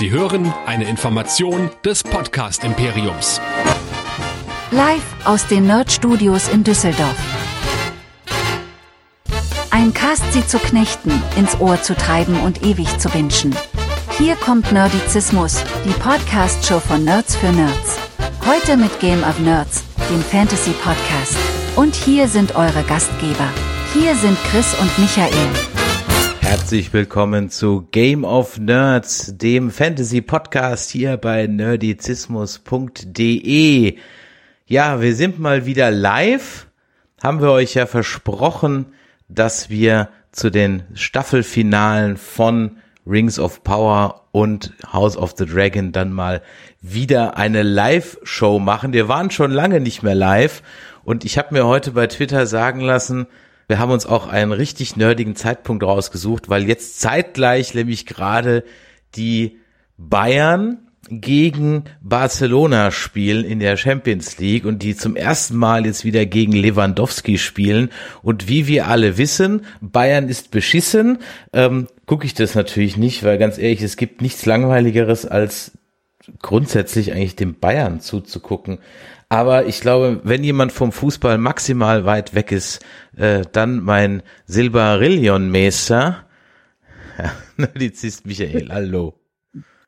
Sie hören eine Information des Podcast Imperiums. Live aus den Nerd Studios in Düsseldorf. Ein Cast sie zu knechten, ins Ohr zu treiben und ewig zu wünschen. Hier kommt Nerdizismus, die Podcast-Show von Nerds für Nerds. Heute mit Game of Nerds, dem Fantasy-Podcast. Und hier sind eure Gastgeber. Hier sind Chris und Michael. Herzlich willkommen zu Game of Nerds, dem Fantasy-Podcast hier bei nerdizismus.de. Ja, wir sind mal wieder live. Haben wir euch ja versprochen, dass wir zu den Staffelfinalen von Rings of Power und House of the Dragon dann mal wieder eine Live-Show machen. Wir waren schon lange nicht mehr live und ich habe mir heute bei Twitter sagen lassen, wir haben uns auch einen richtig nerdigen Zeitpunkt rausgesucht, weil jetzt zeitgleich nämlich gerade die Bayern gegen Barcelona spielen in der Champions League und die zum ersten Mal jetzt wieder gegen Lewandowski spielen. Und wie wir alle wissen, Bayern ist beschissen. Ähm, Gucke ich das natürlich nicht, weil ganz ehrlich, es gibt nichts Langweiligeres als grundsätzlich eigentlich dem Bayern zuzugucken. Aber ich glaube, wenn jemand vom Fußball maximal weit weg ist, äh, dann mein Silberillion-Meister, Nerdizist Michael, hallo.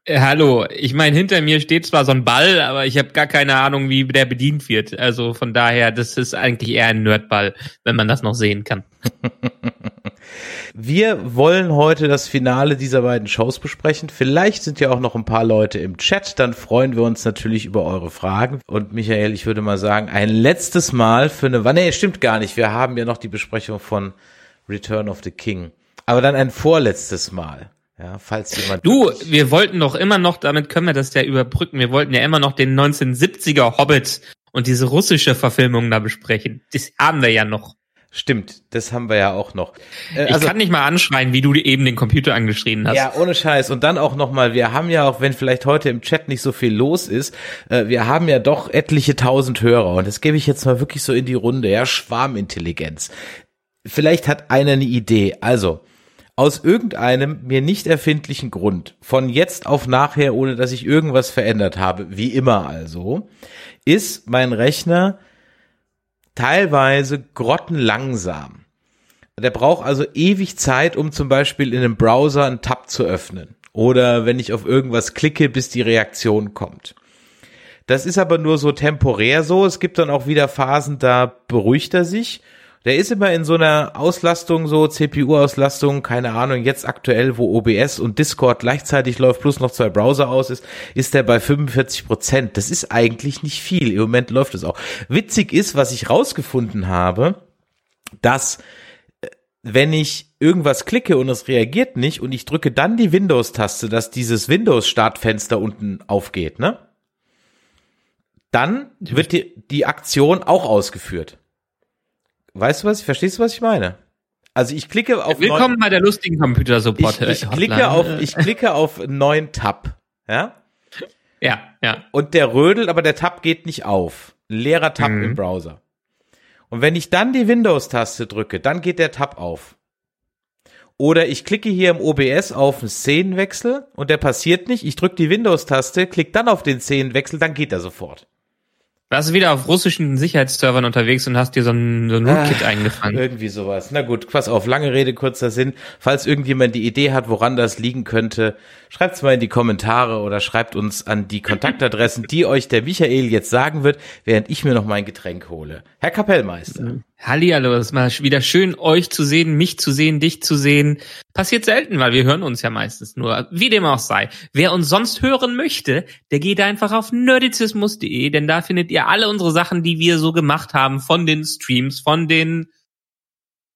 Äh, hallo, ich meine, hinter mir steht zwar so ein Ball, aber ich habe gar keine Ahnung, wie der bedient wird. Also von daher, das ist eigentlich eher ein Nerdball, wenn man das noch sehen kann. Wir wollen heute das Finale dieser beiden Shows besprechen. Vielleicht sind ja auch noch ein paar Leute im Chat. Dann freuen wir uns natürlich über eure Fragen. Und Michael, ich würde mal sagen, ein letztes Mal für eine, nee, stimmt gar nicht. Wir haben ja noch die Besprechung von Return of the King. Aber dann ein vorletztes Mal. Ja, falls jemand. Du, wir wollten doch immer noch, damit können wir das ja überbrücken. Wir wollten ja immer noch den 1970er Hobbit und diese russische Verfilmung da besprechen. Das haben wir ja noch. Stimmt, das haben wir ja auch noch. Äh, also, ich kann nicht mal anschreien, wie du eben den Computer angeschrien hast. Ja, ohne Scheiß. Und dann auch nochmal, wir haben ja auch, wenn vielleicht heute im Chat nicht so viel los ist, äh, wir haben ja doch etliche tausend Hörer. Und das gebe ich jetzt mal wirklich so in die Runde, ja, Schwarmintelligenz. Vielleicht hat einer eine Idee. Also, aus irgendeinem mir nicht erfindlichen Grund, von jetzt auf nachher, ohne dass ich irgendwas verändert habe, wie immer also, ist mein Rechner teilweise grottenlangsam. Der braucht also ewig Zeit, um zum Beispiel in einem Browser einen Tab zu öffnen. Oder wenn ich auf irgendwas klicke, bis die Reaktion kommt. Das ist aber nur so temporär so. Es gibt dann auch wieder Phasen, da beruhigt er sich der ist immer in so einer Auslastung, so CPU-Auslastung, keine Ahnung, jetzt aktuell, wo OBS und Discord gleichzeitig läuft, plus noch zwei Browser aus ist, ist der bei 45 Prozent. Das ist eigentlich nicht viel. Im Moment läuft es auch. Witzig ist, was ich rausgefunden habe, dass äh, wenn ich irgendwas klicke und es reagiert nicht und ich drücke dann die Windows-Taste, dass dieses Windows-Startfenster unten aufgeht, ne? Dann wird die, die Aktion auch ausgeführt. Weißt du was? Verstehst du, was ich meine? Also ich klicke auf Willkommen bei der lustigen Computer Support. Ich, ich klicke auf ich klicke auf neuen Tab, ja? Ja, ja. Und der rödelt, aber der Tab geht nicht auf. Ein leerer Tab mhm. im Browser. Und wenn ich dann die Windows Taste drücke, dann geht der Tab auf. Oder ich klicke hier im OBS auf einen Szenenwechsel und der passiert nicht. Ich drücke die Windows Taste, klicke dann auf den Szenenwechsel, dann geht er sofort. Warst du wieder auf russischen Sicherheitsservern unterwegs und hast dir so ein, so ein Rootkit ah, eingefangen? Irgendwie sowas. Na gut, pass auf, lange Rede, kurzer Sinn. Falls irgendjemand die Idee hat, woran das liegen könnte, schreibt's mal in die Kommentare oder schreibt uns an die Kontaktadressen, die euch der Michael jetzt sagen wird, während ich mir noch mein Getränk hole. Herr Kapellmeister. Hallihallo, es mal wieder schön, euch zu sehen, mich zu sehen, dich zu sehen. Passiert selten, weil wir hören uns ja meistens nur. Wie dem auch sei. Wer uns sonst hören möchte, der geht einfach auf nerdizismus.de, denn da findet ihr alle unsere Sachen, die wir so gemacht haben, von den Streams, von den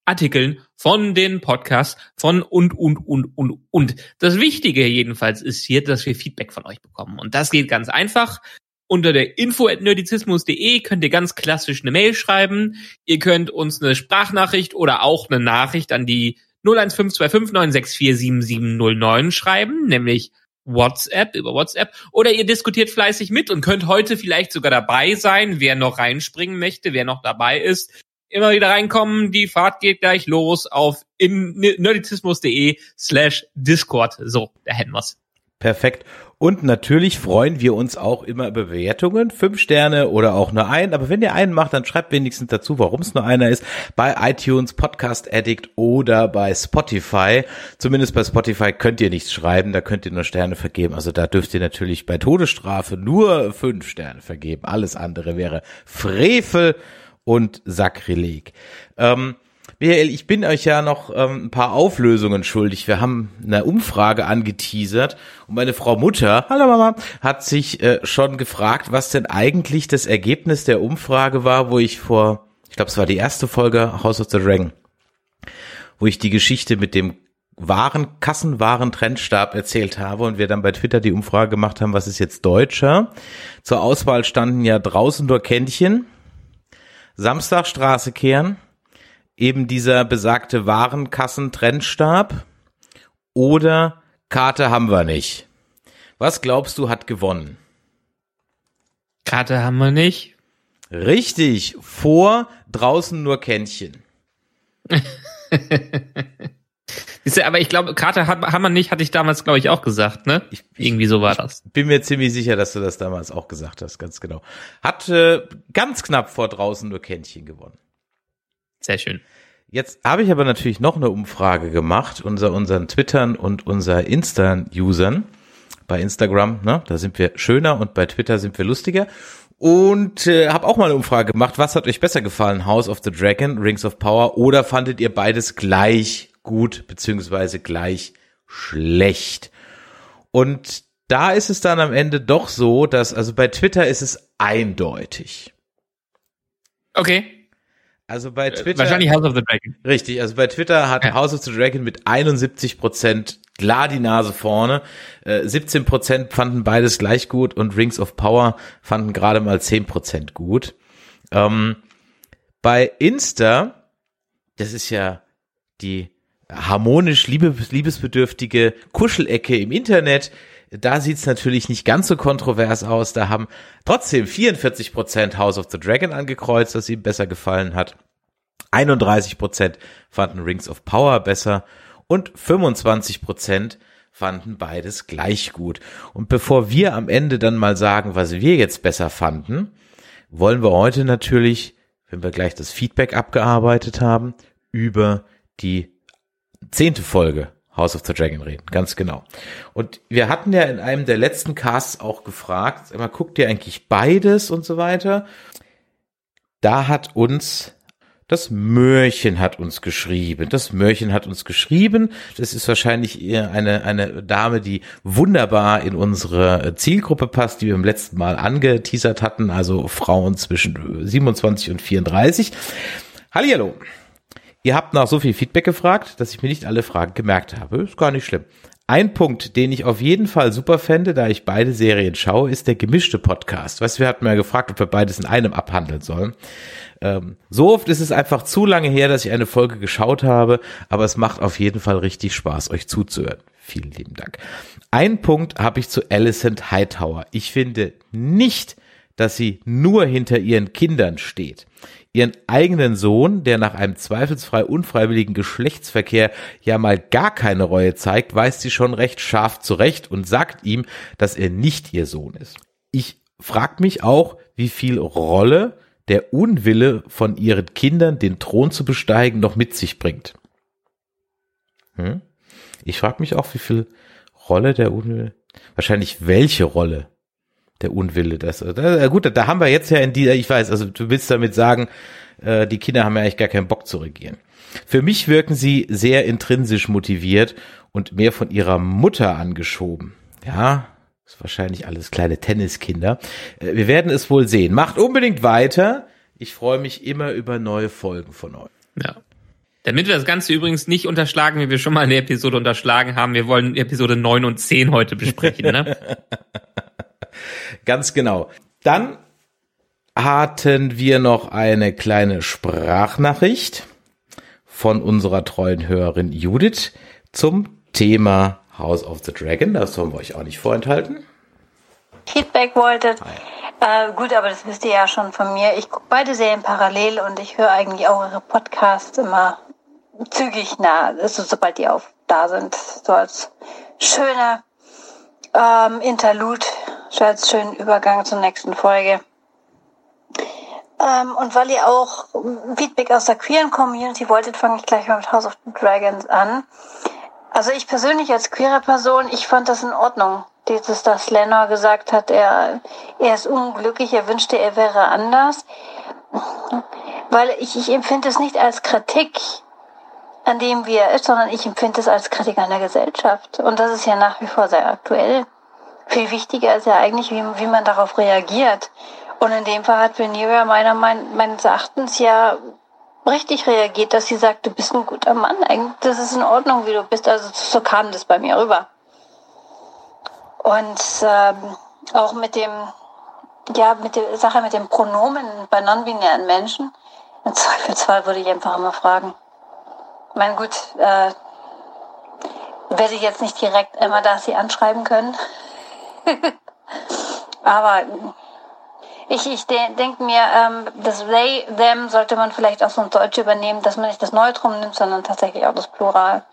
Artikeln, von den Podcasts, von und, und, und, und, und. Das Wichtige jedenfalls ist hier, dass wir Feedback von euch bekommen. Und das geht ganz einfach. Unter der info.nerdizismus.de könnt ihr ganz klassisch eine Mail schreiben. Ihr könnt uns eine Sprachnachricht oder auch eine Nachricht an die 015259647709 schreiben, nämlich WhatsApp, über WhatsApp. Oder ihr diskutiert fleißig mit und könnt heute vielleicht sogar dabei sein, wer noch reinspringen möchte, wer noch dabei ist. Immer wieder reinkommen, die Fahrt geht gleich los auf nerdizismus.de slash Discord. So, da hätten wir's. Perfekt. Und natürlich freuen wir uns auch immer über Bewertungen. Fünf Sterne oder auch nur einen. Aber wenn ihr einen macht, dann schreibt wenigstens dazu, warum es nur einer ist. Bei iTunes, Podcast Addict oder bei Spotify. Zumindest bei Spotify könnt ihr nichts schreiben. Da könnt ihr nur Sterne vergeben. Also da dürft ihr natürlich bei Todesstrafe nur fünf Sterne vergeben. Alles andere wäre Frevel und Sakrileg. Ähm, Michael, ich bin euch ja noch ähm, ein paar Auflösungen schuldig. Wir haben eine Umfrage angeteasert und meine Frau Mutter, hallo Mama, hat sich äh, schon gefragt, was denn eigentlich das Ergebnis der Umfrage war, wo ich vor, ich glaube, es war die erste Folge House of the Dragon, wo ich die Geschichte mit dem Waren, Kassenwaren Trendstab erzählt habe und wir dann bei Twitter die Umfrage gemacht haben, was ist jetzt deutscher? Zur Auswahl standen ja draußen nur Kännchen, Samstag Straße kehren, eben dieser besagte Warenkassentrendstab oder Karte haben wir nicht. Was glaubst du hat gewonnen? Karte haben wir nicht. Richtig, vor draußen nur Kännchen. aber ich glaube, Karte haben wir nicht, hatte ich damals, glaube ich, auch gesagt, ne? Ich, Irgendwie so war das. Bin mir ziemlich sicher, dass du das damals auch gesagt hast, ganz genau. Hat äh, ganz knapp vor draußen nur Kännchen gewonnen. Sehr schön. Jetzt habe ich aber natürlich noch eine Umfrage gemacht unter unseren Twittern und unser Insta-Usern. Bei Instagram, ne, da sind wir schöner und bei Twitter sind wir lustiger. Und äh, habe auch mal eine Umfrage gemacht. Was hat euch besser gefallen? House of the Dragon, Rings of Power oder fandet ihr beides gleich gut beziehungsweise gleich schlecht? Und da ist es dann am Ende doch so, dass, also bei Twitter ist es eindeutig. Okay. Also bei Äh, Twitter. Wahrscheinlich House of the Dragon. Richtig, also bei Twitter hat Ja. House of the Dragon mit 71 Prozent klar die Nase vorne. Äh, 17 Prozent fanden beides gleich gut und Rings of Power fanden gerade mal 10 Prozent gut. Ähm, bei Insta, das ist ja die harmonisch liebe, liebesbedürftige Kuschelecke im Internet, da sieht's natürlich nicht ganz so kontrovers aus. Da haben trotzdem 44 Prozent House of the Dragon angekreuzt, was ihm besser gefallen hat. 31 Prozent fanden Rings of Power besser und 25 Prozent fanden beides gleich gut. Und bevor wir am Ende dann mal sagen, was wir jetzt besser fanden, wollen wir heute natürlich, wenn wir gleich das Feedback abgearbeitet haben, über die zehnte Folge House of the Dragon reden, ganz genau. Und wir hatten ja in einem der letzten Casts auch gefragt, mal, guckt ihr eigentlich beides und so weiter? Da hat uns das Mörchen hat uns geschrieben. Das Mörchen hat uns geschrieben. Das ist wahrscheinlich eine, eine Dame, die wunderbar in unsere Zielgruppe passt, die wir im letzten Mal angeteasert hatten, also Frauen zwischen 27 und 34. Hallihallo. Ihr habt nach so viel Feedback gefragt, dass ich mir nicht alle Fragen gemerkt habe. Ist gar nicht schlimm. Ein Punkt, den ich auf jeden Fall super fände, da ich beide Serien schaue, ist der gemischte Podcast. Weißt du, wir hatten mal gefragt, ob wir beides in einem abhandeln sollen. Ähm, so oft ist es einfach zu lange her, dass ich eine Folge geschaut habe, aber es macht auf jeden Fall richtig Spaß, euch zuzuhören. Vielen lieben Dank. Ein Punkt habe ich zu Alicent Hightower. Ich finde nicht, dass sie nur hinter ihren Kindern steht. Ihren eigenen Sohn, der nach einem zweifelsfrei unfreiwilligen Geschlechtsverkehr ja mal gar keine Reue zeigt, weist sie schon recht scharf zurecht und sagt ihm, dass er nicht ihr Sohn ist. Ich frag mich auch, wie viel Rolle der Unwille von ihren Kindern, den Thron zu besteigen, noch mit sich bringt. Hm? Ich frage mich auch, wie viel Rolle der Unwille, wahrscheinlich welche Rolle der Unwille das. Da, gut, da haben wir jetzt ja in die, ich weiß, also du willst damit sagen, äh, die Kinder haben ja eigentlich gar keinen Bock zu regieren. Für mich wirken sie sehr intrinsisch motiviert und mehr von ihrer Mutter angeschoben. Ja, ist wahrscheinlich alles kleine Tenniskinder. Äh, wir werden es wohl sehen. Macht unbedingt weiter. Ich freue mich immer über neue Folgen von euch. Ja. Damit wir das Ganze übrigens nicht unterschlagen, wie wir schon mal in der Episode unterschlagen haben, wir wollen Episode 9 und 10 heute besprechen, ne? Ganz genau. Dann hatten wir noch eine kleine Sprachnachricht von unserer treuen Hörerin Judith zum Thema House of the Dragon. Das sollen wir euch auch nicht vorenthalten. Feedback wolltet. Äh, gut, aber das wisst ihr ja schon von mir. Ich gucke beide Serien parallel und ich höre eigentlich auch eure Podcasts immer zügig nah, also sobald die auf da sind. So als schöner ähm, Interlude, als schönen Übergang zur nächsten Folge. Ähm, und weil ihr auch Feedback aus der queeren Community wolltet, fange ich gleich mal mit House of the Dragons an. Also ich persönlich als queere Person, ich fand das in Ordnung. Dieses, dass Lenor gesagt hat, er, er ist unglücklich, er wünschte, er wäre anders. Weil ich, ich empfinde es nicht als Kritik an dem, wie er ist, sondern ich empfinde es als Kritik an der Gesellschaft. Und das ist ja nach wie vor sehr aktuell. Viel wichtiger ist ja eigentlich, wie, wie man darauf reagiert. Und in dem Fall hat Rhaenyra meiner meines Erachtens ja richtig reagiert, dass sie sagt, du bist ein guter Mann. Eigentlich, das ist in Ordnung, wie du bist. Also so kam das bei mir rüber. Und ähm, auch mit dem, ja, mit der Sache mit dem Pronomen bei non-binären Menschen. Im Zweifelsfall würde ich einfach immer fragen, mein gut, äh, werde ich jetzt nicht direkt immer da sie anschreiben können. Aber ich, ich de denke mir, ähm, das they, them sollte man vielleicht auch so ein Deutsch übernehmen, dass man nicht das Neutrum nimmt, sondern tatsächlich auch das Plural.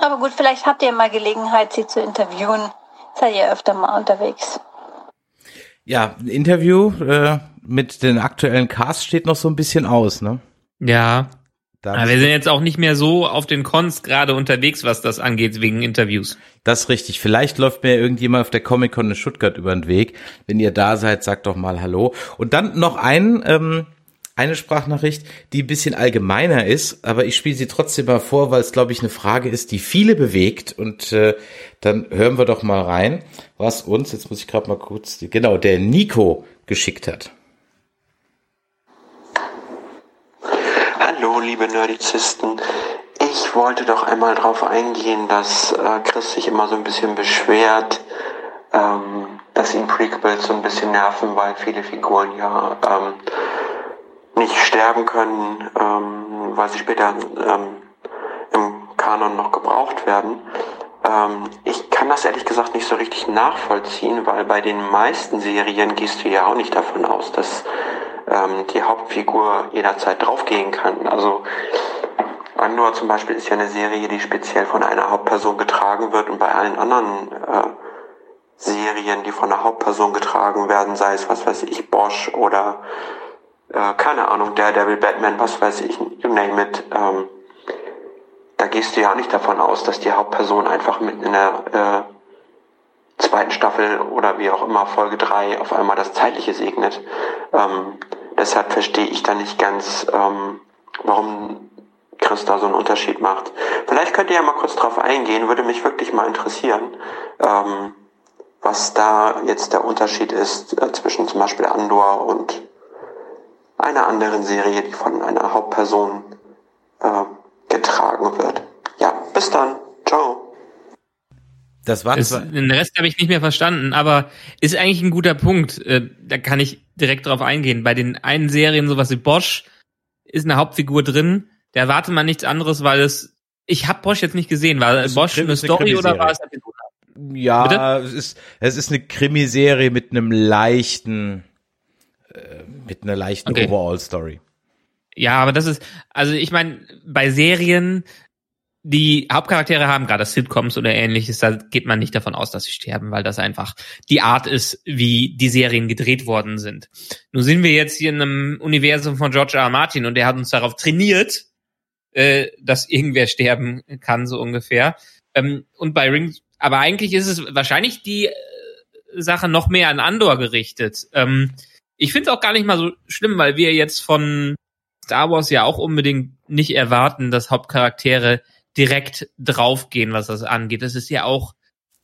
Aber gut, vielleicht habt ihr mal Gelegenheit, sie zu interviewen. Seid ihr öfter mal unterwegs. Ja, ein Interview äh, mit den aktuellen Cast steht noch so ein bisschen aus, ne? Ja, aber wir sind jetzt auch nicht mehr so auf den Cons gerade unterwegs, was das angeht, wegen Interviews. Das ist richtig. Vielleicht läuft mir irgendjemand auf der Comic-Con in Stuttgart über den Weg. Wenn ihr da seid, sagt doch mal Hallo. Und dann noch ein, ähm, eine Sprachnachricht, die ein bisschen allgemeiner ist, aber ich spiele sie trotzdem mal vor, weil es, glaube ich, eine Frage ist, die viele bewegt. Und äh, dann hören wir doch mal rein, was uns, jetzt muss ich gerade mal kurz, genau, der Nico geschickt hat. Hallo, liebe Nerdizisten. Ich wollte doch einmal darauf eingehen, dass äh, Chris sich immer so ein bisschen beschwert, ähm, dass ihn Prequels so ein bisschen nerven, weil viele Figuren ja ähm, nicht sterben können, ähm, weil sie später ähm, im Kanon noch gebraucht werden. Ähm, ich kann das ehrlich gesagt nicht so richtig nachvollziehen, weil bei den meisten Serien gehst du ja auch nicht davon aus, dass ähm, die Hauptfigur jederzeit draufgehen kann. Also Andor zum Beispiel ist ja eine Serie, die speziell von einer Hauptperson getragen wird und bei allen anderen äh, Serien, die von einer Hauptperson getragen werden, sei es was weiß ich, Bosch oder äh, keine Ahnung, Daredevil, Batman, was weiß ich, you name it, ähm, da gehst du ja nicht davon aus, dass die Hauptperson einfach mitten in der äh, zweiten Staffel oder wie auch immer Folge 3 auf einmal das Zeitliche segnet. Ähm, deshalb verstehe ich da nicht ganz, ähm, warum Chris da so einen Unterschied macht. Vielleicht könnt ihr ja mal kurz drauf eingehen, würde mich wirklich mal interessieren, ähm, was da jetzt der Unterschied ist äh, zwischen zum Beispiel Andor und einer anderen Serie, die von einer Hauptperson äh, getragen wird. Ja, bis dann. Ciao. Das war, ist, den Rest habe ich nicht mehr verstanden, aber ist eigentlich ein guter Punkt. Äh, da kann ich direkt drauf eingehen. Bei den einen Serien, sowas wie Bosch, ist eine Hauptfigur drin. Da erwartet man nichts anderes, weil es. Ich habe Bosch jetzt nicht gesehen. War Bosch eine, eine Story oder war es Episode? Ja, Bitte? es ist es ist eine Krimiserie mit einem leichten äh, mit einer leichten okay. Overall Story. Ja, aber das ist also ich meine bei Serien die Hauptcharaktere haben gerade Sitcoms oder ähnliches, da geht man nicht davon aus, dass sie sterben, weil das einfach die Art ist, wie die Serien gedreht worden sind. Nun sind wir jetzt hier in einem Universum von George R. R. Martin und der hat uns darauf trainiert, äh, dass irgendwer sterben kann, so ungefähr. Ähm, und bei Rings, aber eigentlich ist es wahrscheinlich die äh, Sache noch mehr an Andor gerichtet. Ähm, ich finde es auch gar nicht mal so schlimm, weil wir jetzt von Star Wars ja auch unbedingt nicht erwarten, dass Hauptcharaktere direkt draufgehen, was das angeht. Das ist ja auch,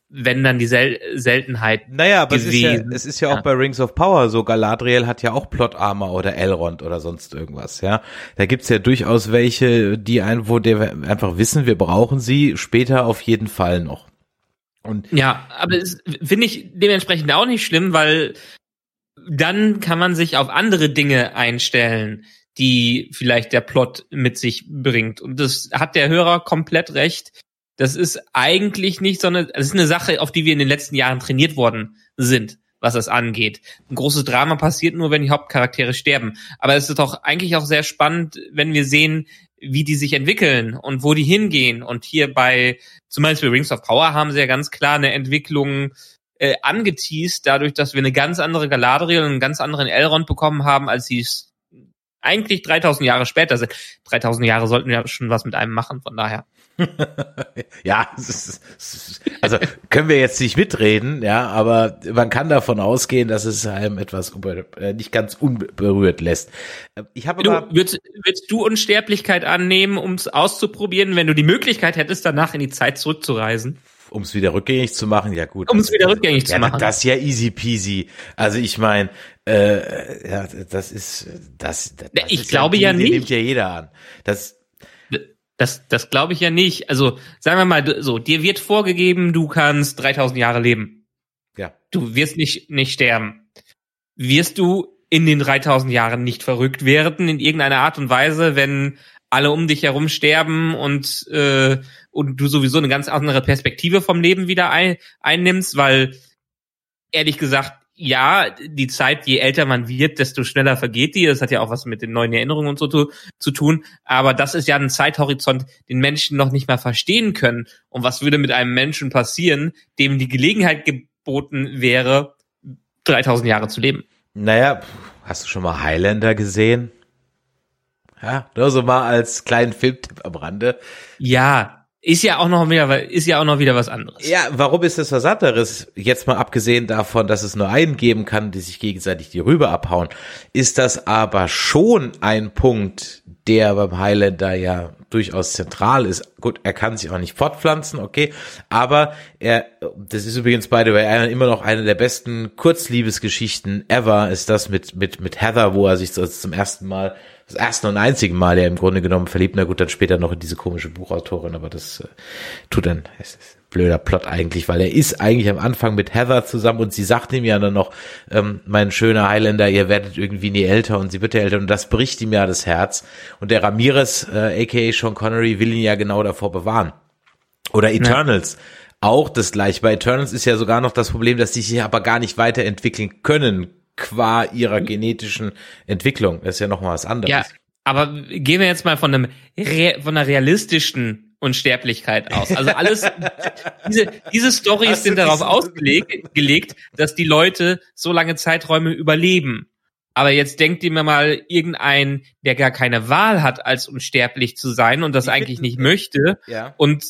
wenn dann die Sel Seltenheit. Naja, aber es ist, ja, es ist ja auch bei Rings of Power so. Galadriel hat ja auch Plot Armor oder Elrond oder sonst irgendwas, ja. Da gibt's ja durchaus welche, die ein, wo der einfach wissen, wir brauchen sie später auf jeden Fall noch. Und ja, aber das finde ich dementsprechend auch nicht schlimm, weil dann kann man sich auf andere Dinge einstellen die vielleicht der Plot mit sich bringt. Und das hat der Hörer komplett recht. Das ist eigentlich nicht, sondern es ist eine Sache, auf die wir in den letzten Jahren trainiert worden sind. was es angeht. Ein großes Drama passiert nur, wenn die Hauptcharaktere sterben. Aber es ist doch eigentlich auch sehr spannend, wenn wir sehen, wie die sich entwickeln und wo die hingehen. Und hier bei zum Beispiel Rings of Power haben sie ja ganz klar eine Entwicklung äh, angeteased, dadurch, dass wir eine ganz andere Galadriel und einen ganz anderen Elrond bekommen haben, als sie es eigentlich 3000 Jahre später sind. 3000 Jahre sollten wir schon was mit einem machen, von daher. ja, also können wir jetzt nicht mitreden, ja, aber man kann davon ausgehen, dass es einem etwas äh, nicht ganz unberührt lässt. Ich habe du, würdest, würdest du Unsterblichkeit annehmen, um es auszuprobieren, wenn du die Möglichkeit hättest, danach in die Zeit zurückzureisen? Um es wieder rückgängig zu machen, ja gut. Um es wieder rückgängig ja, zu machen. Das ist ja easy peasy. Also ich meine, äh, ja, das ist das. das ich glaube ja, ja nicht. Nimmt ja jeder an. Das das, das glaube ich ja nicht. Also sagen wir mal so, dir wird vorgegeben, du kannst 3000 Jahre leben. Ja. Du wirst nicht nicht sterben. Wirst du in den 3000 Jahren nicht verrückt werden in irgendeiner Art und Weise, wenn alle um dich herum sterben und äh, und du sowieso eine ganz andere Perspektive vom Leben wieder ein, einnimmst, weil ehrlich gesagt ja, die Zeit, je älter man wird, desto schneller vergeht die. Das hat ja auch was mit den neuen Erinnerungen und so zu, zu tun. Aber das ist ja ein Zeithorizont, den Menschen noch nicht mal verstehen können. Und was würde mit einem Menschen passieren, dem die Gelegenheit geboten wäre, 3000 Jahre zu leben? Naja, hast du schon mal Highlander gesehen? Ja, nur so mal als kleinen Filmtipp am Rande. Ja, ist ja auch noch wieder, ist ja auch noch wieder was anderes. Ja, warum ist das was anderes? Jetzt mal abgesehen davon, dass es nur einen geben kann, die sich gegenseitig die Rübe abhauen, ist das aber schon ein Punkt, der beim Highlander ja durchaus zentral ist. Gut, er kann sich auch nicht fortpflanzen, okay, aber er, das ist übrigens beide bei immer noch eine der besten Kurzliebesgeschichten ever, ist das mit, mit, mit Heather, wo er sich zum ersten Mal das erste und einzige Mal ja im Grunde genommen verliebt. Na gut, dann später noch in diese komische Buchautorin, aber das äh, tut dann, es ist ein blöder Plot eigentlich, weil er ist eigentlich am Anfang mit Heather zusammen und sie sagt ihm ja dann noch, ähm, mein schöner Highlander, ihr werdet irgendwie nie älter und sie wird ja älter und das bricht ihm ja das Herz. Und der Ramirez, äh, aka Sean Connery, will ihn ja genau davor bewahren. Oder Eternals. Ja. Auch das gleiche. Bei Eternals ist ja sogar noch das Problem, dass die sich aber gar nicht weiterentwickeln können qua ihrer genetischen Entwicklung. Das ist ja noch mal was anderes. Ja, aber gehen wir jetzt mal von einem von einer realistischen Unsterblichkeit aus. Also alles, diese, diese Stories sind darauf ausgelegt, gelegt, dass die Leute so lange Zeiträume überleben. Aber jetzt denkt ihr mir mal irgendein, der gar keine Wahl hat, als unsterblich zu sein und das ich eigentlich nicht möchte ja. und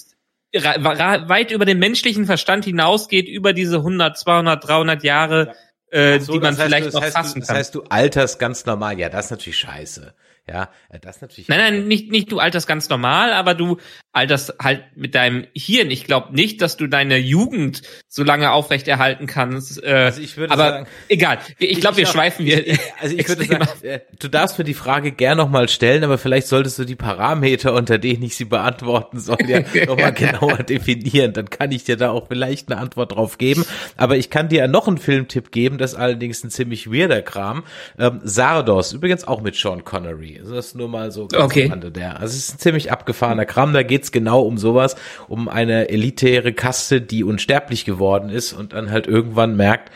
weit über den menschlichen Verstand hinausgeht, über diese 100, 200, 300 Jahre. Ja äh, so, die man vielleicht du, noch heißt, fassen kann. Das heißt, du alterst ganz normal. Ja, das ist natürlich scheiße. Ja, äh, das natürlich. Nein, nein, nicht, nicht du alterst ganz normal, aber du alterst halt mit deinem Hirn. Ich glaube nicht, dass du deine Jugend so lange aufrechterhalten kannst. Äh, also ich würde aber sagen, egal. Ich glaube, wir glaub, schweifen wir. also ich würde sagen, äh, du darfst mir die Frage gern nochmal stellen, aber vielleicht solltest du die Parameter, unter denen ich sie beantworten soll, ja nochmal genauer definieren. Dann kann ich dir da auch vielleicht eine Antwort drauf geben. Aber ich kann dir noch einen Filmtipp geben, das ist allerdings ein ziemlich weirder Kram. Ähm, Sardos, übrigens auch mit Sean Connery. Also das ist nur mal so ganz okay. der. Also es ist ein ziemlich abgefahrener Kram. Da geht's genau um sowas, um eine elitäre Kaste, die unsterblich geworden ist und dann halt irgendwann merkt,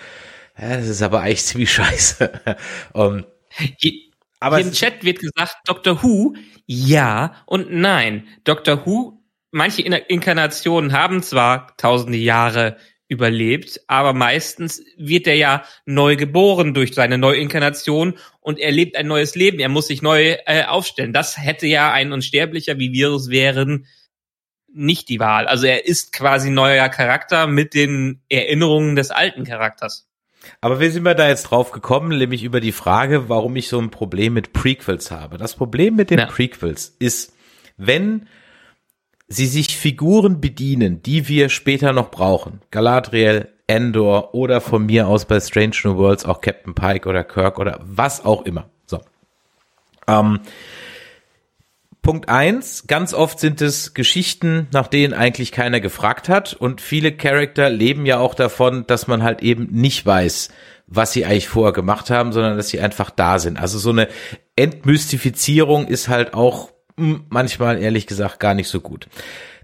ja, das ist aber eigentlich ziemlich scheiße. um, aber Im Chat wird gesagt, Dr. Who, ja und nein. Dr. Who, manche Inkarnationen haben zwar tausende Jahre überlebt, aber meistens wird er ja neu geboren durch seine Neuinkarnation und er lebt ein neues Leben. Er muss sich neu äh, aufstellen. Das hätte ja ein Unsterblicher, wie wir es wären, nicht die Wahl. Also er ist quasi neuer Charakter mit den Erinnerungen des alten Charakters. Aber wie sind wir da jetzt drauf gekommen? Nämlich über die Frage, warum ich so ein Problem mit Prequels habe. Das Problem mit den ja. Prequels ist, wenn sie sich Figuren bedienen, die wir später noch brauchen. Galadriel, Endor oder von mir aus bei Strange New Worlds auch Captain Pike oder Kirk oder was auch immer. So. Ähm, Punkt eins, ganz oft sind es Geschichten, nach denen eigentlich keiner gefragt hat und viele Charakter leben ja auch davon, dass man halt eben nicht weiß, was sie eigentlich vorher gemacht haben, sondern dass sie einfach da sind. Also so eine Entmystifizierung ist halt auch manchmal ehrlich gesagt gar nicht so gut.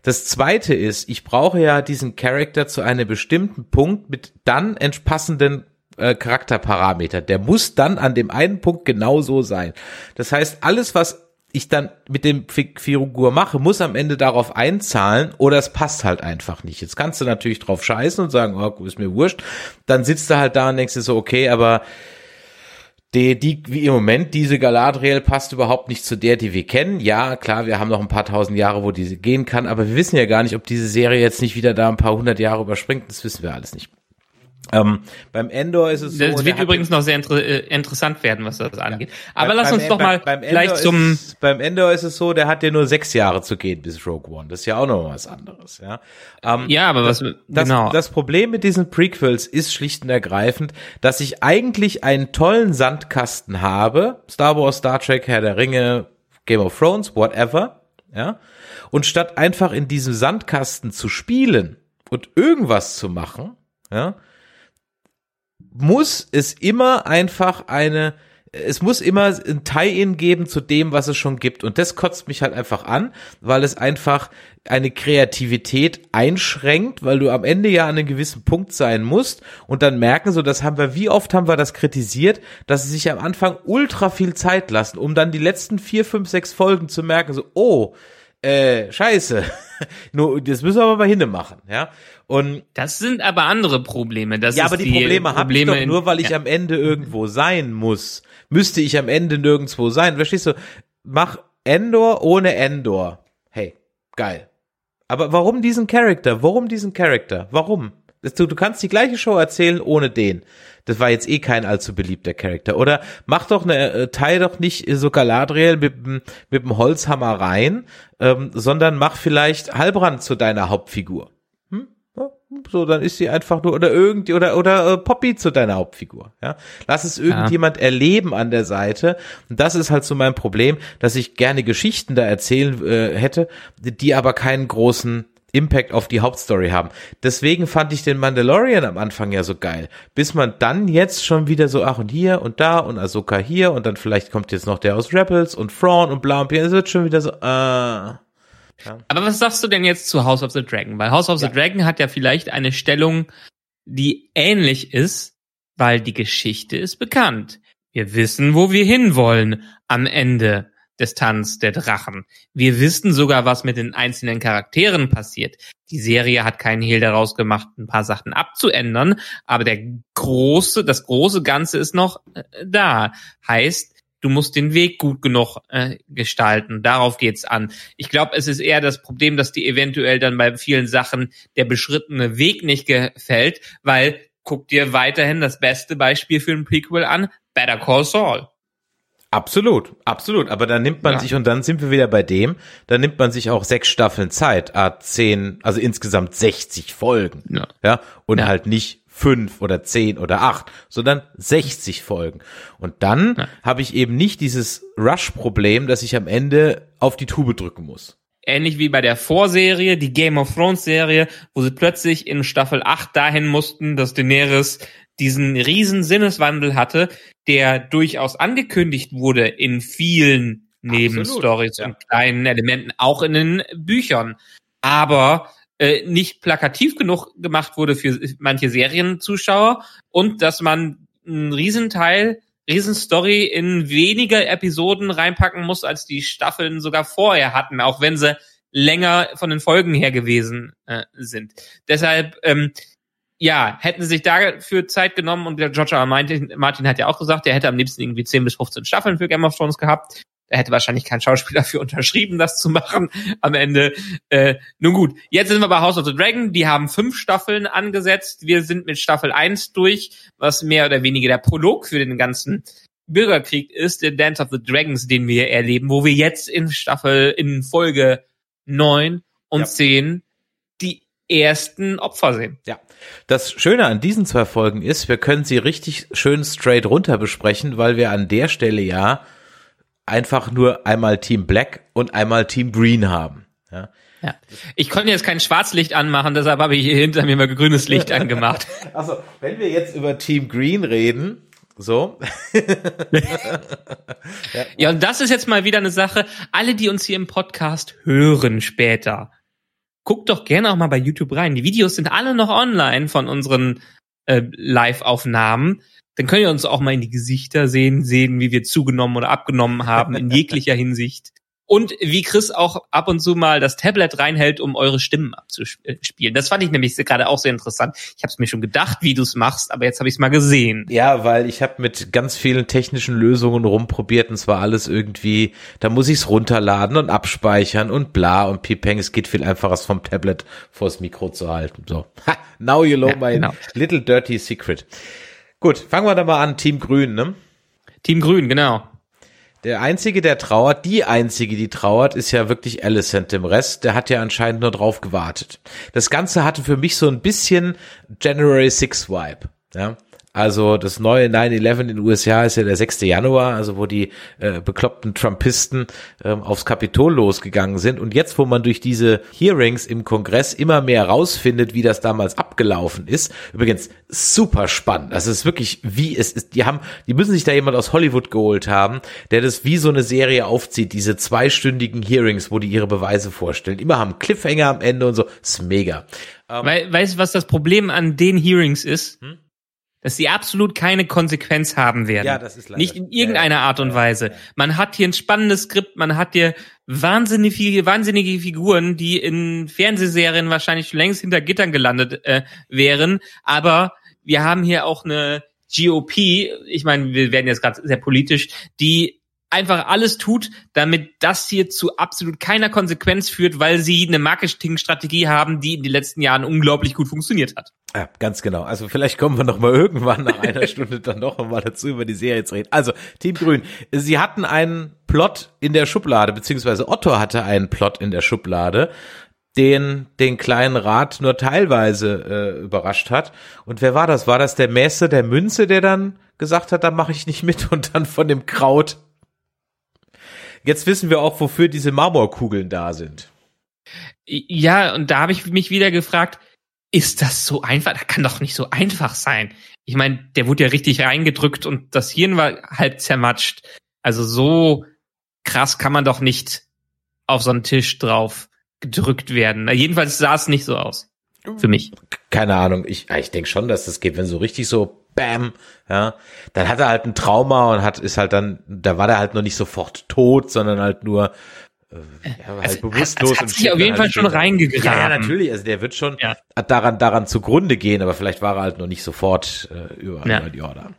Das zweite ist, ich brauche ja diesen Charakter zu einem bestimmten Punkt mit dann entspassenden äh, Charakterparameter. Der muss dann an dem einen Punkt genau so sein. Das heißt, alles, was ich dann mit dem Figur mache, muss am Ende darauf einzahlen oder es passt halt einfach nicht. Jetzt kannst du natürlich drauf scheißen und sagen, oh, ist mir wurscht. Dann sitzt du halt da und denkst dir so, okay, aber die, die, wie im Moment, diese Galadriel passt überhaupt nicht zu der, die wir kennen. Ja, klar, wir haben noch ein paar tausend Jahre, wo diese gehen kann, aber wir wissen ja gar nicht, ob diese Serie jetzt nicht wieder da ein paar hundert Jahre überspringt. Das wissen wir alles nicht. Ähm, beim Endor ist es so. Das wird übrigens noch sehr inter äh, interessant werden, was das angeht. Aber lass uns doch mal beim, beim gleich zum. Ist, beim Endor ist es so, der hat ja nur sechs Jahre zu gehen bis Rogue One. Das ist ja auch noch was anderes, ja. Ähm, ja, aber was, das, genau. Das Problem mit diesen Prequels ist schlicht und ergreifend, dass ich eigentlich einen tollen Sandkasten habe. Star Wars, Star Trek, Herr der Ringe, Game of Thrones, whatever, ja. Und statt einfach in diesem Sandkasten zu spielen und irgendwas zu machen, ja, muss es immer einfach eine, es muss immer ein Tie-In geben zu dem, was es schon gibt. Und das kotzt mich halt einfach an, weil es einfach eine Kreativität einschränkt, weil du am Ende ja an einem gewissen Punkt sein musst und dann merken, so das haben wir, wie oft haben wir das kritisiert, dass sie sich am Anfang ultra viel Zeit lassen, um dann die letzten vier, fünf, sechs Folgen zu merken, so, oh, äh, scheiße. Nur, das müssen wir aber mal hinne machen, ja. Und das sind aber andere Probleme. Das ja, aber die, die Probleme, habe ich doch nur, weil ich ja. am Ende irgendwo sein muss. Müsste ich am Ende nirgendwo sein. Verstehst du? Mach Endor ohne Endor. Hey, geil. Aber warum diesen Charakter? Warum diesen Charakter? Warum? Du, du kannst die gleiche Show erzählen ohne den. Das war jetzt eh kein allzu beliebter Charakter. Oder mach doch eine, äh, teil doch nicht so Galadriel mit, mit dem Holzhammer rein, ähm, sondern mach vielleicht Halbrand zu deiner Hauptfigur. Hm? So, dann ist sie einfach nur oder irgendwie oder oder äh, Poppy zu deiner Hauptfigur. Ja, lass es irgendjemand ja. erleben an der Seite. Und das ist halt so mein Problem, dass ich gerne Geschichten da erzählen äh, hätte, die aber keinen großen Impact auf die Hauptstory haben. Deswegen fand ich den Mandalorian am Anfang ja so geil. Bis man dann jetzt schon wieder so, ach und hier und da und Ahsoka hier und dann vielleicht kommt jetzt noch der aus Rebels und Thrawn und bla und es wird schon wieder so, äh. Ja. Aber was sagst du denn jetzt zu House of the Dragon? Weil House of ja. the Dragon hat ja vielleicht eine Stellung, die ähnlich ist, weil die Geschichte ist bekannt. Wir wissen, wo wir hinwollen am Ende des Tanz der Drachen. Wir wissen sogar, was mit den einzelnen Charakteren passiert. Die Serie hat keinen Hehl daraus gemacht, ein paar Sachen abzuändern, aber der große, das große Ganze ist noch äh, da. Heißt, du musst den Weg gut genug äh, gestalten. Darauf geht's an. Ich glaube, es ist eher das Problem, dass die eventuell dann bei vielen Sachen der beschrittene Weg nicht gefällt, weil guck dir weiterhin das beste Beispiel für ein Prequel an, Better Call Saul. Absolut, absolut. Aber dann nimmt man ja. sich, und dann sind wir wieder bei dem, dann nimmt man sich auch sechs Staffeln Zeit, a zehn, also insgesamt 60 Folgen. Ja. ja und ja. halt nicht fünf oder zehn oder acht, sondern 60 Folgen. Und dann ja. habe ich eben nicht dieses Rush-Problem, dass ich am Ende auf die Tube drücken muss. Ähnlich wie bei der Vorserie, die Game of Thrones Serie, wo sie plötzlich in Staffel 8 dahin mussten, dass Daenerys diesen riesen Sinneswandel hatte, der durchaus angekündigt wurde in vielen Nebenstories ja. und kleinen Elementen, auch in den Büchern, aber äh, nicht plakativ genug gemacht wurde für manche Serienzuschauer und dass man einen Riesenteil, Riesenstory in weniger Episoden reinpacken muss, als die Staffeln sogar vorher hatten, auch wenn sie länger von den Folgen her gewesen äh, sind. Deshalb ähm, ja, hätten sie sich dafür Zeit genommen und der George R. Martin, Martin hat ja auch gesagt, er hätte am liebsten irgendwie 10 bis 15 Staffeln für Game of Thrones gehabt. Er hätte wahrscheinlich kein Schauspieler für unterschrieben, das zu machen am Ende. Äh, nun gut, jetzt sind wir bei House of the Dragon. Die haben fünf Staffeln angesetzt. Wir sind mit Staffel 1 durch, was mehr oder weniger der Prolog für den ganzen Bürgerkrieg ist, der Dance of the Dragons, den wir erleben, wo wir jetzt in Staffel, in Folge 9 und ja. 10 die ersten Opfer sehen. Ja. Das Schöne an diesen zwei Folgen ist, wir können sie richtig schön straight runter besprechen, weil wir an der Stelle ja einfach nur einmal Team Black und einmal Team Green haben. Ja. Ja. Ich konnte jetzt kein Schwarzlicht anmachen, deshalb habe ich hier hinter mir mal grünes Licht angemacht. Also, wenn wir jetzt über Team Green reden, so. ja. ja, und das ist jetzt mal wieder eine Sache. Alle, die uns hier im Podcast hören später, guckt doch gerne auch mal bei YouTube rein. Die Videos sind alle noch online von unseren äh, Live-Aufnahmen. Dann könnt ihr uns auch mal in die Gesichter sehen, sehen, wie wir zugenommen oder abgenommen haben, in jeglicher Hinsicht. Und wie Chris auch ab und zu mal das Tablet reinhält, um eure Stimmen abzuspielen. Das fand ich nämlich gerade auch sehr interessant. Ich habe es mir schon gedacht, wie du es machst, aber jetzt habe ich es mal gesehen. Ja, weil ich habe mit ganz vielen technischen Lösungen rumprobiert und zwar alles irgendwie, da muss ich es runterladen und abspeichern und bla und pipeng. Es geht viel einfacher, es vom Tablet vors Mikro zu halten. So, ha, now you know ja, my genau. little dirty secret. Gut, fangen wir da mal an. Team Grün, ne? Team Grün, genau. Der einzige, der trauert, die einzige, die trauert, ist ja wirklich Alicent. Dem Rest, der hat ja anscheinend nur drauf gewartet. Das Ganze hatte für mich so ein bisschen January 6 Vibe. Ja, also das neue 9-11 in den USA ist ja der 6. Januar, also wo die äh, bekloppten Trumpisten ähm, aufs Kapitol losgegangen sind. Und jetzt, wo man durch diese Hearings im Kongress immer mehr rausfindet, wie das damals abgelaufen ist, übrigens super spannend. Also es ist wirklich, wie es ist, die haben, die müssen sich da jemand aus Hollywood geholt haben, der das wie so eine Serie aufzieht, diese zweistündigen Hearings, wo die ihre Beweise vorstellen. Immer haben Cliffhanger am Ende und so. Das ist mega. Ähm, weißt du, was das Problem an den Hearings ist? Hm? Dass sie absolut keine Konsequenz haben werden. Ja, das ist leider. Nicht in irgendeiner ja, ja. Art und Weise. Man hat hier ein spannendes Skript, man hat hier wahnsinnige, wahnsinnige Figuren, die in Fernsehserien wahrscheinlich schon längst hinter Gittern gelandet äh, wären. Aber wir haben hier auch eine GOP, ich meine, wir werden jetzt gerade sehr politisch, die einfach alles tut, damit das hier zu absolut keiner Konsequenz führt, weil sie eine Marketingstrategie haben, die in den letzten Jahren unglaublich gut funktioniert hat. Ja, ganz genau. Also vielleicht kommen wir noch mal irgendwann nach einer Stunde dann noch mal dazu, über die Serie zu reden. Also, Team Grün, sie hatten einen Plot in der Schublade, beziehungsweise Otto hatte einen Plot in der Schublade, den den kleinen Rat nur teilweise äh, überrascht hat. Und wer war das? War das der Messe der Münze, der dann gesagt hat, da mache ich nicht mit und dann von dem Kraut Jetzt wissen wir auch, wofür diese Marmorkugeln da sind. Ja, und da habe ich mich wieder gefragt, ist das so einfach? Das kann doch nicht so einfach sein. Ich meine, der wurde ja richtig reingedrückt und das Hirn war halb zermatscht. Also so krass kann man doch nicht auf so einen Tisch drauf gedrückt werden. Jedenfalls sah es nicht so aus. Für mich. Keine Ahnung. Ich, ich denke schon, dass das geht, wenn so richtig so Bam, ja, dann hat er halt ein Trauma und hat ist halt dann, da war er halt noch nicht sofort tot, sondern halt nur äh, ja, halt also, bewusstlos hat, hat sich auf jeden halt Fall schon reingegraben. Ja, ja, natürlich, also der wird schon ja. daran daran zugrunde gehen, aber vielleicht war er halt noch nicht sofort äh, über, ja. über die Order.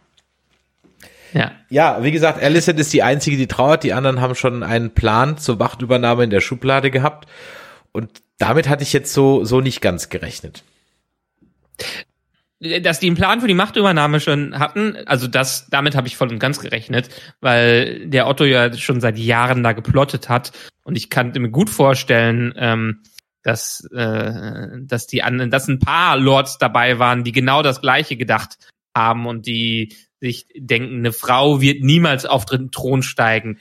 Ja. Ja, wie gesagt, Alicent ist die einzige, die trauert. Die anderen haben schon einen Plan zur Wachtübernahme in der Schublade gehabt. Und damit hatte ich jetzt so, so nicht ganz gerechnet dass die einen Plan für die Machtübernahme schon hatten, also das, damit habe ich voll und ganz gerechnet, weil der Otto ja schon seit Jahren da geplottet hat und ich kann mir gut vorstellen, ähm, dass, äh, dass die an, dass ein paar Lords dabei waren, die genau das Gleiche gedacht haben und die sich denken, eine Frau wird niemals auf den Thron steigen.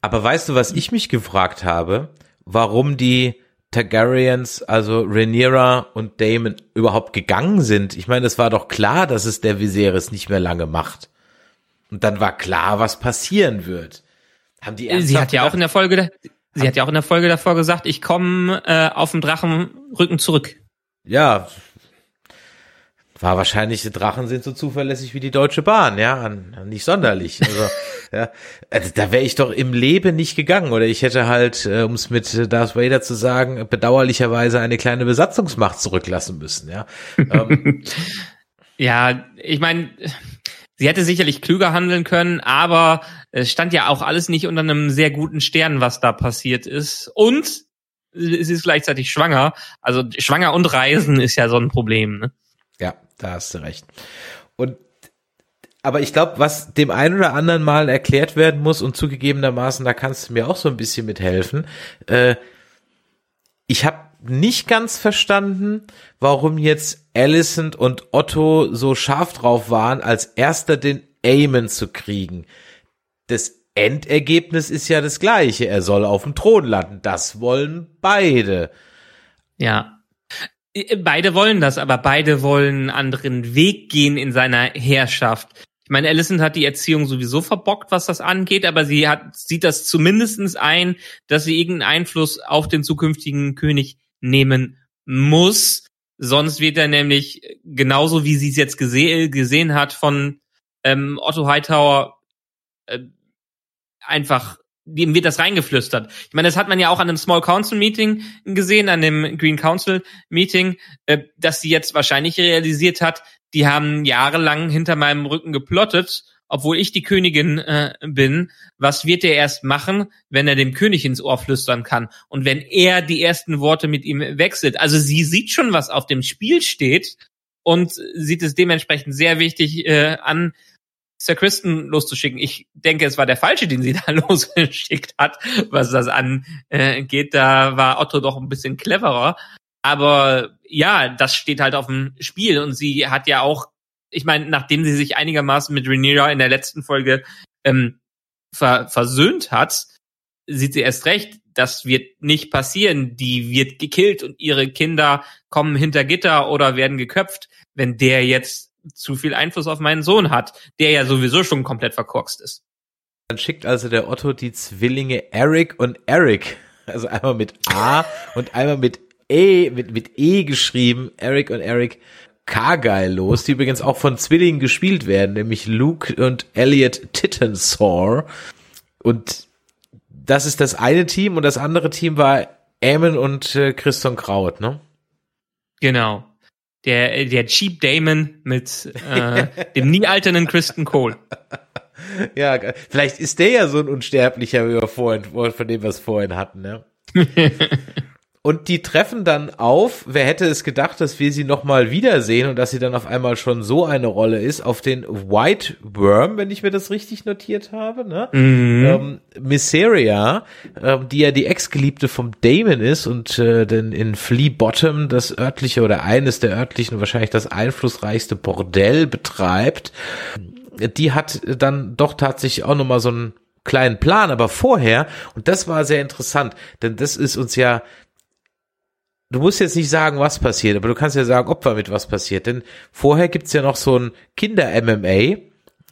Aber weißt du, was ich mich gefragt habe? Warum die Targaryens, also Rhaenyra und Damon überhaupt gegangen sind. Ich meine, es war doch klar, dass es der Viserys nicht mehr lange macht. Und dann war klar, was passieren wird. Haben die Sie hat ja auch in der Folge, sie hat ja auch in der Folge davor gesagt, ich komme äh, auf dem Drachenrücken zurück. Ja, war wahrscheinlich, die Drachen sind so zuverlässig wie die Deutsche Bahn, ja, nicht sonderlich. Also, ja, also da wäre ich doch im Leben nicht gegangen oder ich hätte halt, äh, um es mit Darth Vader zu sagen, bedauerlicherweise eine kleine Besatzungsmacht zurücklassen müssen, ja. ähm. ja, ich meine, sie hätte sicherlich klüger handeln können, aber es stand ja auch alles nicht unter einem sehr guten Stern, was da passiert ist. Und sie ist gleichzeitig schwanger. Also schwanger und Reisen ist ja so ein Problem, ne? Ja, da hast du recht. Und aber ich glaube, was dem einen oder anderen mal erklärt werden muss und zugegebenermaßen, da kannst du mir auch so ein bisschen mithelfen. Äh, ich habe nicht ganz verstanden, warum jetzt Alicent und Otto so scharf drauf waren, als erster den Aemon zu kriegen. Das Endergebnis ist ja das gleiche. Er soll auf dem Thron landen. Das wollen beide. Ja. Äh, beide wollen das, aber beide wollen einen anderen Weg gehen in seiner Herrschaft. Ich meine, Alison hat die Erziehung sowieso verbockt, was das angeht, aber sie hat, sieht das zumindestens ein, dass sie irgendeinen Einfluss auf den zukünftigen König nehmen muss. Sonst wird er nämlich genauso wie sie es jetzt gese gesehen hat von ähm, Otto Hightower äh, einfach dem wird das reingeflüstert. Ich meine, das hat man ja auch an einem Small Council Meeting gesehen, an dem Green Council Meeting, äh, dass sie jetzt wahrscheinlich realisiert hat, die haben jahrelang hinter meinem Rücken geplottet, obwohl ich die Königin äh, bin. Was wird er erst machen, wenn er dem König ins Ohr flüstern kann? Und wenn er die ersten Worte mit ihm wechselt? Also sie sieht schon, was auf dem Spiel steht und sieht es dementsprechend sehr wichtig äh, an, Sir Kristen loszuschicken. Ich denke, es war der falsche, den sie da losgeschickt hat, was das angeht. Da war Otto doch ein bisschen cleverer. Aber ja, das steht halt auf dem Spiel und sie hat ja auch, ich meine, nachdem sie sich einigermaßen mit Rhaenyra in der letzten Folge ähm, ver versöhnt hat, sieht sie erst recht, das wird nicht passieren. Die wird gekillt und ihre Kinder kommen hinter Gitter oder werden geköpft, wenn der jetzt zu viel Einfluss auf meinen Sohn hat, der ja sowieso schon komplett verkorkst ist. Dann schickt also der Otto die Zwillinge Eric und Eric, also einmal mit A und einmal mit E, mit, mit E geschrieben, Eric und Eric Cargyle los, die übrigens auch von Zwillingen gespielt werden, nämlich Luke und Elliot Tittensaw. Und das ist das eine Team und das andere Team war Eamon und äh, Christian Kraut, ne? Genau der, der Cheap Damon mit äh, dem nie alternden Kristen Cole. Ja, vielleicht ist der ja so ein Unsterblicher, wie wir vorhin, von dem wir es vorhin hatten, ne? Und die treffen dann auf, wer hätte es gedacht, dass wir sie nochmal wiedersehen und dass sie dann auf einmal schon so eine Rolle ist, auf den White Worm, wenn ich mir das richtig notiert habe, ne? Mhm. Ähm, Misseria, ähm, die ja die Ex-Geliebte vom Damon ist und äh, denn in Flea Bottom das örtliche oder eines der örtlichen, wahrscheinlich das einflussreichste Bordell betreibt. Die hat dann doch tatsächlich auch nochmal so einen kleinen Plan, aber vorher, und das war sehr interessant, denn das ist uns ja du musst jetzt nicht sagen, was passiert, aber du kannst ja sagen, ob damit was passiert. Denn vorher gibt's ja noch so ein Kinder-MMA,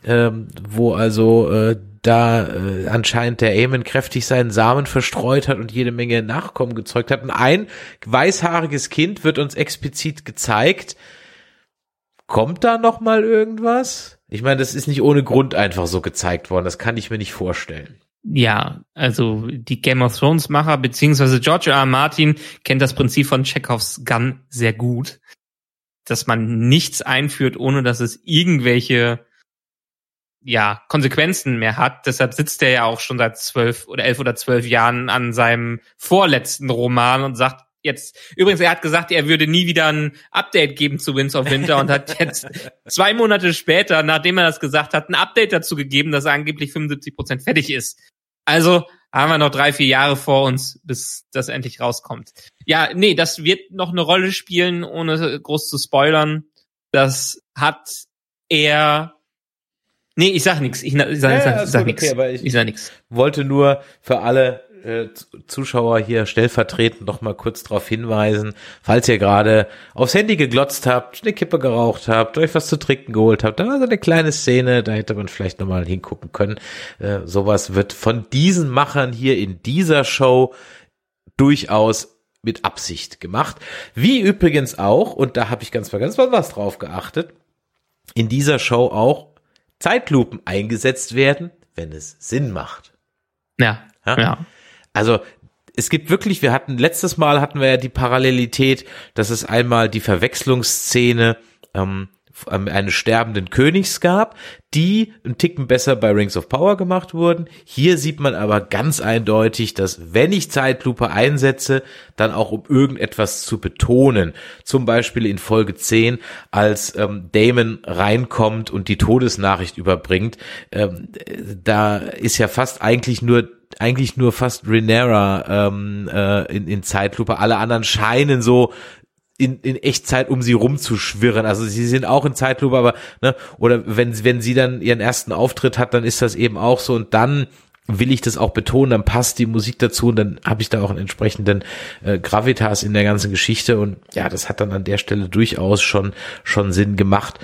ähm, wo also äh, da äh, anscheinend der Eamon kräftig seinen Samen verstreut hat und jede Menge Nachkommen gezeugt hat. Und ein weißhaariges Kind wird uns explizit gezeigt. Kommt da noch mal irgendwas? Ich meine, das ist nicht ohne Grund einfach so gezeigt worden. Das kann ich mir nicht vorstellen. Ja, also die Game of Thrones Macher beziehungsweise George R. R. Martin kennt das Prinzip von Chekhovs Gun sehr gut, dass man nichts einführt, ohne dass es irgendwelche ja Konsequenzen mehr hat. Deshalb sitzt er ja auch schon seit zwölf oder elf oder zwölf Jahren an seinem vorletzten Roman und sagt, jetzt, übrigens, er hat gesagt, er würde nie wieder ein Update geben zu Winds of Winter und hat jetzt zwei Monate später, nachdem er das gesagt hat, ein Update dazu gegeben, dass er angeblich 75 Prozent fertig ist. Also haben wir noch drei, vier Jahre vor uns, bis das endlich rauskommt. Ja, nee, das wird noch eine Rolle spielen, ohne groß zu spoilern. Das hat er Nee, ich sag nichts. Ich, ich, sag, ja, ich sag, nichts. Okay, ich, ich sag nichts. Wollte nur für alle äh, Zuschauer hier stellvertretend noch mal kurz darauf hinweisen, falls ihr gerade aufs Handy geglotzt habt, eine Kippe geraucht habt, euch was zu trinken geholt habt, da war so eine kleine Szene, da hätte man vielleicht noch mal hingucken können. Äh, sowas wird von diesen Machern hier in dieser Show durchaus mit Absicht gemacht. Wie übrigens auch, und da habe ich ganz ganz was drauf geachtet, in dieser Show auch Zeitlupen eingesetzt werden, wenn es Sinn macht. Ja. Ja. ja. Also es gibt wirklich, wir hatten letztes Mal hatten wir ja die Parallelität, dass es einmal die Verwechslungsszene ähm, eines sterbenden Königs gab, die ein Ticken besser bei Rings of Power gemacht wurden. Hier sieht man aber ganz eindeutig, dass wenn ich Zeitlupe einsetze, dann auch um irgendetwas zu betonen. Zum Beispiel in Folge 10, als ähm, Damon reinkommt und die Todesnachricht überbringt, ähm, da ist ja fast eigentlich nur eigentlich nur fast Renera ähm, äh, in, in Zeitlupe. Alle anderen scheinen so in, in Echtzeit um sie rumzuschwirren. Also sie sind auch in Zeitlupe, aber ne, oder wenn wenn sie dann ihren ersten Auftritt hat, dann ist das eben auch so und dann will ich das auch betonen, dann passt die Musik dazu und dann habe ich da auch einen entsprechenden äh, Gravitas in der ganzen Geschichte und ja, das hat dann an der Stelle durchaus schon schon Sinn gemacht.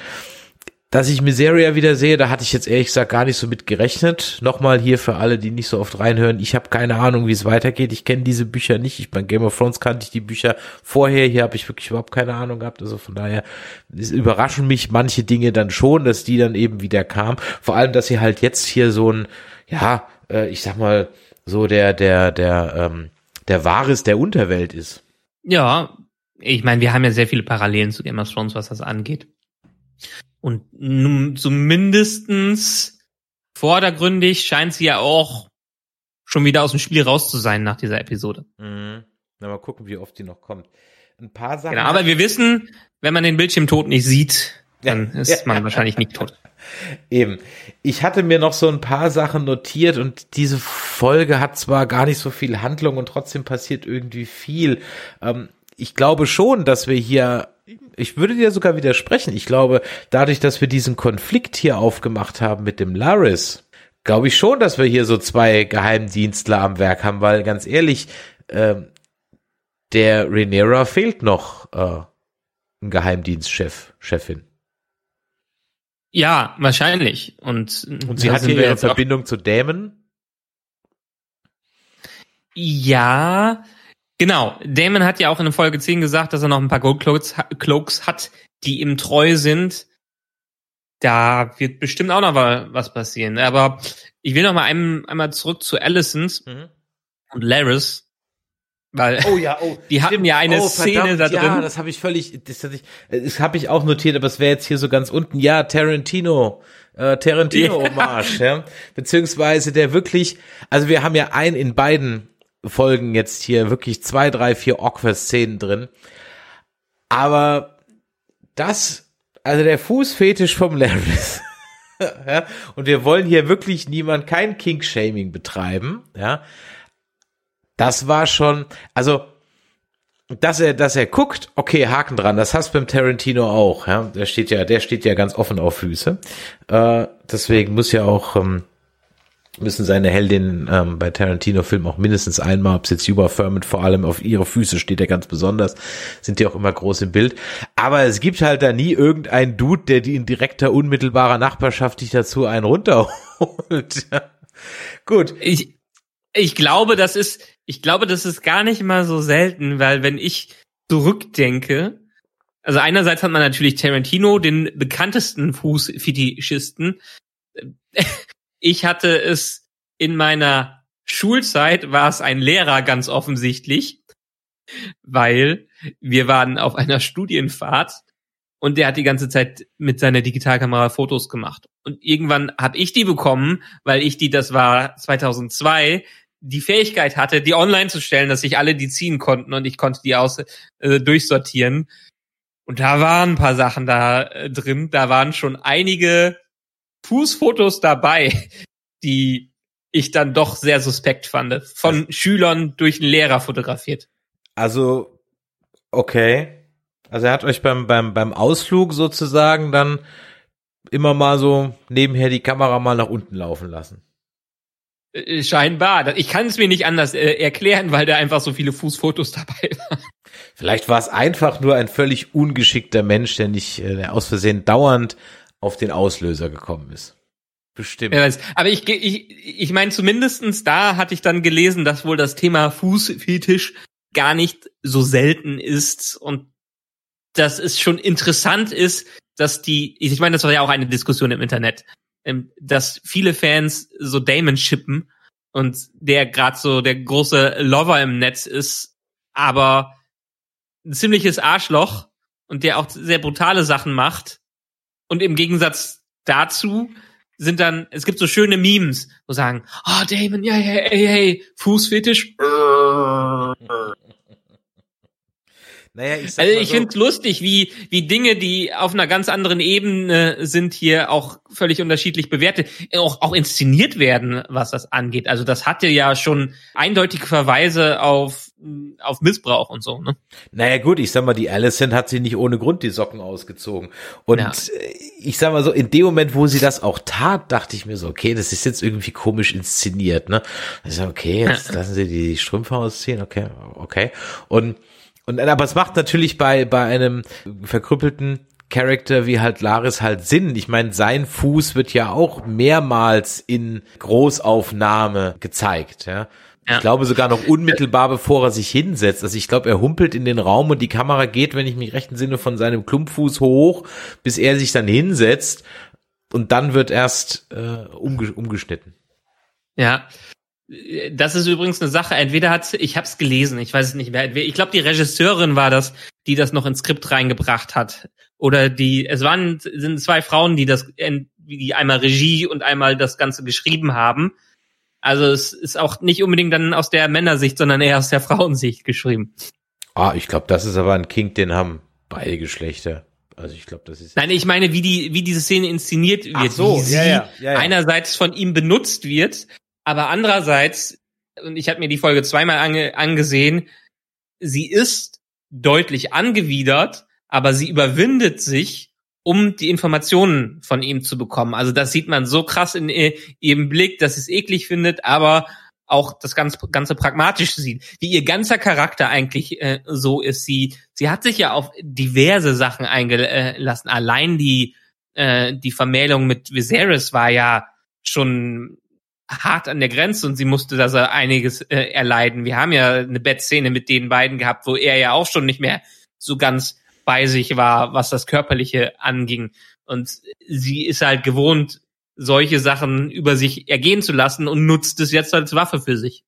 Dass ich Miseria wieder sehe, da hatte ich jetzt ehrlich gesagt gar nicht so mit gerechnet. Nochmal hier für alle, die nicht so oft reinhören. Ich habe keine Ahnung, wie es weitergeht. Ich kenne diese Bücher nicht. Ich bei Game of Thrones kannte ich die Bücher vorher. Hier habe ich wirklich überhaupt keine Ahnung gehabt. Also von daher überraschen mich manche Dinge dann schon, dass die dann eben wieder kam. Vor allem, dass sie halt jetzt hier so ein, ja, äh, ich sag mal, so der, der, der, ähm, der Wahres der Unterwelt ist. Ja, ich meine, wir haben ja sehr viele Parallelen zu Game of Thrones, was das angeht. Und nun zumindestens vordergründig scheint sie ja auch schon wieder aus dem Spiel raus zu sein nach dieser Episode. Mhm. Na, mal gucken, wie oft die noch kommt. Ein paar Sachen. Genau, aber wir wissen, wenn man den Bildschirmtod nicht sieht, dann ja, ist ja, man wahrscheinlich nicht tot. Eben. Ich hatte mir noch so ein paar Sachen notiert und diese Folge hat zwar gar nicht so viel Handlung und trotzdem passiert irgendwie viel. Ähm, ich glaube schon, dass wir hier, ich würde dir sogar widersprechen. Ich glaube, dadurch, dass wir diesen Konflikt hier aufgemacht haben mit dem Laris, glaube ich schon, dass wir hier so zwei Geheimdienstler am Werk haben, weil ganz ehrlich, äh, der Rhaenyra fehlt noch äh, ein Geheimdienstchef, Chefin. Ja, wahrscheinlich. Und, und sie hat hier ihre Verbindung zu Dämen? Ja, genau. Damon hat ja auch in Folge 10 gesagt, dass er noch ein paar Gold Cloaks hat, die ihm treu sind. Da wird bestimmt auch noch was passieren. Aber ich will noch mal einmal zurück zu Allisons mhm. und Laris. Weil oh ja, oh, die hatten ja eine oh, Szene da drin. Ja, das habe ich völlig, das, das, das habe ich auch notiert, aber es wäre jetzt hier so ganz unten. Ja, Tarantino, äh, Tarantino-Hommage, ja. Beziehungsweise der wirklich, also wir haben ja ein in beiden Folgen jetzt hier wirklich zwei, drei, vier Awkward-Szenen drin. Aber das, also der Fußfetisch vom Laris. ja, und wir wollen hier wirklich niemand, kein Kink-Shaming betreiben, ja. Das war schon, also, dass er, dass er guckt, okay, Haken dran, das hast beim Tarantino auch, ja. Der steht ja, der steht ja ganz offen auf Füße. Äh, deswegen muss ja auch, ähm, müssen seine Heldinnen ähm, bei Tarantino-Filmen auch mindestens einmal, ob es jetzt Juba Furman vor allem auf ihre Füße steht, ja ganz besonders, sind die auch immer groß im Bild. Aber es gibt halt da nie irgendeinen Dude, der die in direkter, unmittelbarer Nachbarschaft dich dazu einen runterholt. Gut. Ich, ich glaube, das ist, ich glaube, das ist gar nicht mal so selten, weil wenn ich zurückdenke, also einerseits hat man natürlich Tarantino, den bekanntesten Fußfetischisten. Ich hatte es in meiner Schulzeit, war es ein Lehrer ganz offensichtlich, weil wir waren auf einer Studienfahrt und der hat die ganze Zeit mit seiner Digitalkamera Fotos gemacht. Und irgendwann habe ich die bekommen, weil ich die, das war 2002, die Fähigkeit hatte, die online zu stellen, dass sich alle die ziehen konnten und ich konnte die aus äh, durchsortieren. Und da waren ein paar Sachen da äh, drin. Da waren schon einige Fußfotos dabei, die ich dann doch sehr suspekt fand. Von also, Schülern durch einen Lehrer fotografiert. Also, okay. Also er hat euch beim, beim, beim Ausflug sozusagen dann immer mal so nebenher die Kamera mal nach unten laufen lassen. Äh, scheinbar. Ich kann es mir nicht anders äh, erklären, weil da einfach so viele Fußfotos dabei waren. Vielleicht war es einfach nur ein völlig ungeschickter Mensch, der nicht äh, aus Versehen dauernd auf den Auslöser gekommen ist. Bestimmt. Ja, aber ich, ich, ich meine, zumindestens da hatte ich dann gelesen, dass wohl das Thema Fußfetisch gar nicht so selten ist und dass es schon interessant ist, dass die, ich meine, das war ja auch eine Diskussion im Internet, ähm, dass viele Fans so Damon shippen und der gerade so der große Lover im Netz ist, aber ein ziemliches Arschloch und der auch sehr brutale Sachen macht. Und im Gegensatz dazu sind dann, es gibt so schöne Memes, wo sagen, oh Damon, ja, ja, hey, hey, Fußfetisch. Naja, ich also ich so. finde lustig, wie, wie Dinge, die auf einer ganz anderen Ebene sind, hier auch völlig unterschiedlich bewertet, auch, auch inszeniert werden, was das angeht. Also das hatte ja schon eindeutige Verweise auf, auf Missbrauch und so, ne? Naja, gut, ich sag mal, die Alison hat sie nicht ohne Grund die Socken ausgezogen. Und ja. ich sag mal so, in dem Moment, wo sie das auch tat, dachte ich mir so, okay, das ist jetzt irgendwie komisch inszeniert, ne? Ich sag, okay, jetzt lassen sie die Strümpfe ausziehen, okay, okay. Und und aber es macht natürlich bei bei einem verkrüppelten Charakter wie halt Laris halt sind. Ich meine, sein Fuß wird ja auch mehrmals in Großaufnahme gezeigt, ja. Ja. Ich glaube sogar noch unmittelbar bevor er sich hinsetzt. Also ich glaube, er humpelt in den Raum und die Kamera geht, wenn ich mich recht entsinne, von seinem Klumpfuß hoch, bis er sich dann hinsetzt und dann wird erst äh, umge umgeschnitten. Ja. Das ist übrigens eine Sache. Entweder hat ich habe es gelesen, ich weiß es nicht mehr. Ich glaube, die Regisseurin war das, die das noch ins Skript reingebracht hat. Oder die, es waren sind zwei Frauen, die das, die einmal Regie und einmal das Ganze geschrieben haben. Also es ist auch nicht unbedingt dann aus der Männersicht, sondern eher aus der Frauensicht geschrieben. Ah, ich glaube, das ist aber ein Kink, den haben beide Geschlechter. Also ich glaube, das ist. Nein, ich meine, wie die, wie diese Szene inszeniert wird, Ach so, wie sie ja, ja, ja, ja. einerseits von ihm benutzt wird, aber andererseits, und ich habe mir die Folge zweimal ange, angesehen, sie ist deutlich angewidert, aber sie überwindet sich, um die Informationen von ihm zu bekommen. Also das sieht man so krass in äh, ihrem Blick, dass sie es eklig findet, aber auch das ganz, ganze pragmatisch sieht, wie ihr ganzer Charakter eigentlich äh, so ist. Sie, sie hat sich ja auf diverse Sachen eingelassen. Allein die, äh, die Vermählung mit Viserys war ja schon hart an der Grenze und sie musste da so einiges äh, erleiden. Wir haben ja eine Bettszene mit den beiden gehabt, wo er ja auch schon nicht mehr so ganz bei sich war, was das Körperliche anging. Und sie ist halt gewohnt, solche Sachen über sich ergehen zu lassen und nutzt es jetzt als Waffe für sich.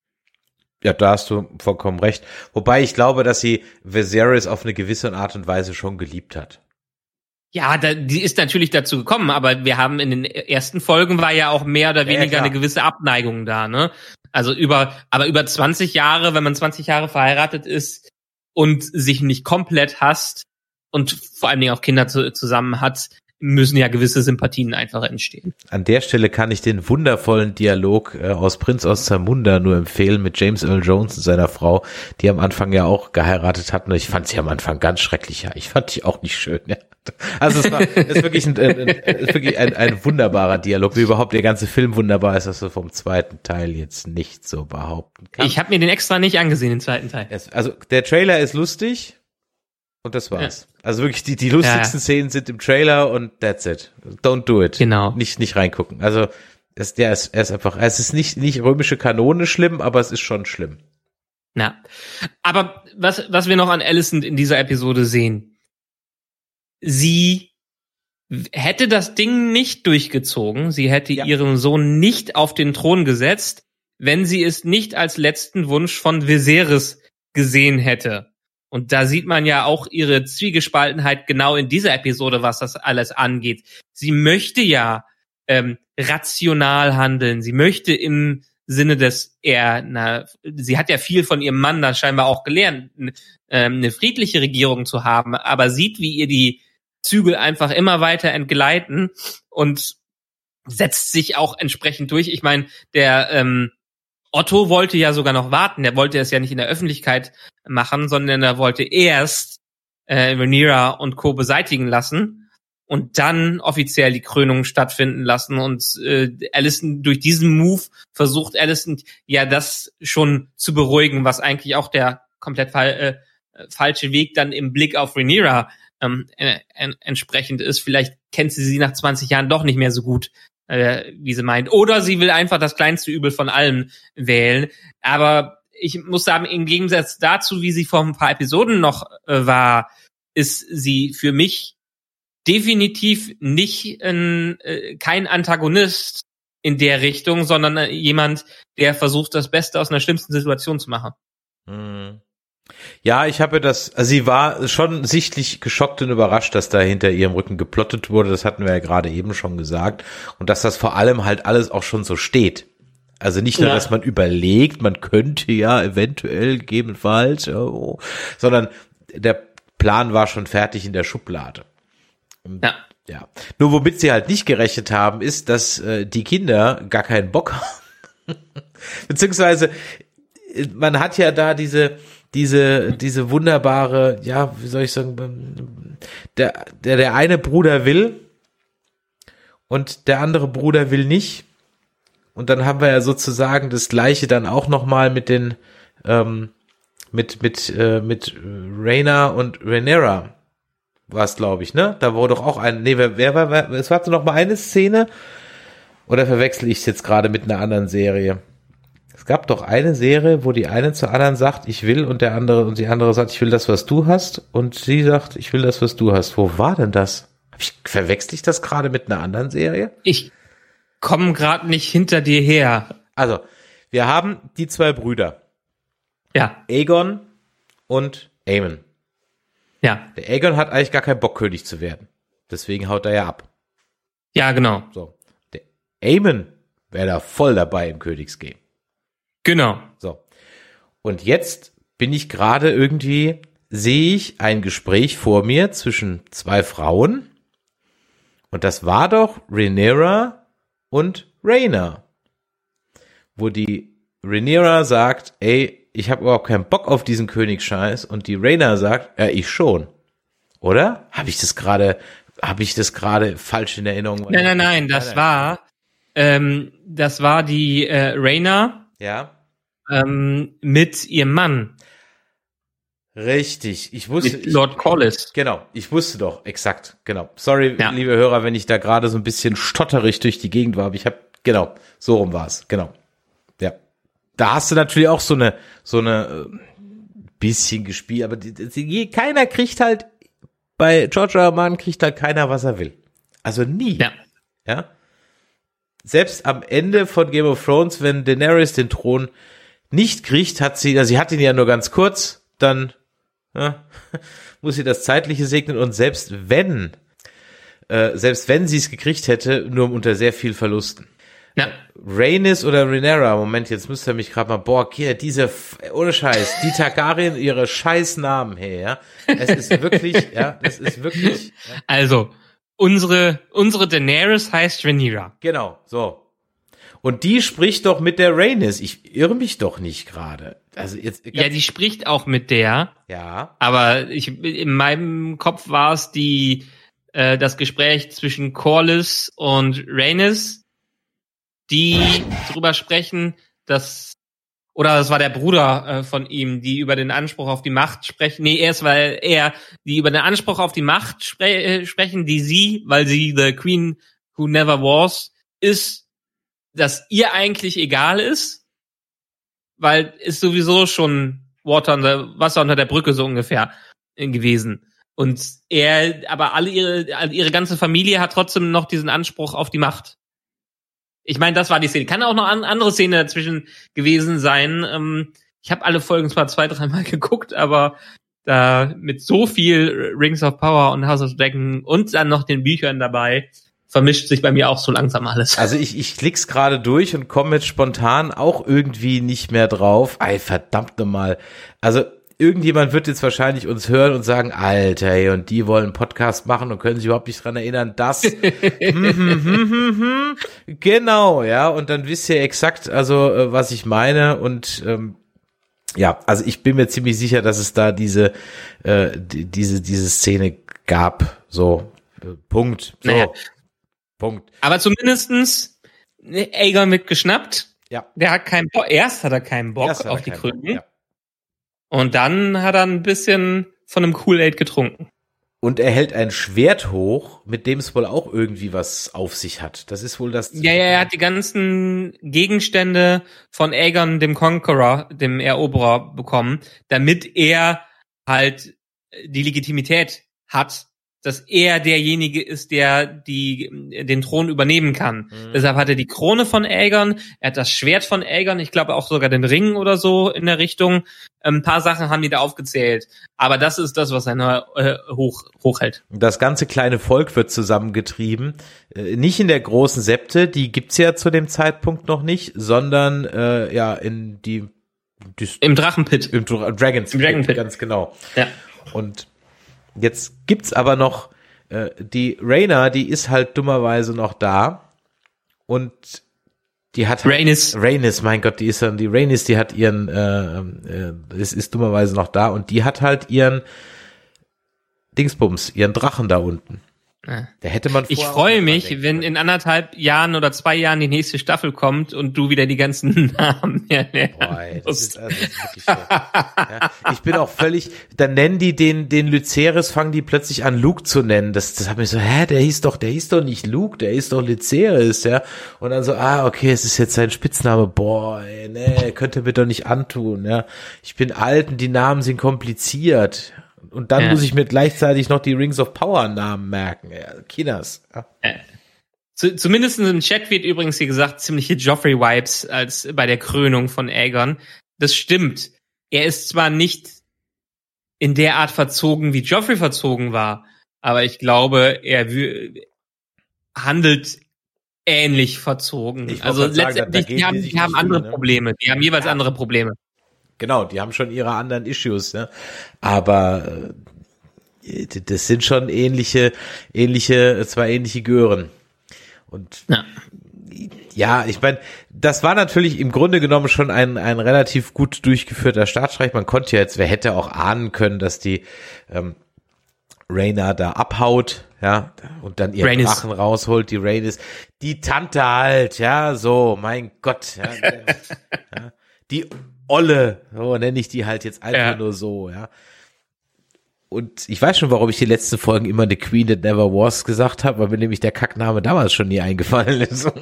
Ja, da hast du vollkommen recht. Wobei ich glaube, dass sie Viserys auf eine gewisse Art und Weise schon geliebt hat. Ja, da, die ist natürlich dazu gekommen, aber wir haben in den ersten Folgen war ja auch mehr oder Ja, ja, weniger klar. eine gewisse Abneigung da, ne? Also über, aber über 20 Jahre, wenn man 20 Jahre verheiratet ist und sich nicht komplett hasst und vor allen Dingen auch Kinder zu, zusammen hat, müssen ja gewisse Sympathien einfach entstehen. An der Stelle kann ich den wundervollen Dialog äh, aus Prinz aus Zamunda nur empfehlen mit James Earl Jones und seiner Frau, die am Anfang ja auch geheiratet hatten. Ich fand sie am Anfang ganz schrecklich. Ja, ich fand die auch nicht schön. Ja. Also es war ist wirklich, ein, äh, ist wirklich ein, ein wunderbarer Dialog. Wie überhaupt der ganze Film wunderbar ist, dass du vom zweiten Teil jetzt nicht so behaupten kannst. Ich habe mir den extra nicht angesehen, den zweiten Teil. Also der Trailer ist lustig und das war's. Also wirklich die, die lustigsten Ja. Szenen sind im Trailer und that's it. Don't do it. Genau. Nicht, nicht reingucken. Also es, der ist, er ist einfach, es ist nicht, nicht römische Kanone schlimm, aber es ist schon schlimm. Ja. Aber was, was wir noch an Alicent in dieser Episode sehen, sie hätte das Ding nicht durchgezogen, sie hätte Ja. ihren Sohn nicht auf den Thron gesetzt, wenn sie es nicht als letzten Wunsch von Viserys gesehen hätte. Und da sieht man ja auch ihre Zwiegespaltenheit genau in dieser Episode, was das alles angeht. Sie möchte ja ähm, rational handeln. Sie möchte im Sinne des eher, na, sie hat ja viel von ihrem Mann dann scheinbar auch gelernt, ähm, eine friedliche Regierung zu haben, aber sieht, wie ihr die Zügel einfach immer weiter entgleiten und setzt sich auch entsprechend durch. Ich meine, der ähm, Otto wollte ja sogar noch warten. Der wollte es ja nicht in der Öffentlichkeit machen, sondern er wollte erst äh, Rhaenyra und Co. beseitigen lassen und dann offiziell die Krönung stattfinden lassen. Und äh, Allison durch diesen Move versucht Allison ja das schon zu beruhigen, was eigentlich auch der komplett fall, äh, falsche Weg dann im Blick auf Rhaenyra ähm, äh, en entsprechend ist. Vielleicht kennt sie sie nach 20 Jahren doch nicht mehr so gut, äh, wie sie meint. Oder sie will einfach das kleinste Übel von allem wählen. Aber ich muss sagen, im Gegensatz dazu, wie sie vor ein paar Episoden noch äh, war, ist sie für mich definitiv nicht äh, kein Antagonist in der Richtung, sondern äh, jemand, der versucht, das Beste aus einer schlimmsten Situation zu machen. Mhm. Ja, ich habe das, also sie war schon sichtlich geschockt und überrascht, dass da hinter ihrem Rücken geplottet wurde. Das hatten wir ja gerade eben schon gesagt. Und dass das vor allem halt alles auch schon so steht. Also nicht nur, Ja. dass man überlegt, man könnte ja eventuell gegebenenfalls, oh, sondern der Plan war schon fertig in der Schublade. Ja. Ja. Nur womit sie halt nicht gerechnet haben, ist, dass äh, die Kinder gar keinen Bock haben. Beziehungsweise äh, man hat ja da diese diese diese wunderbare, ja, wie soll ich sagen, der der der eine Bruder will und der andere Bruder will nicht. Und dann haben wir ja sozusagen das gleiche dann auch noch mal mit den ähm, mit mit äh, mit Raina und Rhaenyra war es, glaube ich, ne? Da wurde doch auch ein, nee, wer, wer war, wer, es war noch mal eine Szene, oder verwechsel ich es jetzt gerade mit einer anderen Serie? Es gab doch eine Serie, wo die eine zur anderen sagt, ich will, und der andere, und die andere sagt, ich will das, was du hast, und sie sagt, ich will das, was du hast. Wo war denn das? Hab ich, verwechsel ich das gerade mit einer anderen Serie? Ich komme gerade nicht hinter dir her. Also, wir haben die zwei Brüder, Ja, Aegon und Aemon. ja, Der Aegon hat eigentlich gar keinen Bock, König zu werden. Deswegen haut er ja ab. ja, genau, So. Der Aemon wäre da voll dabei im Königsgame. Genau. So. Und jetzt bin ich gerade irgendwie, sehe ich ein Gespräch vor mir zwischen zwei Frauen. Und das war doch Rhaenyra und Rhaena. Wo die Rhaenyra sagt, ey, ich habe überhaupt keinen Bock auf diesen Königsscheiß. Und die Rhaena sagt, ja, ich schon. Oder? Habe ich das gerade, habe ich das gerade falsch in Erinnerung? Nein, nein, nein, das war, ähm, das war die äh, Raina Ja. Ähm, mit ihrem Mann, Richtig. Ich wusste, mit ich, Lord Collis. Genau, ich wusste doch, exakt, genau. Sorry, Ja. liebe Hörer, wenn ich da gerade so ein bisschen stotterig durch die Gegend war, aber ich habe, genau, so rum war es, genau. Ja. Da hast du natürlich auch so eine, so eine äh, bisschen gespielt, aber die, die, keiner kriegt halt, bei George R. Kriegt halt keiner, was er will. Also nie. Ja. Ja. Selbst am Ende von Game of Thrones, wenn Daenerys den Thron nicht kriegt, hat sie, also sie hat ihn ja nur ganz kurz, dann ja, muss sie das Zeitliche segnen und selbst wenn, äh, selbst wenn sie es gekriegt hätte, nur unter sehr viel Verlusten. Ja. Rhaenys oder Rhaenyra, Moment, jetzt müsst ihr mich gerade mal, boah, Kier, diese, ohne Scheiß, die Targaryen, ihre scheiß Namen her, ja. Es ist wirklich, ja, es ist wirklich, ja, Also, unsere, unsere Daenerys heißt Rhaenyra. genau, so. Und die spricht doch mit der Rhaenys. Ich irre mich doch nicht gerade. Also jetzt, Ja, die spricht auch mit der, ja, aber ich, in meinem Kopf war es die, äh, das Gespräch zwischen Corlys und Rhaenys, die drüber sprechen, dass oder das war der Bruder äh, von ihm, die über den Anspruch auf die Macht sprechen. Nee, erst weil er, die über den Anspruch auf die Macht spre äh, sprechen, die sie, weil sie the Queen who never was, ist, dass ihr eigentlich egal ist, weil ist sowieso schon Water unter, Wasser unter der Brücke so ungefähr äh, gewesen. Und er, aber alle ihre, ihre ganze Familie hat trotzdem noch diesen Anspruch auf die Macht. Ich meine, das war die Szene. Kann auch noch an, andere Szene dazwischen gewesen sein. Ähm, ich habe alle Folgen zwar zwei, dreimal geguckt, aber da mit so viel Rings of Power und House of Dragon und dann noch den Büchern dabei, vermischt sich bei mir auch so langsam alles. Also ich, ich klick's gerade durch und komme jetzt spontan auch irgendwie nicht mehr drauf. Ey, verdammt nochmal. Also irgendjemand wird jetzt wahrscheinlich uns hören und sagen, Alter, ey, und die wollen einen Podcast machen und können sich überhaupt nicht dran erinnern, dass. genau, ja. Und dann wisst ihr exakt, also äh, was ich meine. Und ähm, ja, also ich bin mir ziemlich sicher, dass es da diese, äh, die, diese, diese Szene gab. So, äh, Punkt. So. Naja. Punkt. Aber zumindestens ne, Aegon wird geschnappt. Ja. Der hat keinen Bock. Erst hat er keinen Bock er auf die Krücken. ja. Und dann hat er ein bisschen von einem Kool-Aid getrunken. Und er hält ein Schwert hoch, mit dem es wohl auch irgendwie was auf sich hat. Das ist wohl das. Ja, ja, er hat die ganzen Gegenstände von Aegon, dem Conqueror, dem Eroberer, bekommen, damit er halt die Legitimität hat, dass er derjenige ist, der die den Thron übernehmen kann. Deshalb hat er die Krone von Aegon, er hat das Schwert von Aegon, ich glaube auch sogar den Ring oder so in der Richtung. Ein paar Sachen haben die da aufgezählt, aber das ist das, was er äh, hoch hochhält. Das ganze kleine Volk wird zusammengetrieben. Äh, nicht in der großen Septe, die gibt's ja zu dem Zeitpunkt noch nicht, sondern äh, ja in die, die Im Drachenpit. im Dra Dragons Im Dragon Pit. ganz genau. Ja. Und jetzt gibt's aber noch äh, die Raina, die ist halt dummerweise noch da und die hat halt- Rhaenys. Rhaenys, mein Gott, die ist dann die Rhaenys, die hat ihren äh, äh, ist, ist dummerweise noch da und die hat halt ihren Dingsbums, ihren Drachen da unten. Da hätte man Ich freue mich, wenn in anderthalb Jahren oder zwei Jahren die nächste Staffel kommt und du wieder die ganzen Namen erlernen Boah, ey, das ist, also, das ist wirklich ja, ich bin auch völlig, dann nennen die den, den Lyceris, fangen die plötzlich an, Luke zu nennen. Das, das hat mich so, hä, der hieß doch, der hieß doch nicht Luke, der hieß doch Lyceris, ja. Und dann so, ah, okay, es ist jetzt sein Spitzname. Boah, ey, nee, könnt ihr mir doch nicht antun, ja. Ich bin alt und die Namen sind kompliziert. Und dann Ja. muss ich mir gleichzeitig noch die Rings of Power Namen merken, ja. Kinas. Ja. Zu, zumindest im Chat wird übrigens hier gesagt, ziemliche Joffrey-Vibes als bei der Krönung von Aegon. Das stimmt. Er ist zwar nicht in der Art verzogen, wie Joffrey verzogen war, aber ich glaube, er handelt ähnlich verzogen. Also sagen, letztendlich, die haben, die haben andere ne? Probleme. Die haben jeweils andere Probleme. Genau, die haben schon ihre anderen Issues, ne? Aber äh, das sind schon ähnliche, ähnliche, zwei ähnliche Gören. Und Ja. ja, ich meine, das war natürlich im Grunde genommen schon ein, ein relativ gut durchgeführter Staatsstreich. Man konnte ja jetzt, wer hätte auch ahnen können, dass die ähm, Rhaena da abhaut, ja, und dann ihren Rhaenys. Drachen rausholt, die Rhaenys, die Tante halt, ja, so, mein Gott, ja, ja, die Olle, so nenne ich die halt jetzt einfach Ja. nur so, ja. Und ich weiß schon, warum ich die letzten Folgen immer The Queen That Never Was gesagt habe, weil mir nämlich der Kackname damals schon nie eingefallen ist.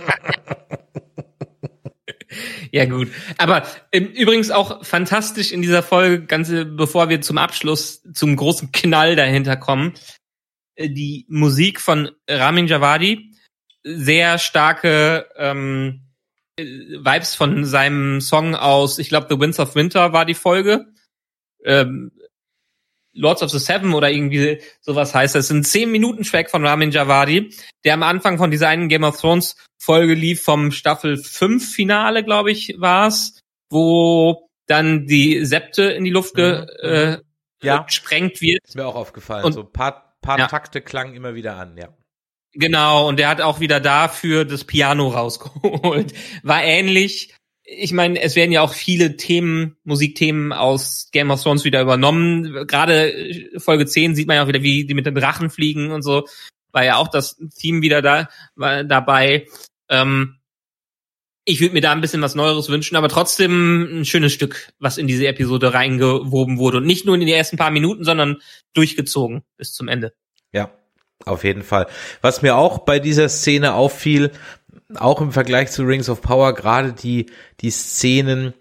Ja, gut. Aber ähm, übrigens auch fantastisch in dieser Folge, ganze, bevor wir zum Abschluss, zum großen Knall dahinter kommen, äh, die Musik von Ramin Javadi, sehr starke ähm, äh, Vibes von seinem Song aus, ich glaube, The Winds of Winter war die Folge. Ähm, Lords of the Seven oder irgendwie sowas heißt. Das ein 10 Minuten Track von Ramin Javadi, der am Anfang von dieser einen Game of Thrones Folge lief vom Staffel 5 Finale, glaube ich, war's, wo dann die Septe in die Luft ge, Mhm. äh, Ja. gesprengt wird. Ist mir auch aufgefallen. Und- so ein paar, paar Ja. Takte klangen immer wieder an, ja. Genau, und der hat auch wieder dafür das Piano rausgeholt. War ähnlich. Ich meine, es werden ja auch viele Themen, Musikthemen aus Game of Thrones wieder übernommen. Gerade äh, Folge 10 sieht man ja auch wieder, wie die mit den Drachen fliegen und so. War ja auch das Theme wieder da war dabei. Ähm, ich würde mir da ein bisschen was Neueres wünschen, aber trotzdem ein schönes Stück, was in diese Episode reingewoben wurde. Und nicht nur in die ersten paar Minuten, sondern durchgezogen bis zum Ende. Ja, auf jeden Fall. Was mir auch bei dieser Szene auffiel, auch im Vergleich zu Rings of Power, gerade die, die Szenen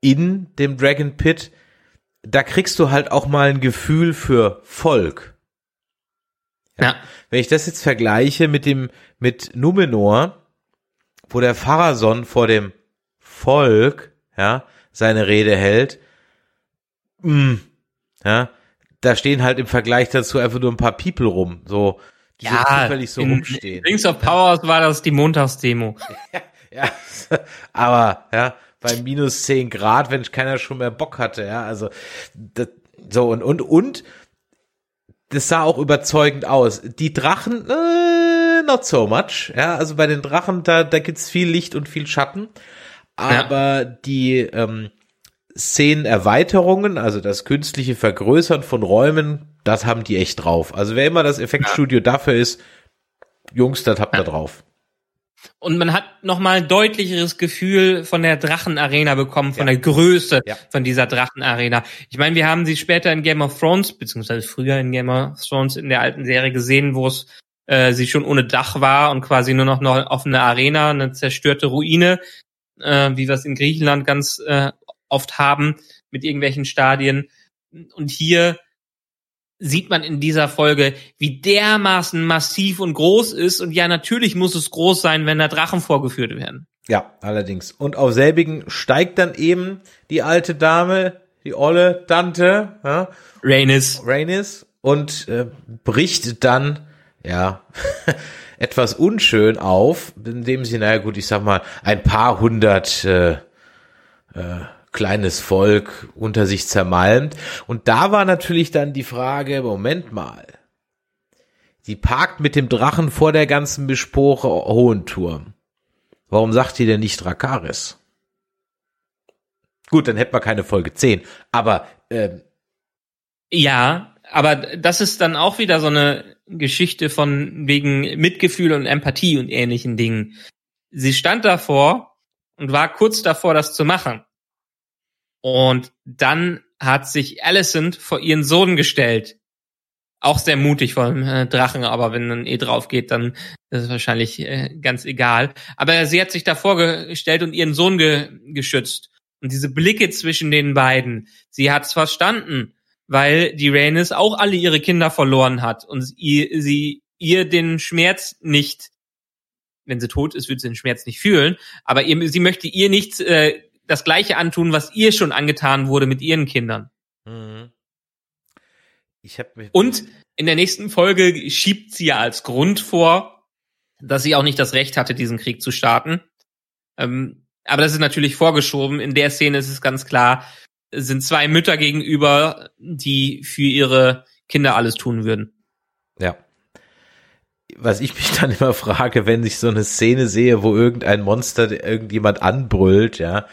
in dem Dragon Pit, da kriegst du halt auch mal ein Gefühl für Volk. Ja. Wenn ich das jetzt vergleiche mit dem, mit Numenor, wo der Pharason vor dem Volk, ja, seine Rede hält, mh, ja, da stehen halt im Vergleich dazu einfach nur ein paar People rum, so, die so zufällig so rumstehen. Rings of Powers war das die Montagsdemo. Ja, aber, ja, bei minus 10 Grad, wenn keiner schon mehr Bock hatte, ja, also, das, so, und, und, und, das sah auch überzeugend aus. Die Drachen, äh, not so much, ja, also bei den Drachen, da, da gibt's viel Licht und viel Schatten, aber die, ähm, Szenenerweiterungen, also das künstliche Vergrößern von Räumen, das haben die echt drauf. Also wer immer das Effektstudio dafür ist, Jungs, das habt ihr drauf. Und man hat nochmal ein deutlicheres Gefühl von der Drachenarena bekommen, von der Größe Ja. von dieser Drachenarena. Ich meine, wir haben sie später in Game of Thrones, beziehungsweise früher in Game of Thrones in der alten Serie gesehen, wo es äh, sie schon ohne Dach war und quasi nur noch eine offene Arena, eine zerstörte Ruine, äh, wie wir es in Griechenland ganz äh, oft haben, mit irgendwelchen Stadien. Und hier sieht man in dieser Folge, wie dermaßen massiv und groß ist. Und ja, natürlich muss es groß sein, wenn da Drachen vorgeführt werden. Ja, allerdings. Und auf selbigen steigt dann eben die alte Dame, die olle Tante, ja, Rhaenys. Rhaenys, und äh, bricht dann, ja, etwas unschön auf, indem sie, naja gut, ich sag mal, ein paar hundert äh, äh, kleines Volk unter sich zermalmt. Und da war natürlich dann die Frage, Moment mal, sie parkt mit dem Drachen vor der ganzen Beschpore Hohenturm. Warum sagt die denn nicht Drakaris? Gut, dann hätten wir keine Folge 10. Aber ähm, Ja, aber das ist dann auch wieder so eine Geschichte von wegen Mitgefühl und Empathie und ähnlichen Dingen. Sie stand davor und war kurz davor, das zu machen. Und dann hat sich Alicent vor ihren Sohn gestellt. Auch sehr mutig vom äh, Drachen, aber wenn dann eh drauf geht, dann ist es wahrscheinlich äh, ganz egal. Aber sie hat sich davor gestellt und ihren Sohn ge geschützt. Und diese Blicke zwischen den beiden, sie hat's verstanden, weil die Rhaenys auch alle ihre Kinder verloren hat und sie, sie ihr den Schmerz nicht, wenn sie tot ist, wird sie den Schmerz nicht fühlen, aber ihr, sie möchte ihr nicht äh, das Gleiche antun, was ihr schon angetan wurde mit ihren Kindern. Mhm. Ich hab Und in der nächsten Folge schiebt sie ja als Grund vor, dass sie auch nicht das Recht hatte, diesen Krieg zu starten. Ähm, aber das ist natürlich vorgeschoben. In der Szene ist es ganz klar, es sind zwei Mütter gegenüber, die für ihre Kinder alles tun würden. Ja. Was ich mich dann immer frage, wenn ich so eine Szene sehe, wo irgendein Monster irgendjemand anbrüllt, ja,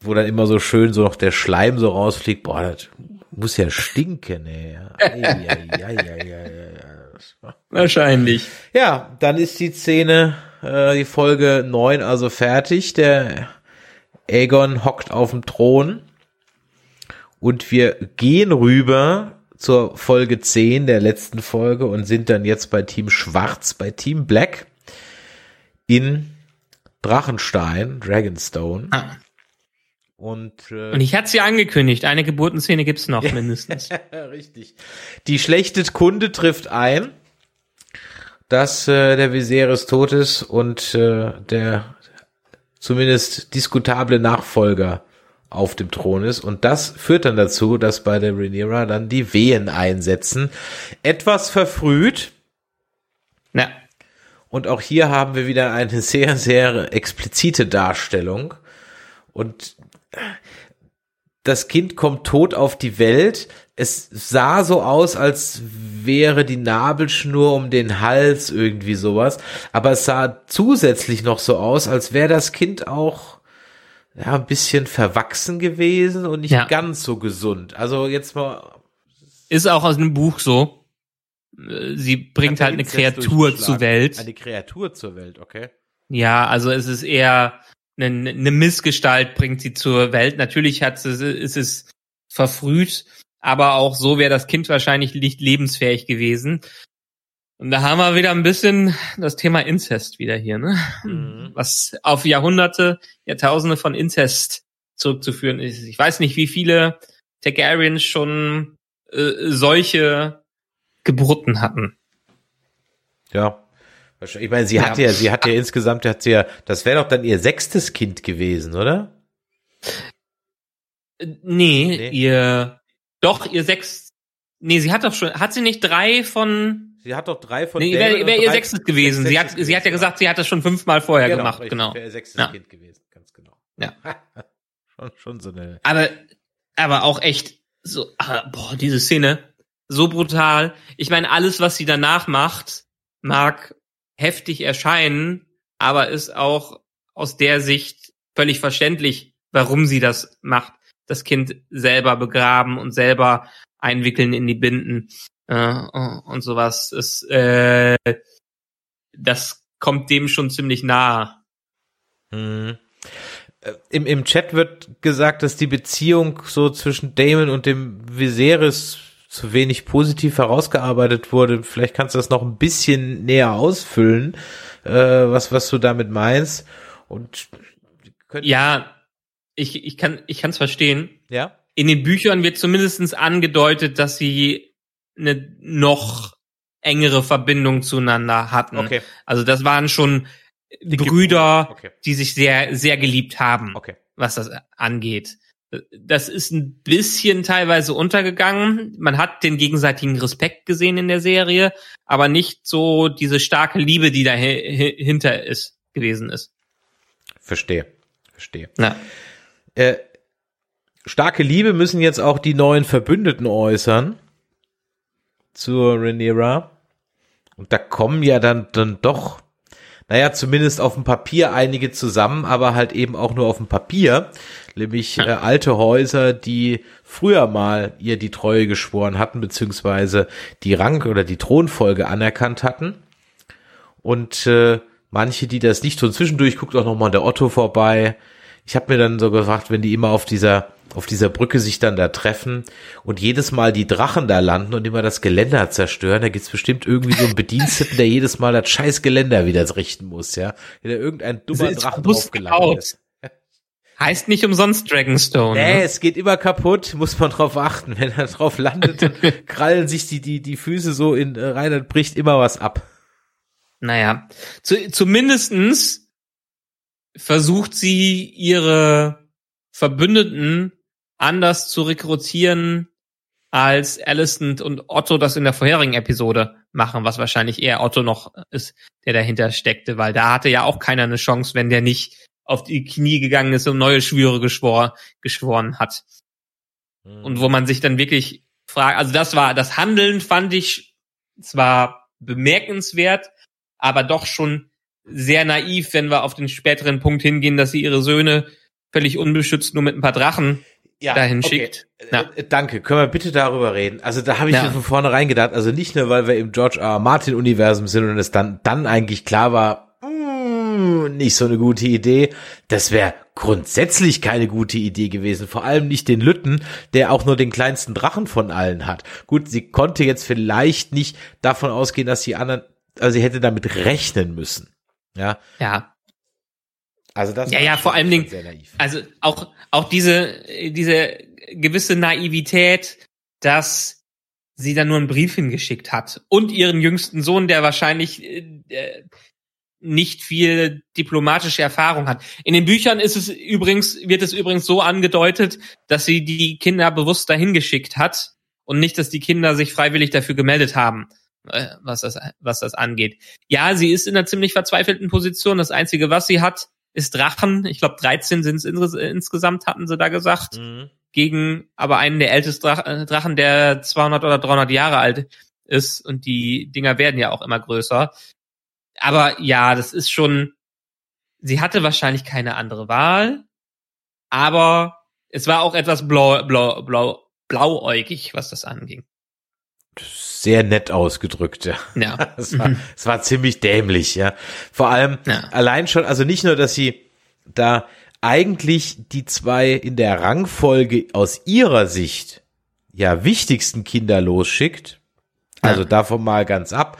wo dann immer so schön so noch der Schleim so rausfliegt, boah, das muss ja stinken, ey. Ei, ei, ei, ei, ei, ei. Wahrscheinlich. Ja, dann ist die Szene, äh, die Folge neun also fertig. Der Aegon hockt auf dem Thron und wir gehen rüber zur Folge 10 der letzten Folge und sind dann jetzt bei Team Schwarz, bei Team Black in Drachenstein, Dragonstone. Ah. Und, äh, Und ich hatte sie angekündigt, eine Geburtenszene gibt's noch mindestens. Richtig. Die schlechte Kunde trifft ein, dass äh, der Viserys tot ist und äh, der zumindest diskutable Nachfolger auf dem Thron ist. Und das führt dann dazu, dass bei der Rhaenyra dann die Wehen einsetzen. Etwas verfrüht. Na, Und auch hier haben wir wieder eine sehr, sehr explizite Darstellung. Und das Kind kommt tot auf die Welt. Es sah so aus, als wäre die Nabelschnur um den Hals irgendwie sowas. Aber es sah zusätzlich noch so aus, als wäre das Kind auch ja, ein bisschen verwachsen gewesen und nicht Ja. ganz so gesund. Also jetzt mal. ist auch aus einem Buch so. Sie bringt halt eine Kreatur zur Welt. Eine Kreatur zur Welt, okay. Ja, also es ist eher eine, eine Missgestalt bringt sie zur Welt. Natürlich hat sie, ist es verfrüht, aber auch so wäre das Kind wahrscheinlich nicht lebensfähig gewesen. Und da haben wir wieder ein bisschen das Thema Inzest wieder hier, ne? Mhm. Was auf Jahrhunderte, Jahrtausende von Inzest zurückzuführen ist. Ich weiß nicht, wie viele Targaryens schon äh, solche Geburten hatten. Ja. Wahrscheinlich- Ich meine, sie Ja. hat ja, sie hat ja insgesamt, hat sie ja, das wäre doch dann ihr sechstes Kind gewesen, oder? Äh, Nee, Nee. ihr doch ihr sechs. Nee, sie hat doch schon. Hat sie nicht drei von? Sie hat doch drei von Nee, wäre wär ihr sechstes gewesen. Sie hat, sie hat ja gesagt, sie hat das schon fünfmal vorher gemacht, richtig, genau. Wäre ihr sechstes Ja. Kind gewesen, ganz genau. Ja. schon, schon so eine. Aber, aber auch echt so, ah, boah, diese Szene so brutal. Ich meine, alles, was sie danach macht, mag heftig erscheinen, aber ist auch aus der Sicht völlig verständlich, warum sie das macht. Das Kind selber begraben und selber einwickeln in die Binden äh, und sowas. Ist, äh, das kommt dem schon ziemlich nahe. Hm. Im, Im Chat wird gesagt, dass die Beziehung so zwischen Damon und dem Viserys zu wenig positiv herausgearbeitet wurde. Vielleicht kannst du das noch ein bisschen näher ausfüllen, äh, was, was du damit meinst. Und Ja, ich, ich kann ich kann's verstehen. ja, In den Büchern wird zumindestens angedeutet, dass sie eine noch engere Verbindung zueinander hatten. okay, Also das waren schon Dicke Brüder, okay, die sich sehr, sehr geliebt haben, okay. was das angeht. Das ist ein bisschen teilweise untergegangen. Man hat den gegenseitigen Respekt gesehen in der Serie, aber nicht so diese starke Liebe, die dahinter ist, gewesen ist. Verstehe, verstehe. Ja. Äh, starke Liebe müssen jetzt auch die neuen Verbündeten äußern zur Rhaenyra. Und da kommen ja dann, dann doch, naja, zumindest auf dem Papier einige zusammen, aber halt eben auch nur auf dem Papier. nämlich äh, alte Häuser, die früher mal ihr die Treue geschworen hatten, beziehungsweise die Rang oder die Thronfolge anerkannt hatten. Und äh, manche, die das nicht tun, zwischendurch guckt auch nochmal der Otto vorbei. Ich habe mir dann so gefragt, wenn die immer auf dieser auf dieser Brücke sich dann da treffen und jedes Mal die Drachen da landen und immer das Geländer zerstören, da gibt's bestimmt irgendwie so einen Bediensteten, der jedes Mal das scheiß Geländer wieder richten muss, ja. Wenn da irgendein dummer ist Drachen draufgelandet gebaut. ist. Heißt nicht umsonst Dragonstone. Nee, Ne? es geht immer kaputt, muss man drauf achten. Wenn er drauf landet, krallen sich die, die, die Füße so in äh, rein, dann bricht immer was ab. Naja, zu, zumindestens versucht sie ihre Verbündeten anders zu rekrutieren, als Alicent und Otto das in der vorherigen Episode machen, was wahrscheinlich eher Otto noch ist, der dahinter steckte, weil da hatte ja auch keiner eine Chance, wenn der nicht auf die Knie gegangen ist und neue Schwüre geschwor, geschworen hat. Und wo man sich dann wirklich fragt, also das war, das Handeln fand ich zwar bemerkenswert, aber doch schon sehr naiv, wenn wir auf den späteren Punkt hingehen, dass sie ihre Söhne völlig unbeschützt nur mit ein paar Drachen dahin schickt. Ja. Äh, Danke, können wir bitte darüber reden? Also da habe ich Ja. mir von vornherein gedacht, also nicht nur, weil wir im George R. Martin Universum sind und es dann, dann eigentlich klar war, mm, nicht so eine gute Idee. Das wäre grundsätzlich keine gute Idee gewesen. Vor allem nicht den Lütten, der auch nur den kleinsten Drachen von allen hat. Gut, sie konnte jetzt vielleicht nicht davon ausgehen, dass die anderen, also sie hätte damit rechnen müssen. Ja, ja, also das Ja, ja, vor allem Dingen- sehr naiv. also auch auch diese diese gewisse Naivität, dass sie dann nur einen Brief hingeschickt hat und ihren jüngsten Sohn, der wahrscheinlich äh, äh, nicht viel diplomatische Erfahrung hat. In den Büchern ist es übrigens wird es übrigens so angedeutet, dass sie die Kinder bewusst dahin geschickt hat und nicht, dass die Kinder sich freiwillig dafür gemeldet haben, äh, was das was das angeht. Ja, sie ist in einer ziemlich verzweifelten Position. Das einzige, was sie hat, ist Drachen. Ich glaube, 13 sind es ins insgesamt, hatten sie da gesagt. Mhm. Gegen aber einen der ältesten äh, Drachen, der 200 oder 300 Jahre alt ist. Und die Dinger werden ja auch immer größer. Aber ja, das ist schon, sie hatte wahrscheinlich keine andere Wahl. Aber es war auch etwas blau, blau, blau, blauäugig, was das anging. Sehr nett ausgedrückt, ja. Ja. Es war, es war ziemlich dämlich, ja. Vor allem Ja. allein schon, also nicht nur, dass sie da eigentlich die zwei in der Rangfolge aus ihrer Sicht ja wichtigsten Kinder losschickt. Also Ja. davon mal ganz ab.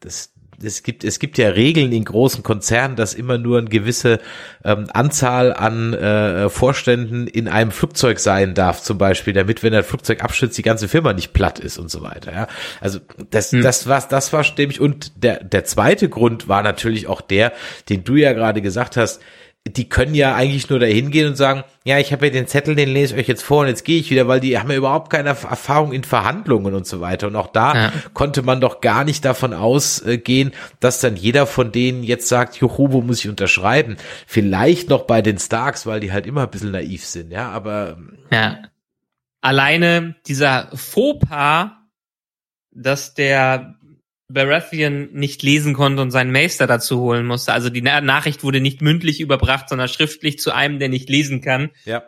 Das, es gibt, es gibt ja Regeln in großen Konzernen, dass immer nur eine gewisse ähm, Anzahl an äh, Vorständen in einem Flugzeug sein darf, zum Beispiel, damit, wenn ein Flugzeug abstürzt, die ganze Firma nicht platt ist und so weiter. Ja, also das, das war, das war stimmig. Und der der zweite Grund war natürlich auch der, den du ja gerade gesagt hast. Die können ja eigentlich nur dahin gehen und sagen, ja, ich habe ja den Zettel, den lese ich euch jetzt vor und jetzt gehe ich wieder, weil die haben ja überhaupt keine Erfahrung in Verhandlungen und so weiter. Und auch da Ja. konnte man doch gar nicht davon ausgehen, dass dann jeder von denen jetzt sagt, juhu, wo muss ich unterschreiben? Vielleicht noch bei den Starks, weil die halt immer ein bisschen naiv sind, ja, aber Ja. Alleine dieser Fauxpas, dass der Baratheon nicht lesen konnte und seinen Meister dazu holen musste. Also die Na Nachricht wurde nicht mündlich überbracht, sondern schriftlich zu einem, der nicht lesen kann. ja.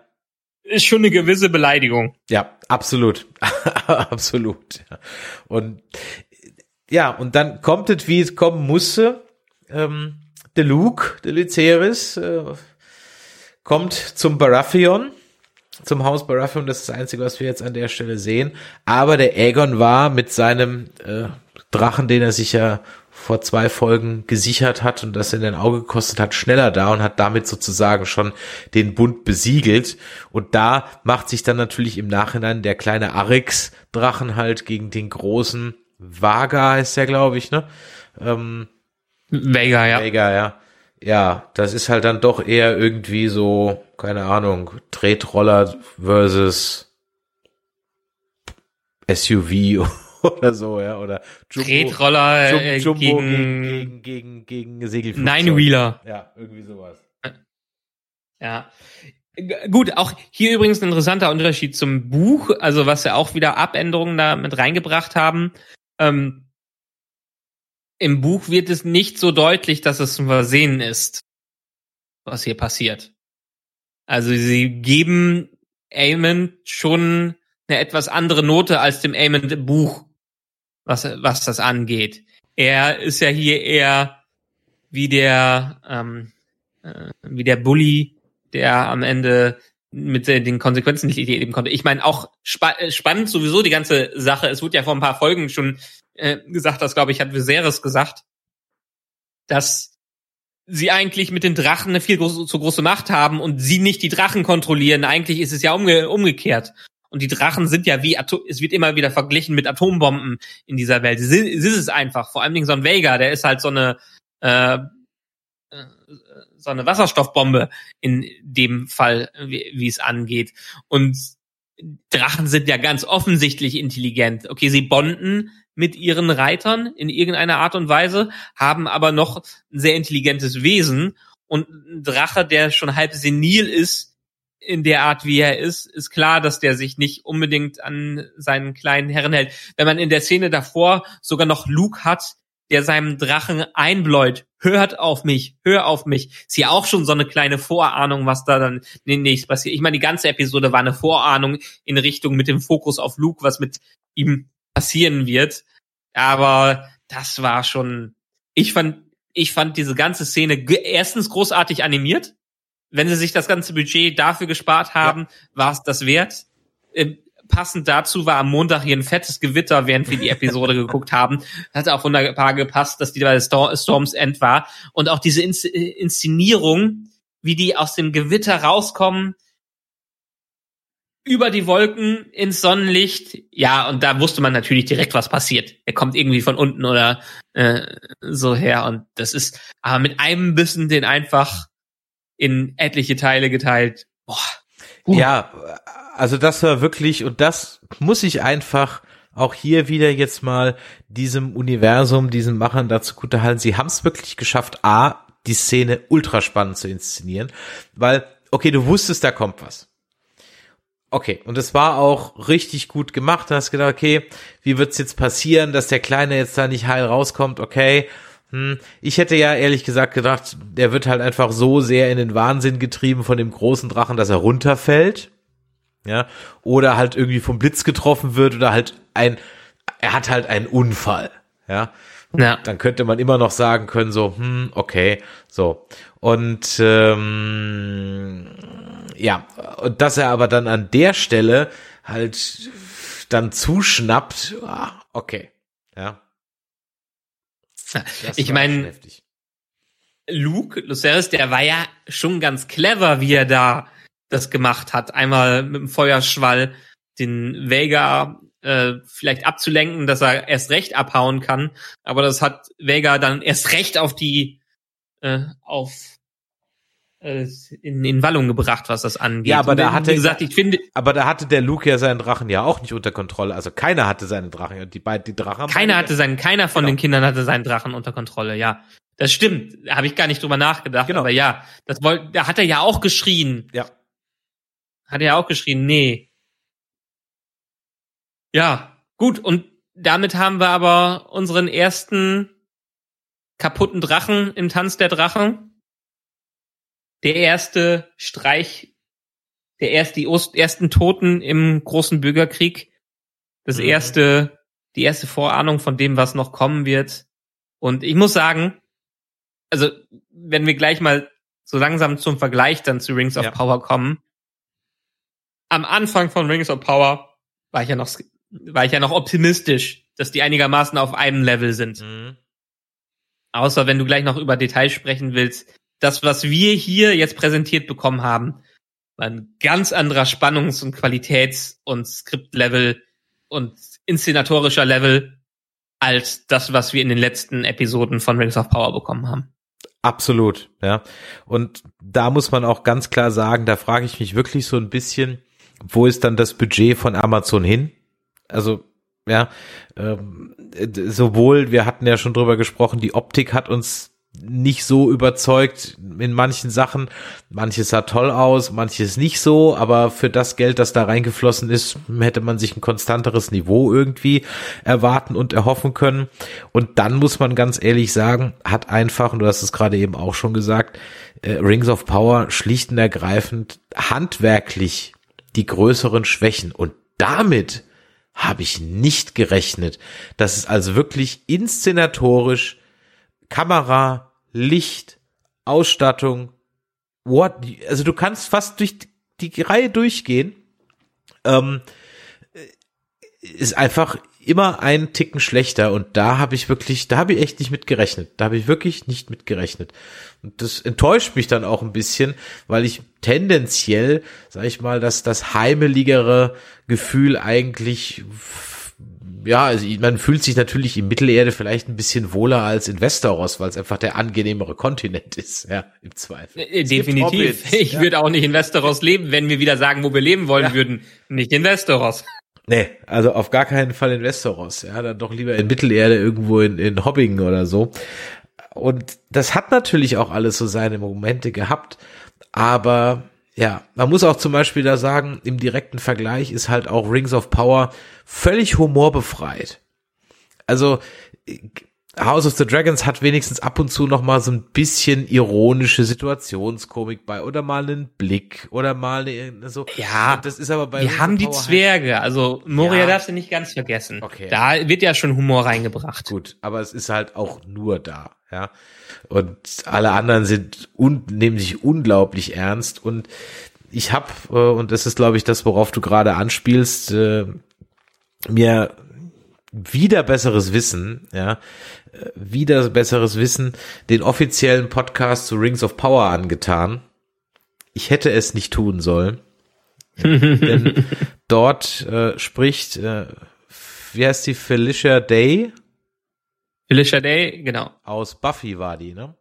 Ist schon eine gewisse Beleidigung. Ja, absolut. absolut. Und ja, und dann kommt es, wie es kommen musste. Ähm, der Luke, der Lyceris, äh, kommt zum Baratheon, zum Haus Baratheon. Das ist das Einzige, was wir jetzt an der Stelle sehen. Aber der Aegon war mit seinem äh, Drachen, den er sich ja vor zwei Folgen gesichert hat und das in ein Auge gekostet hat, schneller da und hat damit sozusagen schon den Bund besiegelt. Und da macht sich dann natürlich im Nachhinein der kleine Arix-Drachen halt gegen den großen Vaga ist der, glaube ich, ne? Ähm, Vega, ja. Vega, ja. Ja, das ist halt dann doch eher irgendwie so, keine Ahnung, Tretroller versus SUV oder so, ja, oder Jumbo, Tretroller äh, Jum- Jumbo gegen, gegen, gegen, gegen, Segelflugzeug. Nine-Wheeler. Ja, irgendwie sowas. Ja. Gut, auch hier übrigens ein interessanter Unterschied zum Buch, also was ja auch wieder Abänderungen da mit reingebracht haben. Ähm, Im Buch wird es nicht so deutlich, dass es ein Versehen ist, was hier passiert. Also sie geben Amond schon eine etwas andere Note als dem Amond Buch, was, was das angeht. Er ist ja hier eher wie der, ähm, äh, wie der Bully, der am Ende mit den Konsequenzen nicht leben konnte. Ich meine, auch spa äh, spannend sowieso die ganze Sache. Es wurde ja vor ein paar Folgen schon äh, gesagt, das glaube ich hat Viserys gesagt, dass sie eigentlich mit den Drachen eine viel groß, zu große Macht haben und sie nicht die Drachen kontrollieren. Eigentlich ist es ja umge umgekehrt. Und die Drachen sind ja wie, Atom es wird immer wieder verglichen mit Atombomben in dieser Welt. Es ist es einfach. Vor allen Dingen so ein Vega, der ist halt so eine, äh, äh, so eine Wasserstoffbombe in dem Fall, wie, wie es angeht. Und Drachen sind ja ganz offensichtlich intelligent. Okay, sie bonden mit ihren Reitern in irgendeiner Art und Weise, haben aber noch ein sehr intelligentes Wesen. Und ein Drache, der schon halb senil ist, in der Art, wie er ist, ist klar, dass der sich nicht unbedingt an seinen kleinen Herren hält. Wenn man in der Szene davor sogar noch Luke hat, der seinem Drachen einbläut, hört auf mich, hör auf mich, ist ja auch schon so eine kleine Vorahnung, was da dann demnächst passiert. Ich meine, die ganze Episode war eine Vorahnung in Richtung mit dem Fokus auf Luke, was mit ihm passieren wird. Aber das war schon, ich fand, ich fand diese ganze Szene erstens großartig animiert. Wenn sie sich das ganze Budget dafür gespart haben, ja. war es das wert. Äh, passend dazu war am Montag hier ein fettes Gewitter, während wir die Episode geguckt haben. Hat auch wunderbar gepasst, dass die bei Storms End war. Und auch diese Inszenierung, wie die aus dem Gewitter rauskommen, über die Wolken ins Sonnenlicht. Ja, und da wusste man natürlich direkt, was passiert. Er kommt irgendwie von unten oder äh, so her. Und das ist aber mit einem Bissen den einfach in etliche Teile geteilt. Boah. Uh. Ja, also das war wirklich, und das muss ich einfach auch hier wieder jetzt mal diesem Universum, diesem Machern dazu gut halten. Sie haben es wirklich geschafft, A, die Szene ultra spannend zu inszenieren, weil, okay, du wusstest, da kommt was. Okay, und es war auch richtig gut gemacht. Du hast gedacht, okay, wie wird's jetzt passieren, dass der Kleine jetzt da nicht heil rauskommt? Okay, hm. ich hätte ja ehrlich gesagt gedacht, der wird halt einfach so sehr in den Wahnsinn getrieben von dem großen Drachen, dass er runterfällt. Ja, oder halt irgendwie vom Blitz getroffen wird oder halt ein, er hat halt einen Unfall. Ja, ja. Dann könnte man immer noch sagen können, so, hm, okay, so. Und ähm, ja, und dass er aber dann an der Stelle halt dann zuschnappt, ah, okay, ja. Das ich meine, Luke, Lucerys, der war ja schon ganz clever, wie er da das gemacht hat. Einmal mit dem Feuerschwall den Vega äh, vielleicht abzulenken, dass er erst recht abhauen kann. Aber das hat Vega dann erst recht auf die äh, auf in, in Wallung gebracht, was das angeht. Ja, aber da hatte, gesagt, ich finde, aber da hatte der Luke ja seinen Drachen ja auch nicht unter Kontrolle. Also keiner hatte seinen Drachen und die beiden, die Drachen. Keiner hatte seinen, keiner von genau. den Kindern hatte seinen Drachen unter Kontrolle. Ja, das stimmt. Habe ich gar nicht drüber nachgedacht. Genau. Aber ja, das wollte, da hat er ja auch geschrien. Ja. Hat er ja auch geschrien. Nee. Ja, gut. Und damit haben wir aber unseren ersten kaputten Drachen im Tanz der Drachen der erste Streich, der erst die Ost ersten Toten im großen Bürgerkrieg, das mhm. erste, die erste Vorahnung von dem, was noch kommen wird. Und ich muss sagen, also wenn wir gleich mal so langsam zum Vergleich dann zu Rings of ja. Power kommen, am Anfang von Rings of Power war ich ja noch, war ich ja noch optimistisch, dass die einigermaßen auf einem Level sind. Mhm. Außer wenn du gleich noch über Details sprechen willst, das, was wir hier jetzt präsentiert bekommen haben, war ein ganz anderer Spannungs- und Qualitäts- und Skriptlevel und inszenatorischer Level als das, was wir in den letzten Episoden von Rings of Power bekommen haben. Absolut, ja. Und da muss man auch ganz klar sagen, da frage ich mich wirklich so ein bisschen, wo ist dann das Budget von Amazon hin? Also, ja, ähm, sowohl, wir hatten ja schon drüber gesprochen, die Optik hat uns nicht so überzeugt in manchen Sachen. Manches sah toll aus, manches nicht so, aber für das Geld, das da reingeflossen ist, hätte man sich ein konstanteres Niveau irgendwie erwarten und erhoffen können. Und dann muss man ganz ehrlich sagen, hat einfach, und du hast es gerade eben auch schon gesagt, äh, Rings of Power schlicht und ergreifend handwerklich die größeren Schwächen. Und damit habe ich nicht gerechnet. dass es also wirklich inszenatorisch Kamera, Licht, Ausstattung, what, also du kannst fast durch die Reihe durchgehen. Ähm, ist einfach immer einen Ticken schlechter und da habe ich wirklich, da habe ich echt nicht mit gerechnet. Da habe ich wirklich nicht mit gerechnet. Und das enttäuscht mich dann auch ein bisschen, weil ich tendenziell, sag ich mal, dass das heimeligere Gefühl eigentlich ja, also man fühlt sich natürlich in Mittelerde vielleicht ein bisschen wohler als in Westeros, weil es einfach der angenehmere Kontinent ist, ja, im Zweifel. Äh, definitiv. Ich ja. würde auch nicht in Westeros leben, wenn wir wieder sagen, wo wir leben wollen ja. würden. Nicht in Westeros. Nee, also auf gar keinen Fall in Westeros, ja, dann doch lieber in Mittelerde irgendwo in, in Hobbingen oder so. Und das hat natürlich auch alles so seine Momente gehabt, aber ja, man muss auch zum Beispiel da sagen, im direkten Vergleich ist halt auch Rings of Power völlig humorbefreit. Also House of the Dragons hat wenigstens ab und zu noch mal so ein bisschen ironische Situationskomik bei oder mal einen Blick oder mal eine, so. Ja, das ist aber bei. Wir haben die Zwerge, also Moria ja. darfst du nicht ganz vergessen. Okay. Da wird ja schon Humor reingebracht. Gut, aber es ist halt auch nur da, ja. Und alle anderen sind und nehmen sich unglaublich ernst und ich habe äh, und das ist glaube ich das, worauf du gerade anspielst, äh, mir wieder besseres Wissen, ja, wieder besseres Wissen, den offiziellen Podcast zu Rings of Power angetan. Ich hätte es nicht tun sollen. denn dort äh, spricht, äh, wie heißt die, Felicia Day? Felicia Day, genau. Aus Buffy war die, ne?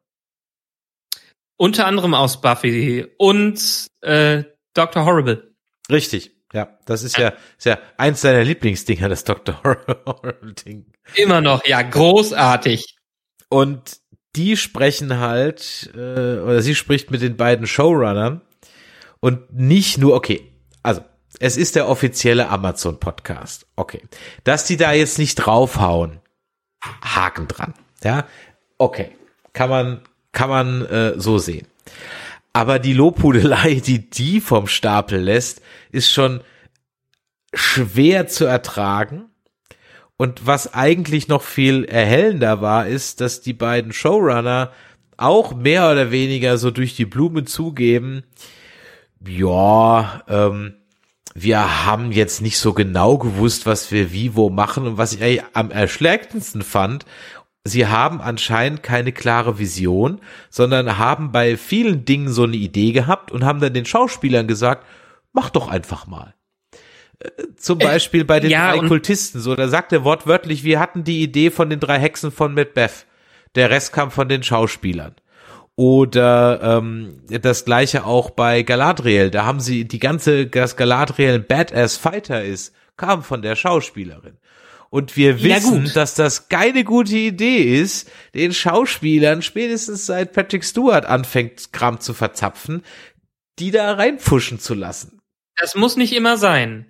Unter anderem aus Buffy und äh, Dr. Horrible. Richtig. Ja, das ist ja, ist ja eins deiner Lieblingsdinger, das Dr. Horrible-Ding. Immer noch, ja, großartig. Und die sprechen halt, äh, oder sie spricht mit den beiden Showrunnern und nicht nur, okay, also es ist der offizielle Amazon-Podcast. Okay. Dass die da jetzt nicht draufhauen, Haken dran. Ja, okay. Kann man, kann man äh, so sehen. Aber die Lobhudelei, die die vom Stapel lässt, ist schon schwer zu ertragen. Und was eigentlich noch viel erhellender war, ist, dass die beiden Showrunner auch mehr oder weniger so durch die Blume zugeben, ja, ähm, wir haben jetzt nicht so genau gewusst, was wir wie wo machen und was ich am erschlägendsten fand sie haben anscheinend keine klare Vision, sondern haben bei vielen Dingen so eine Idee gehabt und haben dann den Schauspielern gesagt, mach doch einfach mal. Äh, zum äh, Beispiel bei den ja, drei Kultisten, so, da sagt er wortwörtlich, wir hatten die Idee von den drei Hexen von Macbeth. Der Rest kam von den Schauspielern. Oder ähm, das gleiche auch bei Galadriel. Da haben sie die ganze, dass Galadriel ein Badass Fighter ist, kam von der Schauspielerin. Und wir wissen, dass das keine gute Idee ist, den Schauspielern spätestens seit Patrick Stewart anfängt, Kram zu verzapfen, die da reinpfuschen zu lassen. Das muss nicht immer sein.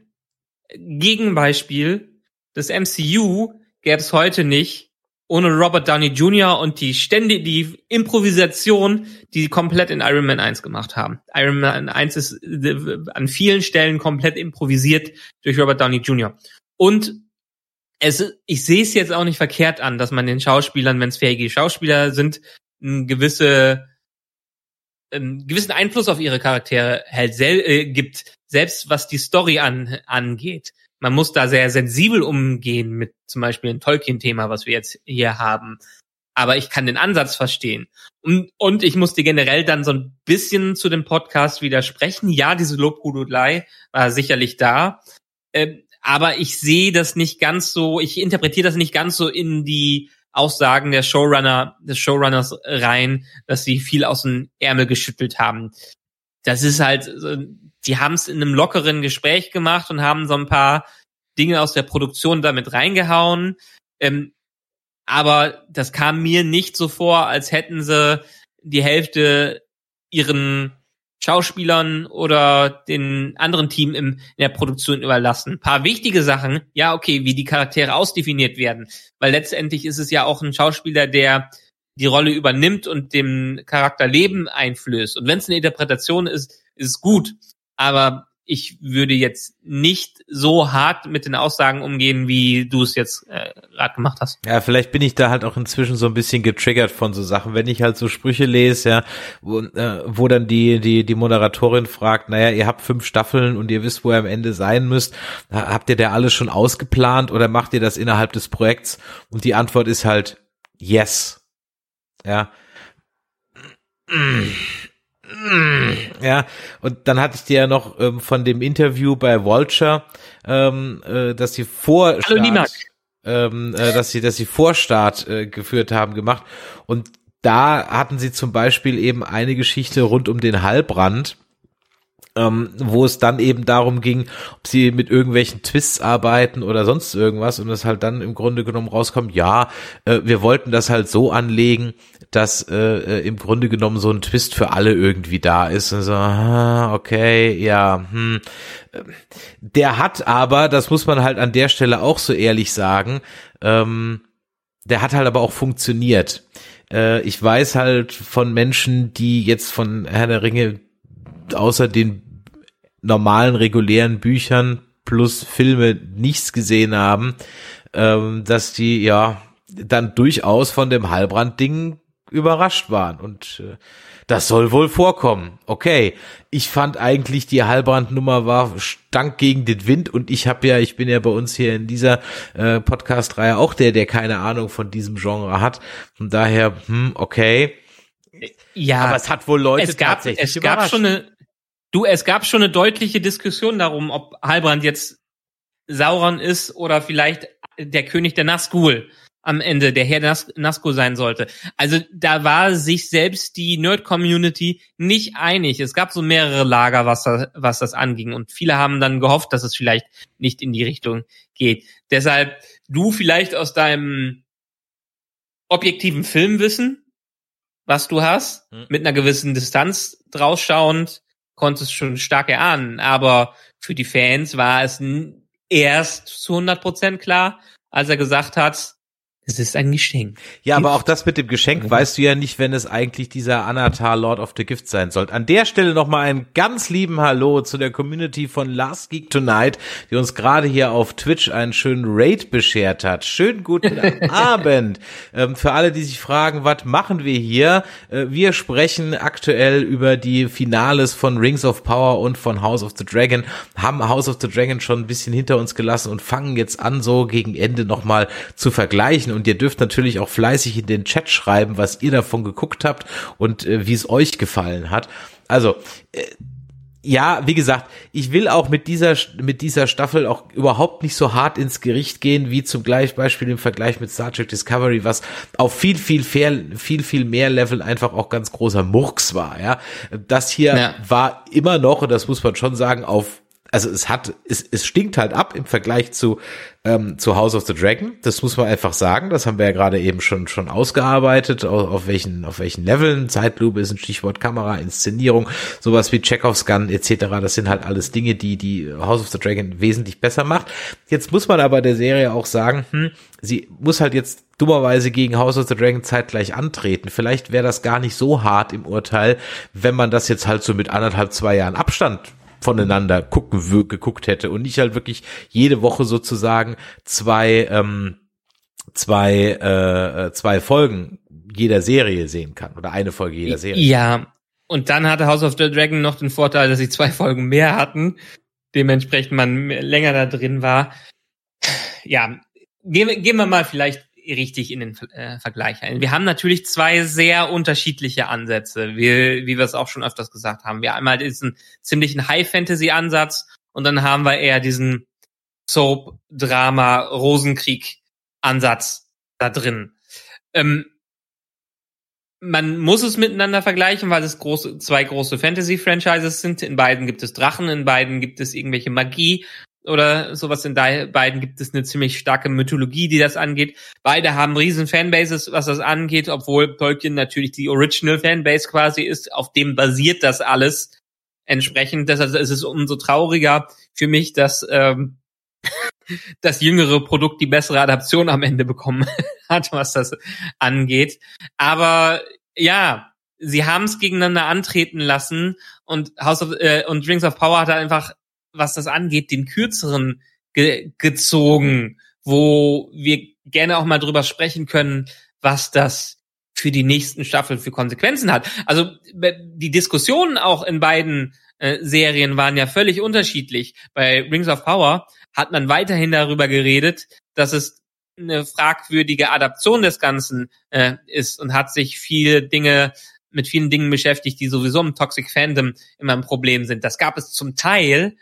Gegenbeispiel, das MCU gäbe es heute nicht ohne Robert Downey Jr. und die ständige, die Improvisation, die sie komplett in Iron Man 1 gemacht haben. Iron Man 1 ist äh, an vielen Stellen komplett improvisiert durch Robert Downey Jr. Und es, ich sehe es jetzt auch nicht verkehrt an, dass man den Schauspielern, wenn es fähige Schauspieler sind, einen gewisse einen gewissen Einfluss auf ihre Charaktere halt sel äh, gibt, selbst was die Story an, angeht. Man muss da sehr sensibel umgehen mit zum Beispiel dem Tolkien-Thema, was wir jetzt hier haben. Aber ich kann den Ansatz verstehen. Und, und ich musste generell dann so ein bisschen zu dem Podcast widersprechen. Ja, diese Lobhudelei war sicherlich da. Ähm, aber ich sehe das nicht ganz so, ich interpretiere das nicht ganz so in die Aussagen der Showrunner, des Showrunners rein, dass sie viel aus dem Ärmel geschüttelt haben. Das ist halt, die haben es in einem lockeren Gespräch gemacht und haben so ein paar Dinge aus der Produktion damit reingehauen. Ähm, aber das kam mir nicht so vor, als hätten sie die Hälfte ihren Schauspielern oder den anderen Team im, in der Produktion überlassen. Ein paar wichtige Sachen, ja, okay, wie die Charaktere ausdefiniert werden, weil letztendlich ist es ja auch ein Schauspieler, der die Rolle übernimmt und dem Charakter Leben einflößt. Und wenn es eine Interpretation ist, ist es gut. Aber ich würde jetzt nicht so hart mit den Aussagen umgehen, wie du es jetzt äh, gerade gemacht hast. Ja, vielleicht bin ich da halt auch inzwischen so ein bisschen getriggert von so Sachen, wenn ich halt so Sprüche lese, ja, wo, äh, wo dann die die die Moderatorin fragt, naja, ihr habt fünf Staffeln und ihr wisst, wo ihr am Ende sein müsst, habt ihr da alles schon ausgeplant oder macht ihr das innerhalb des Projekts? Und die Antwort ist halt yes, ja. Ja, und dann hatte ich dir ja noch ähm, von dem Interview bei Vulture, ähm, äh, dass sie vor Hallo, ähm, äh, dass sie, dass sie Vorstart äh, geführt haben, gemacht. Und da hatten sie zum Beispiel eben eine Geschichte rund um den Hallbrand, ähm, wo es dann eben darum ging, ob sie mit irgendwelchen Twists arbeiten oder sonst irgendwas und es halt dann im Grunde genommen rauskommt, ja, äh, wir wollten das halt so anlegen, dass äh, äh, im Grunde genommen so ein Twist für alle irgendwie da ist. Und so, ah, okay, ja, hm. Der hat aber, das muss man halt an der Stelle auch so ehrlich sagen, ähm, der hat halt aber auch funktioniert. Äh, ich weiß halt von Menschen, die jetzt von Herr der Ringe außer den normalen, regulären Büchern plus Filme nichts gesehen haben, ähm, dass die ja dann durchaus von dem Heilbrand-Ding überrascht waren. Und äh, das soll wohl vorkommen. Okay, ich fand eigentlich die Heilbrand-Nummer war stank gegen den Wind und ich habe ja, ich bin ja bei uns hier in dieser äh, Podcast-Reihe auch der, der keine Ahnung von diesem Genre hat. Von daher, hm, okay. Ja, aber es hat wohl Leute es gab, tatsächlich es gab schon eine Du, es gab schon eine deutliche Diskussion darum, ob Halbrand jetzt Sauron ist oder vielleicht der König der Nazgul am Ende, der Herr der Nazgul sein sollte. Also da war sich selbst die Nerd-Community nicht einig. Es gab so mehrere Lager, was das, was das anging. Und viele haben dann gehofft, dass es vielleicht nicht in die Richtung geht. Deshalb du vielleicht aus deinem objektiven Filmwissen, was du hast, hm. mit einer gewissen Distanz drausschauend, konntest schon stark erahnen. Aber für die Fans war es erst zu 100 Prozent klar, als er gesagt hat, es ist ein Geschenk. Ja, aber auch das mit dem Geschenk weißt du ja nicht, wenn es eigentlich dieser Anatar Lord of the Gift sein soll. An der Stelle nochmal einen ganz lieben Hallo zu der Community von Last Geek Tonight, die uns gerade hier auf Twitch einen schönen Raid beschert hat. Schönen guten Abend. Ähm, für alle, die sich fragen, was machen wir hier? Äh, wir sprechen aktuell über die Finales von Rings of Power und von House of the Dragon, haben House of the Dragon schon ein bisschen hinter uns gelassen und fangen jetzt an, so gegen Ende nochmal zu vergleichen und ihr dürft natürlich auch fleißig in den Chat schreiben, was ihr davon geguckt habt und äh, wie es euch gefallen hat. Also, äh, ja, wie gesagt, ich will auch mit dieser mit dieser Staffel auch überhaupt nicht so hart ins Gericht gehen wie zum Beispiel im Vergleich mit Star Trek Discovery, was auf viel viel viel viel viel mehr Level einfach auch ganz großer Murks war. Ja, das hier ja. war immer noch und das muss man schon sagen auf also es hat, es, es stinkt halt ab im Vergleich zu, ähm, zu House of the Dragon. Das muss man einfach sagen. Das haben wir ja gerade eben schon, schon ausgearbeitet, auf, auf welchen, auf welchen Leveln. Zeitlupe ist ein Stichwort Kamera, Inszenierung, sowas wie Chekhovs Gun etc. Das sind halt alles Dinge, die, die House of the Dragon wesentlich besser macht. Jetzt muss man aber der Serie auch sagen, hm, sie muss halt jetzt dummerweise gegen House of the Dragon zeitgleich antreten. Vielleicht wäre das gar nicht so hart im Urteil, wenn man das jetzt halt so mit anderthalb, zwei Jahren Abstand voneinander gucken geguckt hätte und nicht halt wirklich jede Woche sozusagen zwei ähm, zwei äh, zwei Folgen jeder Serie sehen kann oder eine Folge jeder Serie. Ja, und dann hatte House of the Dragon noch den Vorteil, dass sie zwei Folgen mehr hatten, dementsprechend man länger da drin war. Ja, gehen, gehen wir mal vielleicht richtig in den äh, Vergleich ein. Wir haben natürlich zwei sehr unterschiedliche Ansätze, wie, wie wir es auch schon öfters gesagt haben. Wir einmal diesen ziemlichen High-Fantasy-Ansatz und dann haben wir eher diesen Soap-Drama-Rosenkrieg-Ansatz da drin. Ähm, man muss es miteinander vergleichen, weil es große, zwei große Fantasy-Franchises sind. In beiden gibt es Drachen, in beiden gibt es irgendwelche Magie oder sowas in beiden gibt es eine ziemlich starke Mythologie, die das angeht. Beide haben riesen Fanbases, was das angeht, obwohl Tolkien natürlich die Original Fanbase quasi ist. Auf dem basiert das alles entsprechend. Deshalb ist es umso trauriger für mich, dass ähm, das jüngere Produkt die bessere Adaption am Ende bekommen hat, was das angeht. Aber ja, sie haben es gegeneinander antreten lassen und House of äh, und Rings of Power hat einfach, was das angeht, den kürzeren ge gezogen, wo wir gerne auch mal drüber sprechen können, was das für die nächsten Staffeln für Konsequenzen hat. Also die Diskussionen auch in beiden äh, Serien waren ja völlig unterschiedlich. Bei Rings of Power hat man weiterhin darüber geredet, dass es eine fragwürdige Adaption des Ganzen äh, ist und hat sich viele Dinge mit vielen Dingen beschäftigt, die sowieso im Toxic Fandom immer ein Problem sind. Das gab es zum Teil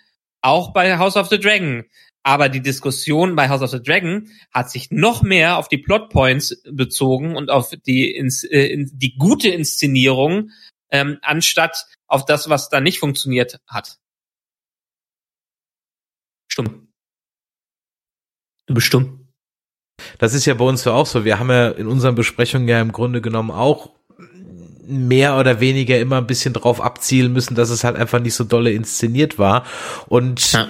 auch bei House of the Dragon. Aber die Diskussion bei House of the Dragon hat sich noch mehr auf die Plotpoints bezogen und auf die, ins, äh, in, die gute Inszenierung, ähm, anstatt auf das, was da nicht funktioniert hat. Stumm. Du bist stumm. Das ist ja bei uns so auch so. Wir haben ja in unseren Besprechungen ja im Grunde genommen auch mehr oder weniger immer ein bisschen drauf abzielen müssen, dass es halt einfach nicht so dolle inszeniert war. Und ja,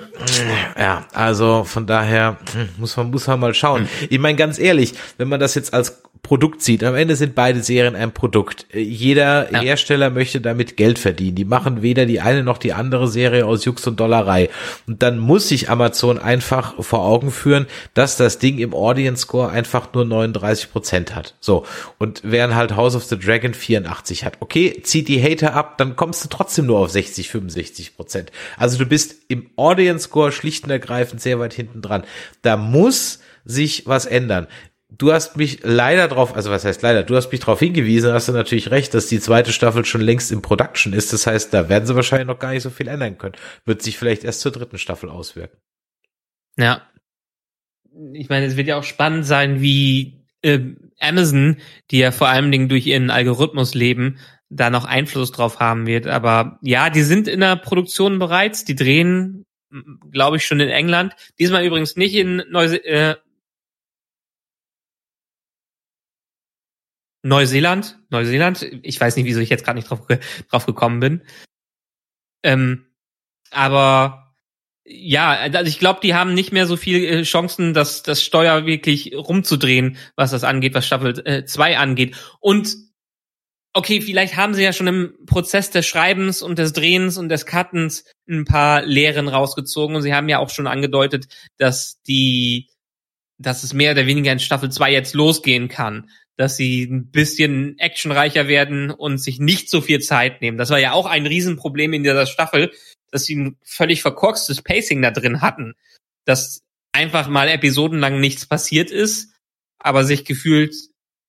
ja also von daher hm, muss man, muss man mal schauen. Hm. Ich meine, ganz ehrlich, wenn man das jetzt als Produkt sieht. Am Ende sind beide Serien ein Produkt. Jeder ja. Hersteller möchte damit Geld verdienen. Die machen weder die eine noch die andere Serie aus Jux und Dollerei. Und dann muss sich Amazon einfach vor Augen führen, dass das Ding im Audience Score einfach nur 39 Prozent hat. So. Und während halt House of the Dragon 84 hat. Okay, zieht die Hater ab, dann kommst du trotzdem nur auf 60, 65 Prozent. Also du bist im Audience Score schlicht und ergreifend sehr weit hinten dran. Da muss sich was ändern du hast mich leider drauf, also was heißt leider, du hast mich darauf hingewiesen, hast du natürlich recht, dass die zweite Staffel schon längst in Production ist. Das heißt, da werden sie wahrscheinlich noch gar nicht so viel ändern können. Wird sich vielleicht erst zur dritten Staffel auswirken. Ja. Ich meine, es wird ja auch spannend sein, wie äh, Amazon, die ja vor allen Dingen durch ihren Algorithmus leben, da noch Einfluss drauf haben wird. Aber ja, die sind in der Produktion bereits, die drehen, glaube ich, schon in England. Diesmal übrigens nicht in Neuse äh, Neuseeland, Neuseeland, ich weiß nicht, wieso ich jetzt gerade nicht drauf, drauf gekommen bin. Ähm, aber ja, also ich glaube, die haben nicht mehr so viele äh, Chancen, das, das Steuer wirklich rumzudrehen, was das angeht, was Staffel 2 äh, angeht. Und okay, vielleicht haben sie ja schon im Prozess des Schreibens und des Drehens und des Cuttens ein paar Lehren rausgezogen und sie haben ja auch schon angedeutet, dass die, dass es mehr oder weniger in Staffel 2 jetzt losgehen kann dass sie ein bisschen actionreicher werden und sich nicht so viel Zeit nehmen. Das war ja auch ein Riesenproblem in dieser Staffel, dass sie ein völlig verkorkstes Pacing da drin hatten. Dass einfach mal episodenlang nichts passiert ist, aber sich gefühlt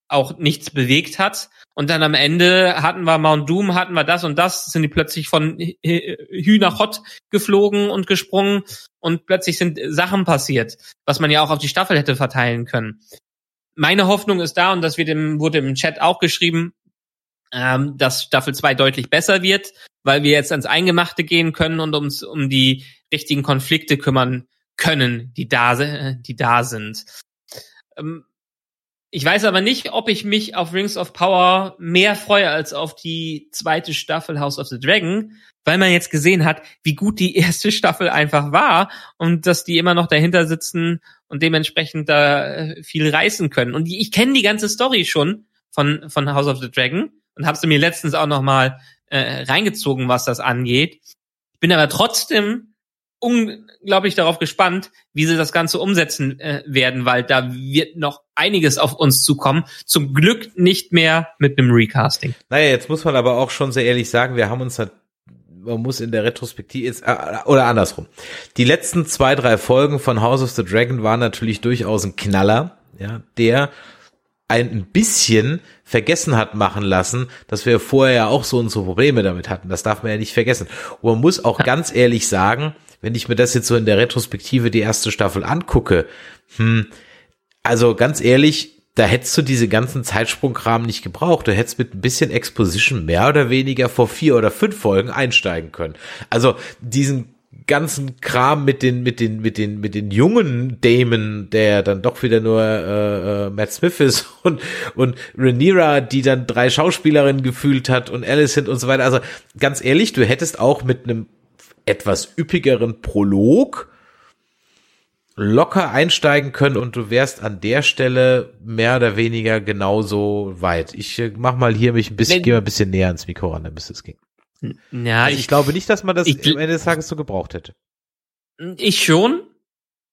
auch nichts bewegt hat. Und dann am Ende hatten wir Mount Doom, hatten wir das und das, sind die plötzlich von Hü nach Hot geflogen und gesprungen und plötzlich sind Sachen passiert, was man ja auch auf die Staffel hätte verteilen können meine Hoffnung ist da, und das wird im, wurde im Chat auch geschrieben, ähm, dass Staffel 2 deutlich besser wird, weil wir jetzt ans Eingemachte gehen können und uns um die richtigen Konflikte kümmern können, die da, die da sind. Ähm, ich weiß aber nicht, ob ich mich auf Rings of Power mehr freue als auf die zweite Staffel House of the Dragon, weil man jetzt gesehen hat, wie gut die erste Staffel einfach war und dass die immer noch dahinter sitzen und dementsprechend da äh, viel reißen können. Und ich kenne die ganze Story schon von, von House of the Dragon und habe sie mir letztens auch noch mal äh, reingezogen, was das angeht. Ich bin aber trotzdem unglaublich darauf gespannt, wie sie das Ganze umsetzen äh, werden, weil da wird noch einiges auf uns zukommen. Zum Glück nicht mehr mit einem Recasting. Naja, jetzt muss man aber auch schon sehr ehrlich sagen, wir haben uns da man muss in der Retrospektive jetzt, äh, oder andersrum. Die letzten zwei, drei Folgen von House of the Dragon waren natürlich durchaus ein Knaller, ja, der ein bisschen vergessen hat machen lassen, dass wir vorher ja auch so und so Probleme damit hatten. Das darf man ja nicht vergessen. Und man muss auch ganz ehrlich sagen, wenn ich mir das jetzt so in der Retrospektive die erste Staffel angucke, hm, also ganz ehrlich, da hättest du diese ganzen Zeitsprungrahmen nicht gebraucht. Du hättest mit ein bisschen Exposition mehr oder weniger vor vier oder fünf Folgen einsteigen können. Also diesen ganzen Kram mit den mit den mit den mit den jungen Damen, der dann doch wieder nur äh, äh, Matt Smith ist und und Rhaenyra, die dann drei Schauspielerinnen gefühlt hat und Alicent und so weiter. Also ganz ehrlich, du hättest auch mit einem etwas üppigeren Prolog locker einsteigen können und du wärst an der Stelle mehr oder weniger genauso weit. Ich äh, mach mal hier mich ein bisschen, gehe mal ein bisschen näher ans Mikro ran, müsste es gehen. Ja, Also ich, glaube nicht, dass man das ich am Ende des Tages so gebraucht hätte. Ich schon,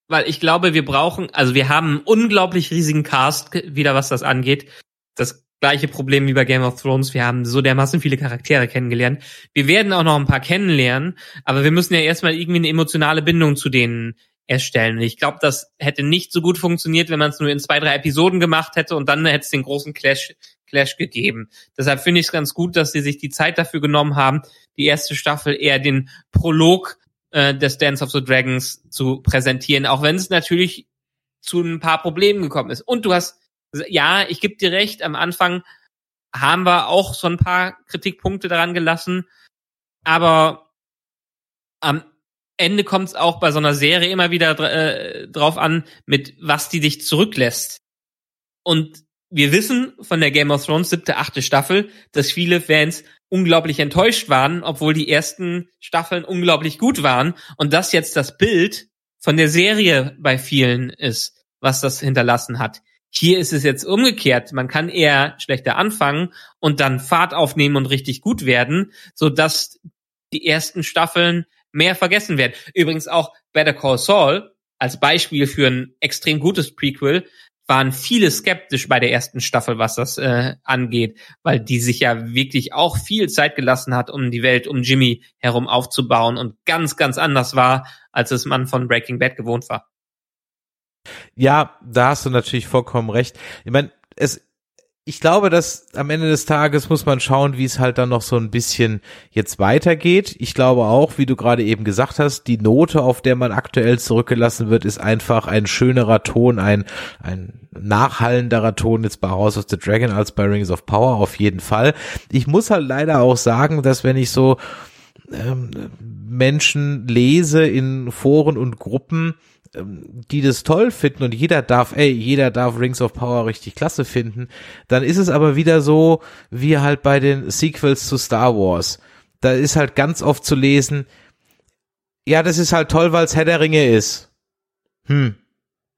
weil ich glaube, wir brauchen, also wir haben einen unglaublich riesigen Cast, wieder was das angeht. Das gleiche Problem wie bei Game of Thrones. Wir haben so dermaßen viele Charaktere kennengelernt. Wir werden auch noch ein paar kennenlernen, aber wir müssen ja erstmal irgendwie eine emotionale Bindung zu denen erstellen. Und ich glaube, das hätte nicht so gut funktioniert, wenn man es nur in zwei, drei Episoden gemacht hätte und dann hätte es den großen Clash, Clash gegeben. Deshalb finde ich es ganz gut, dass sie sich die Zeit dafür genommen haben, die erste Staffel eher den Prolog äh, des Dance of the Dragons zu präsentieren, auch wenn es natürlich zu ein paar Problemen gekommen ist. Und du hast, ja, ich gebe dir recht, am Anfang haben wir auch so ein paar Kritikpunkte daran gelassen, aber am Ende kommt es auch bei so einer Serie immer wieder äh, drauf an, mit was die dich zurücklässt. Und wir wissen von der Game of Thrones siebte, achte Staffel, dass viele Fans unglaublich enttäuscht waren, obwohl die ersten Staffeln unglaublich gut waren. Und das jetzt das Bild von der Serie bei vielen ist, was das hinterlassen hat. Hier ist es jetzt umgekehrt. Man kann eher schlechter anfangen und dann Fahrt aufnehmen und richtig gut werden, so dass die ersten Staffeln mehr vergessen werden. Übrigens auch Better Call Saul als Beispiel für ein extrem gutes Prequel waren viele skeptisch bei der ersten Staffel, was das äh, angeht, weil die sich ja wirklich auch viel Zeit gelassen hat, um die Welt um Jimmy herum aufzubauen und ganz, ganz anders war, als es man von Breaking Bad gewohnt war. Ja, da hast du natürlich vollkommen recht. Ich meine, es, ich glaube, dass am Ende des Tages muss man schauen, wie es halt dann noch so ein bisschen jetzt weitergeht. Ich glaube auch, wie du gerade eben gesagt hast, die Note, auf der man aktuell zurückgelassen wird, ist einfach ein schönerer Ton, ein, ein nachhallenderer Ton jetzt bei House of the Dragon als bei Rings of Power auf jeden Fall. Ich muss halt leider auch sagen, dass wenn ich so ähm, Menschen lese in Foren und Gruppen, die das toll finden und jeder darf, ey, jeder darf Rings of Power richtig klasse finden, dann ist es aber wieder so, wie halt bei den Sequels zu Star Wars. Da ist halt ganz oft zu lesen, ja, das ist halt toll, weil es Herr der Ringe ist. Hm.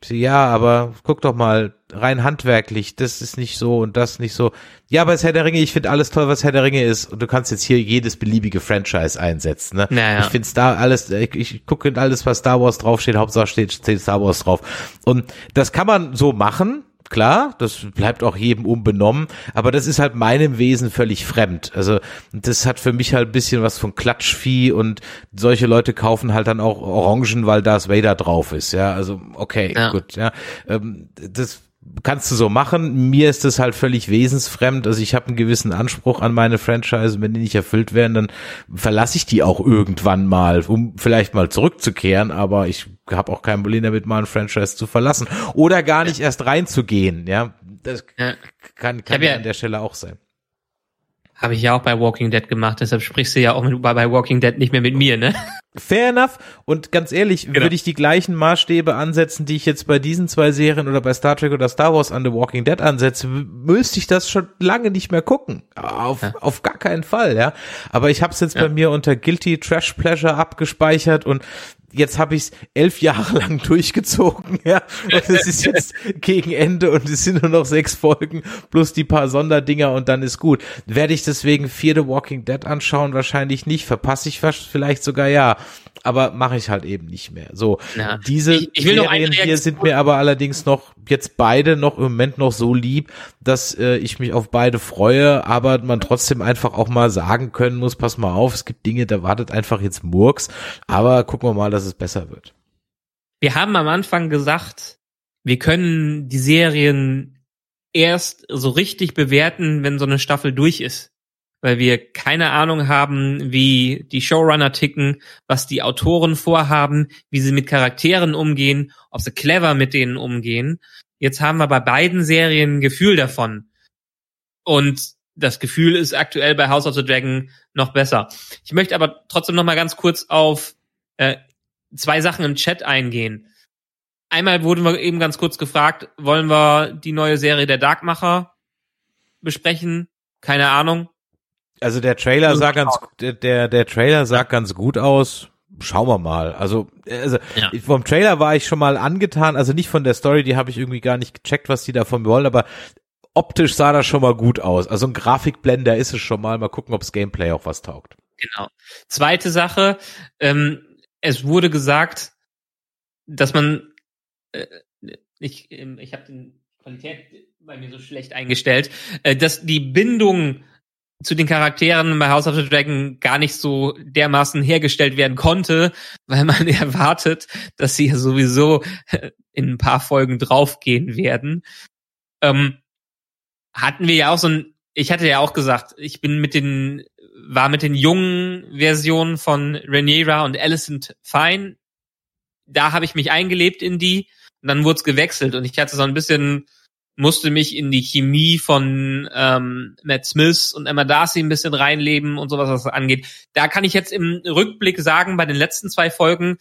Ja, aber guck doch mal, rein handwerklich, das ist nicht so und das nicht so. Ja, aber es Herr der Ringe, ich finde alles toll, was Herr der Ringe ist. Und du kannst jetzt hier jedes beliebige Franchise einsetzen. Ne? Naja. Ich finde Star alles, ich, ich gucke alles, was Star Wars draufsteht, Hauptsache steht, steht Star Wars drauf. Und das kann man so machen, klar, das bleibt auch jedem unbenommen, aber das ist halt meinem Wesen völlig fremd. Also das hat für mich halt ein bisschen was von Klatschvieh und solche Leute kaufen halt dann auch Orangen, weil Darth Vader drauf ist. Ja, also okay, Ja. gut, ja. Ähm, das kannst du so machen. Mir ist das halt völlig wesensfremd. Also ich habe einen gewissen Anspruch an meine Franchise. Wenn die nicht erfüllt werden, dann verlasse ich die auch irgendwann mal, um vielleicht mal zurückzukehren. Aber ich habe auch kein Problem damit, mal ein Franchise zu verlassen oder gar nicht erst reinzugehen. Ja, das Ja. kann, kann ja- an der Stelle auch sein. Habe ich ja auch bei Walking Dead gemacht, deshalb sprichst du ja auch mit, bei Walking Dead nicht mehr mit mir, ne? Fair enough. Und ganz ehrlich, Genau. würde ich die gleichen Maßstäbe ansetzen, die ich jetzt bei diesen zwei Serien oder bei Star Trek oder Star Wars an The Walking Dead ansetze, müsste ich das schon lange nicht mehr gucken. Auf, Ja. auf gar keinen Fall, ja. Aber ich habe es jetzt Ja. bei mir unter Guilty Trash Pleasure abgespeichert und jetzt habe ich es elf Jahre lang durchgezogen, ja. Und es ist jetzt gegen Ende und es sind nur noch sechs Folgen plus die paar Sonderdinger und dann ist gut. Werde ich deswegen vier The Walking Dead anschauen? Wahrscheinlich nicht. Verpasse ich was? Vielleicht sogar ja. Aber mache ich halt eben nicht mehr. So, Ja. diese Ich- ich will noch Serien hier Reaktion- sind mir aber allerdings noch jetzt beide noch im Moment noch so lieb, dass äh, ich mich auf beide freue, aber man trotzdem einfach auch mal sagen können muss, pass mal auf, es gibt Dinge, da wartet einfach jetzt Murks, aber gucken wir mal, dass es besser wird. Wir haben am Anfang gesagt, wir können die Serien erst so richtig bewerten, wenn so eine Staffel durch ist. Weil wir keine Ahnung haben, wie die Showrunner ticken, was die Autoren vorhaben, wie sie mit Charakteren umgehen, ob sie clever mit denen umgehen. Jetzt haben wir bei beiden Serien ein Gefühl davon. Und das Gefühl ist aktuell bei House of the Dragon noch besser. Ich möchte aber trotzdem noch mal ganz kurz auf äh, zwei Sachen im Chat eingehen. Einmal wurden wir eben ganz kurz gefragt, wollen wir die neue Serie der Darkmacher besprechen? Keine Ahnung. Also der Trailer sah ganz, der, der Trailer sah ganz gut aus. Schauen wir mal. Also, also Ja. vom Trailer war ich schon mal angetan. Also nicht von der Story, die habe ich irgendwie gar nicht gecheckt, was die davon wollen, aber optisch sah das schon mal gut aus. Also ein Grafikblender ist es schon mal. Mal gucken, ob's Gameplay auch was taugt. Genau. Zweite Sache, ähm, es wurde gesagt, dass man, äh, ich, ähm, ich habe die Qualität bei mir so schlecht eingestellt, äh, dass die Bindung zu den Charakteren bei House of the Dragon gar nicht so dermaßen hergestellt werden konnte, weil man erwartet, dass sie ja sowieso äh, in ein paar Folgen draufgehen werden. Ähm, hatten wir ja auch so ein, ich hatte ja auch gesagt, ich bin mit den, war mit den jungen Versionen von Rhaenyra und Alicent fein. Da habe ich mich eingelebt in die und dann wurde es gewechselt und ich hatte so ein bisschen, musste mich in die Chemie von ähm, Matt Smith und Emma Darcy ein bisschen reinleben und sowas, was das angeht. Da kann ich jetzt im Rückblick sagen, bei den letzten zwei Folgen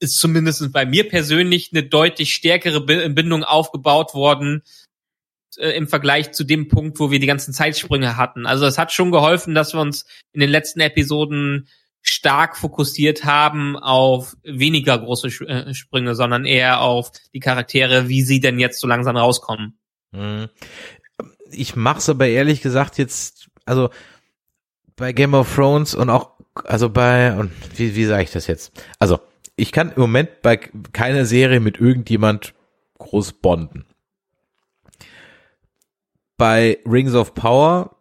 ist zumindest bei mir persönlich eine deutlich stärkere Bi- Bindung aufgebaut worden äh, im Vergleich zu dem Punkt, wo wir die ganzen Zeitsprünge hatten. Also es hat schon geholfen, dass wir uns in den letzten Episoden stark fokussiert haben auf weniger große äh, Sprünge, sondern eher auf die Charaktere, wie sie denn jetzt so langsam rauskommen. Mhm. Ich mach's aber ehrlich gesagt jetzt, also bei Game of Thrones und auch, also bei, und wie, wie sage ich das jetzt? Also, ich kann im Moment bei keiner Serie mit irgendjemand groß bonden. Bei Rings of Power,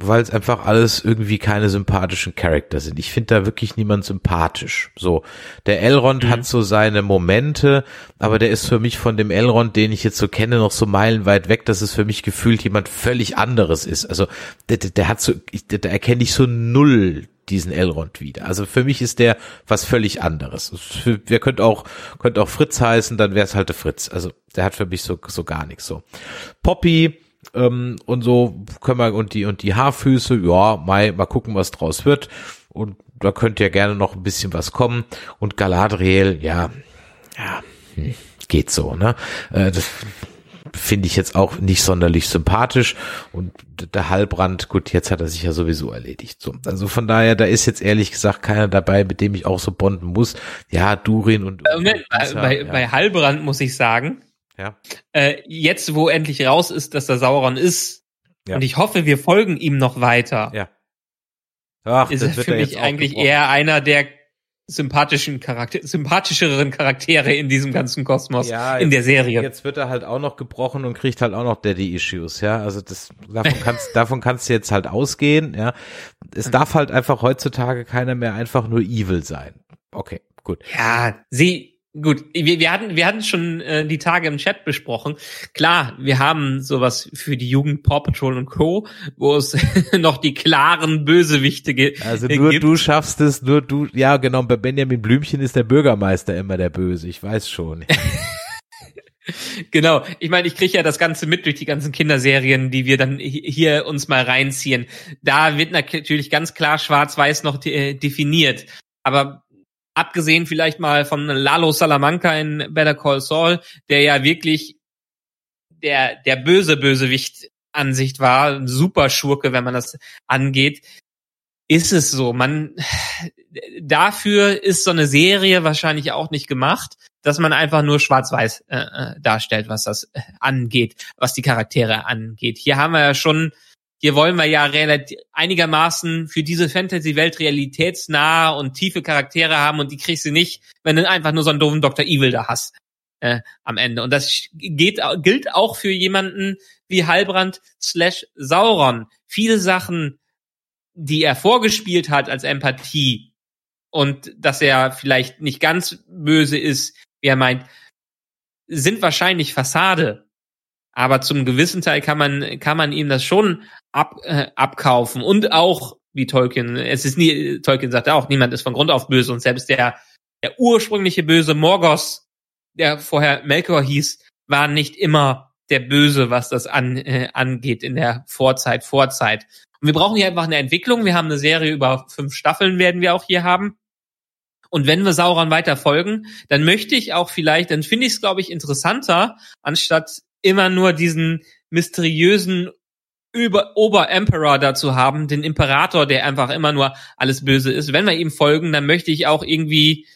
weil es einfach alles irgendwie keine sympathischen Charakter sind. Ich finde da wirklich niemand sympathisch. So, der Elrond Mhm. hat so seine Momente, aber der ist für mich von dem Elrond, den ich jetzt so kenne, noch so meilenweit weg, dass es für mich gefühlt jemand völlig anderes ist. Also der, der, hat so, ich, da erkenne ich so null diesen Elrond wieder. Also für mich ist der was völlig anderes. Wer könnte auch könnte auch Fritz heißen, dann wäre es halt der Fritz. Also der hat für mich so so gar nichts so. Poppy ähm, und so können wir und die und die Haarfüße, ja, mal mal gucken, was draus wird. Und da könnte ja gerne noch ein bisschen was kommen. Und Galadriel, ja, ja, hm, geht so, ne? Äh, das finde ich jetzt auch nicht sonderlich sympathisch. Und der Halbrand, gut, jetzt hat er sich ja sowieso erledigt. So, also von daher, da ist jetzt ehrlich gesagt keiner dabei, mit dem ich auch so bonden muss. Ja, Durin und Äh, Moment, bei, Lisa, bei, ja, bei Halbrand muss ich sagen, ja. äh, jetzt wo endlich raus ist, dass der Sauron ist, Ja. und ich hoffe, wir folgen ihm noch weiter, Ja. Ach, ist das er für er mich auch eigentlich gebrochen. eher einer der sympathischen Charakter sympathischeren Charaktere in diesem ganzen Kosmos Ja, in der Serie. Jetzt wird er halt auch noch gebrochen und kriegt halt auch noch Daddy-Issues, ja. Also das, davon kannst, davon kannst du jetzt halt ausgehen, ja. Es darf halt einfach heutzutage keiner mehr einfach nur evil sein. Okay, gut. Ja, sie gut. Wir, wir hatten wir hatten schon äh, die Tage im Chat besprochen. Klar, wir haben sowas für die Jugend Paw Patrol und Co, wo es noch die klaren Bösewichte ge- Also nur gibt. du schaffst es, nur du, ja genau, bei Benjamin Blümchen ist der Bürgermeister immer der Böse, ich weiß schon. Genau. Ich meine, ich kriege ja das Ganze mit durch die ganzen Kinderserien, die wir dann hi- hier uns mal reinziehen. Da wird natürlich ganz klar Schwarz-Weiß noch de äh, definiert. Aber abgesehen vielleicht mal von Lalo Salamanca in Better Call Saul, der ja wirklich der, der böse Bösewicht Ansicht war, super Schurke, wenn man das angeht, ist es so. Man, dafür ist so eine Serie wahrscheinlich auch nicht gemacht, dass man einfach nur schwarz-weiß äh, äh, darstellt, was das äh, angeht, was die Charaktere angeht. Hier haben wir ja schon, hier wollen wir ja einigermaßen für diese Fantasy-Welt realitätsnahe und tiefe Charaktere haben und die kriegst du nicht, wenn du einfach nur so einen doofen Dr. Evil da hast äh, am Ende. Und das geht, gilt auch für jemanden wie Halbrand slash Sauron. Viele Sachen, die er vorgespielt hat als Empathie und dass er vielleicht nicht ganz böse ist, wie er meint, sind wahrscheinlich Fassade. Aber zum gewissen Teil kann man, kann man ihm das schon ab, äh, abkaufen. Und auch, wie Tolkien, es ist nie, Tolkien sagt auch, niemand ist von Grund auf böse und selbst der, der ursprüngliche böse Morgos, der vorher Melkor hieß, war nicht immer der Böse, was das an, äh, angeht in der Vorzeit, Vorzeit. Und wir brauchen hier einfach eine Entwicklung. Wir haben eine Serie über fünf Staffeln werden wir auch hier haben. Und wenn wir Sauron weiter folgen, dann möchte ich auch vielleicht, dann finde ich es, glaube ich, interessanter, anstatt immer nur diesen mysteriösen über Oberemperor dazu haben, den Imperator, der einfach immer nur alles Böse ist. Wenn wir ihm folgen, dann möchte ich auch irgendwie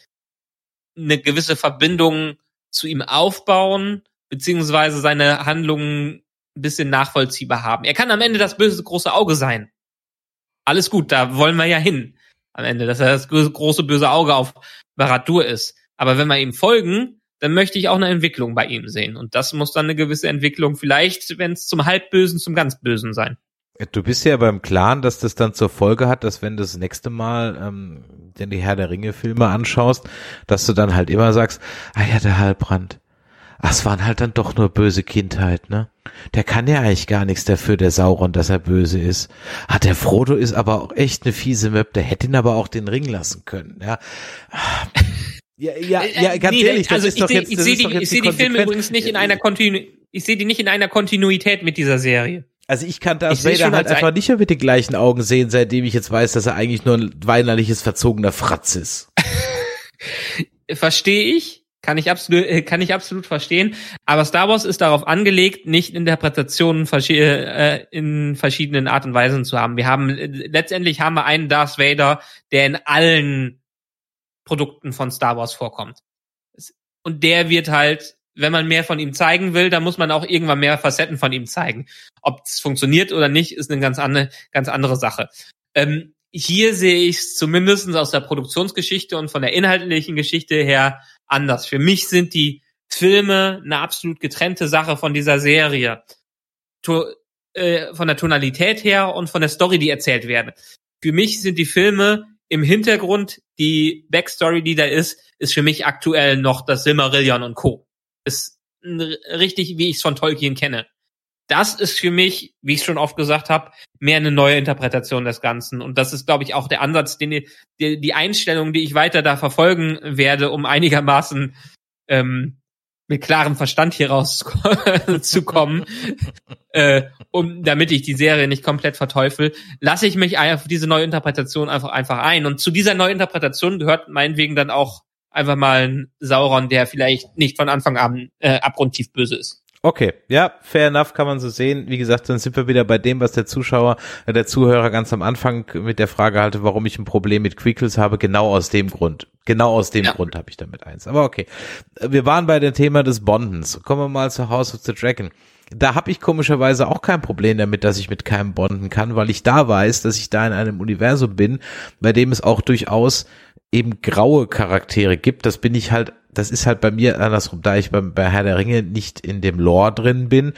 eine gewisse Verbindung zu ihm aufbauen, beziehungsweise seine Handlungen ein bisschen nachvollziehbar haben. Er kann am Ende das böse große Auge sein. Alles gut, da wollen wir ja hin. Am Ende, dass er das große böse Auge auf Baradur ist. Aber wenn wir ihm folgen, dann möchte ich auch eine Entwicklung bei ihm sehen. Und das muss dann eine gewisse Entwicklung, vielleicht, wenn es zum Halbbösen, zum ganz Bösen sein. Du bist ja beim Klaren, dass das dann zur Folge hat, dass wenn du das nächste Mal ähm, denn die Herr der Ringe Filme anschaust, dass du dann halt immer sagst, ah ja, der Halbrand. Ach, es waren halt dann doch nur böse Kindheit, ne? Der kann ja eigentlich gar nichts dafür, der Sauron, dass er böse ist. Ah, der Frodo ist aber auch echt eine fiese Möb, der hätte ihn aber auch den Ring lassen können, ja. Ja, ja, ja, ganz nee, ehrlich, das also ist doch jetzt, ich sehe die, ich seh die Filme übrigens nicht in einer Kontinu ich sehe die nicht in einer Kontinuität mit dieser Serie. Also ich kann Darth Vader halt einfach nicht mehr mit den gleichen Augen sehen, seitdem ich jetzt weiß, dass er eigentlich nur ein weinerliches, verzogener Fratz ist. Verstehe ich, kann ich absolut, äh, kann ich absolut verstehen. Aber Star Wars ist darauf angelegt, nicht Interpretationen äh, in verschiedenen Art und Weisen zu haben. Wir haben äh, letztendlich haben wir einen Darth Vader, der in allen Produkten von Star Wars vorkommt. Und der wird halt, wenn man mehr von ihm zeigen will, dann muss man auch irgendwann mehr Facetten von ihm zeigen. Ob es funktioniert oder nicht, ist eine ganz andere, ganz andere Sache. Ähm, hier sehe ich es zumindest aus der Produktionsgeschichte und von der inhaltlichen Geschichte her anders. Für mich sind die Filme eine absolut getrennte Sache von dieser Serie. To äh, von der Tonalität her und von der Story, die erzählt werden. Für mich sind die Filme im Hintergrund, die Backstory, die da ist, ist für mich aktuell noch das Silmarillion und Co. Ist richtig, wie ich es von Tolkien kenne. Das ist für mich, wie ich schon oft gesagt habe, mehr eine neue Interpretation des Ganzen. Und das ist, glaube ich, auch der Ansatz, den die, die Einstellung, die ich weiter da verfolgen werde, um einigermaßen ähm, mit klarem Verstand hier rauszukommen, äh, um damit ich die Serie nicht komplett verteufel, lasse ich mich auf diese neue Interpretation einfach einfach ein. Und zu dieser neuen Interpretation gehört meinetwegen dann auch einfach mal ein Sauron, der vielleicht nicht von Anfang an äh, abgrundtief böse ist. Okay, ja, fair enough kann man so sehen. Wie gesagt, dann sind wir wieder bei dem, was der Zuschauer, äh, der Zuhörer ganz am Anfang mit der Frage hatte, warum ich ein Problem mit Quickles habe. Genau aus dem Grund. Genau aus dem ja. Grund habe ich damit eins. Aber okay. Wir waren bei dem Thema des Bondens. Kommen wir mal zu House of the Dragon. Da habe ich komischerweise auch kein Problem damit, dass ich mit keinem bonden kann, weil ich da weiß, dass ich da in einem Universum bin, bei dem es auch durchaus eben graue Charaktere gibt. Das bin ich halt das ist halt bei mir andersrum, da ich beim, bei Herr der Ringe nicht in dem Lore drin bin,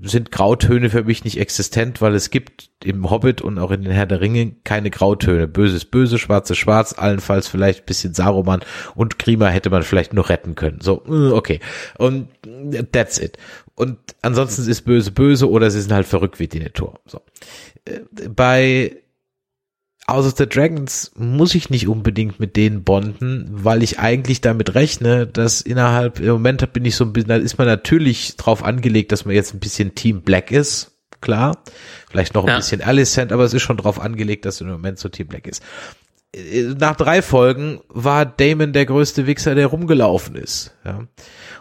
sind Grautöne für mich nicht existent, weil es gibt im Hobbit und auch in den Herr der Ringe keine Grautöne. Böses böse, schwarzes schwarz, allenfalls vielleicht bisschen Saruman und Grima hätte man vielleicht nur retten können. So, äh, okay. Und that's it. Und ansonsten ist böse böse oder sie sind halt verrückt wie Denethor. So. Äh, bei House of the Dragons muss ich nicht unbedingt mit denen bonden, weil ich eigentlich damit rechne, dass innerhalb, im Moment bin ich so ein bisschen, da ist man natürlich drauf angelegt, dass man jetzt ein bisschen Team Black ist, klar. Vielleicht noch ein ja. bisschen Alicent, aber es ist schon drauf angelegt, dass im Moment so Team Black ist. Nach drei Folgen war Damon der größte Wichser, der rumgelaufen ist. Ja.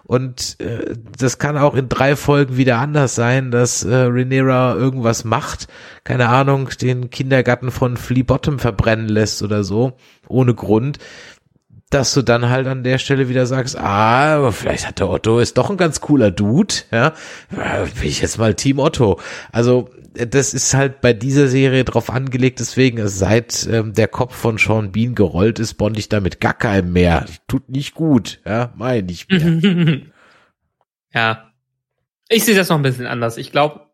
Und äh, das kann auch in drei Folgen wieder anders sein, dass äh, Rhaenyra irgendwas macht, keine Ahnung, den Kindergarten von Flea Bottom verbrennen lässt oder so, ohne Grund dass du dann halt an der Stelle wieder sagst, ah, vielleicht hat der Otto ist doch ein ganz cooler Dude, ja, bin ich jetzt mal Team Otto. Also das ist halt bei dieser Serie drauf angelegt, deswegen seit ähm, der Kopf von Sean Bean gerollt ist, bond ich damit gar keinem mehr. Tut nicht gut, ja, mein nicht mehr. ja, ich sehe das noch ein bisschen anders. Ich glaube,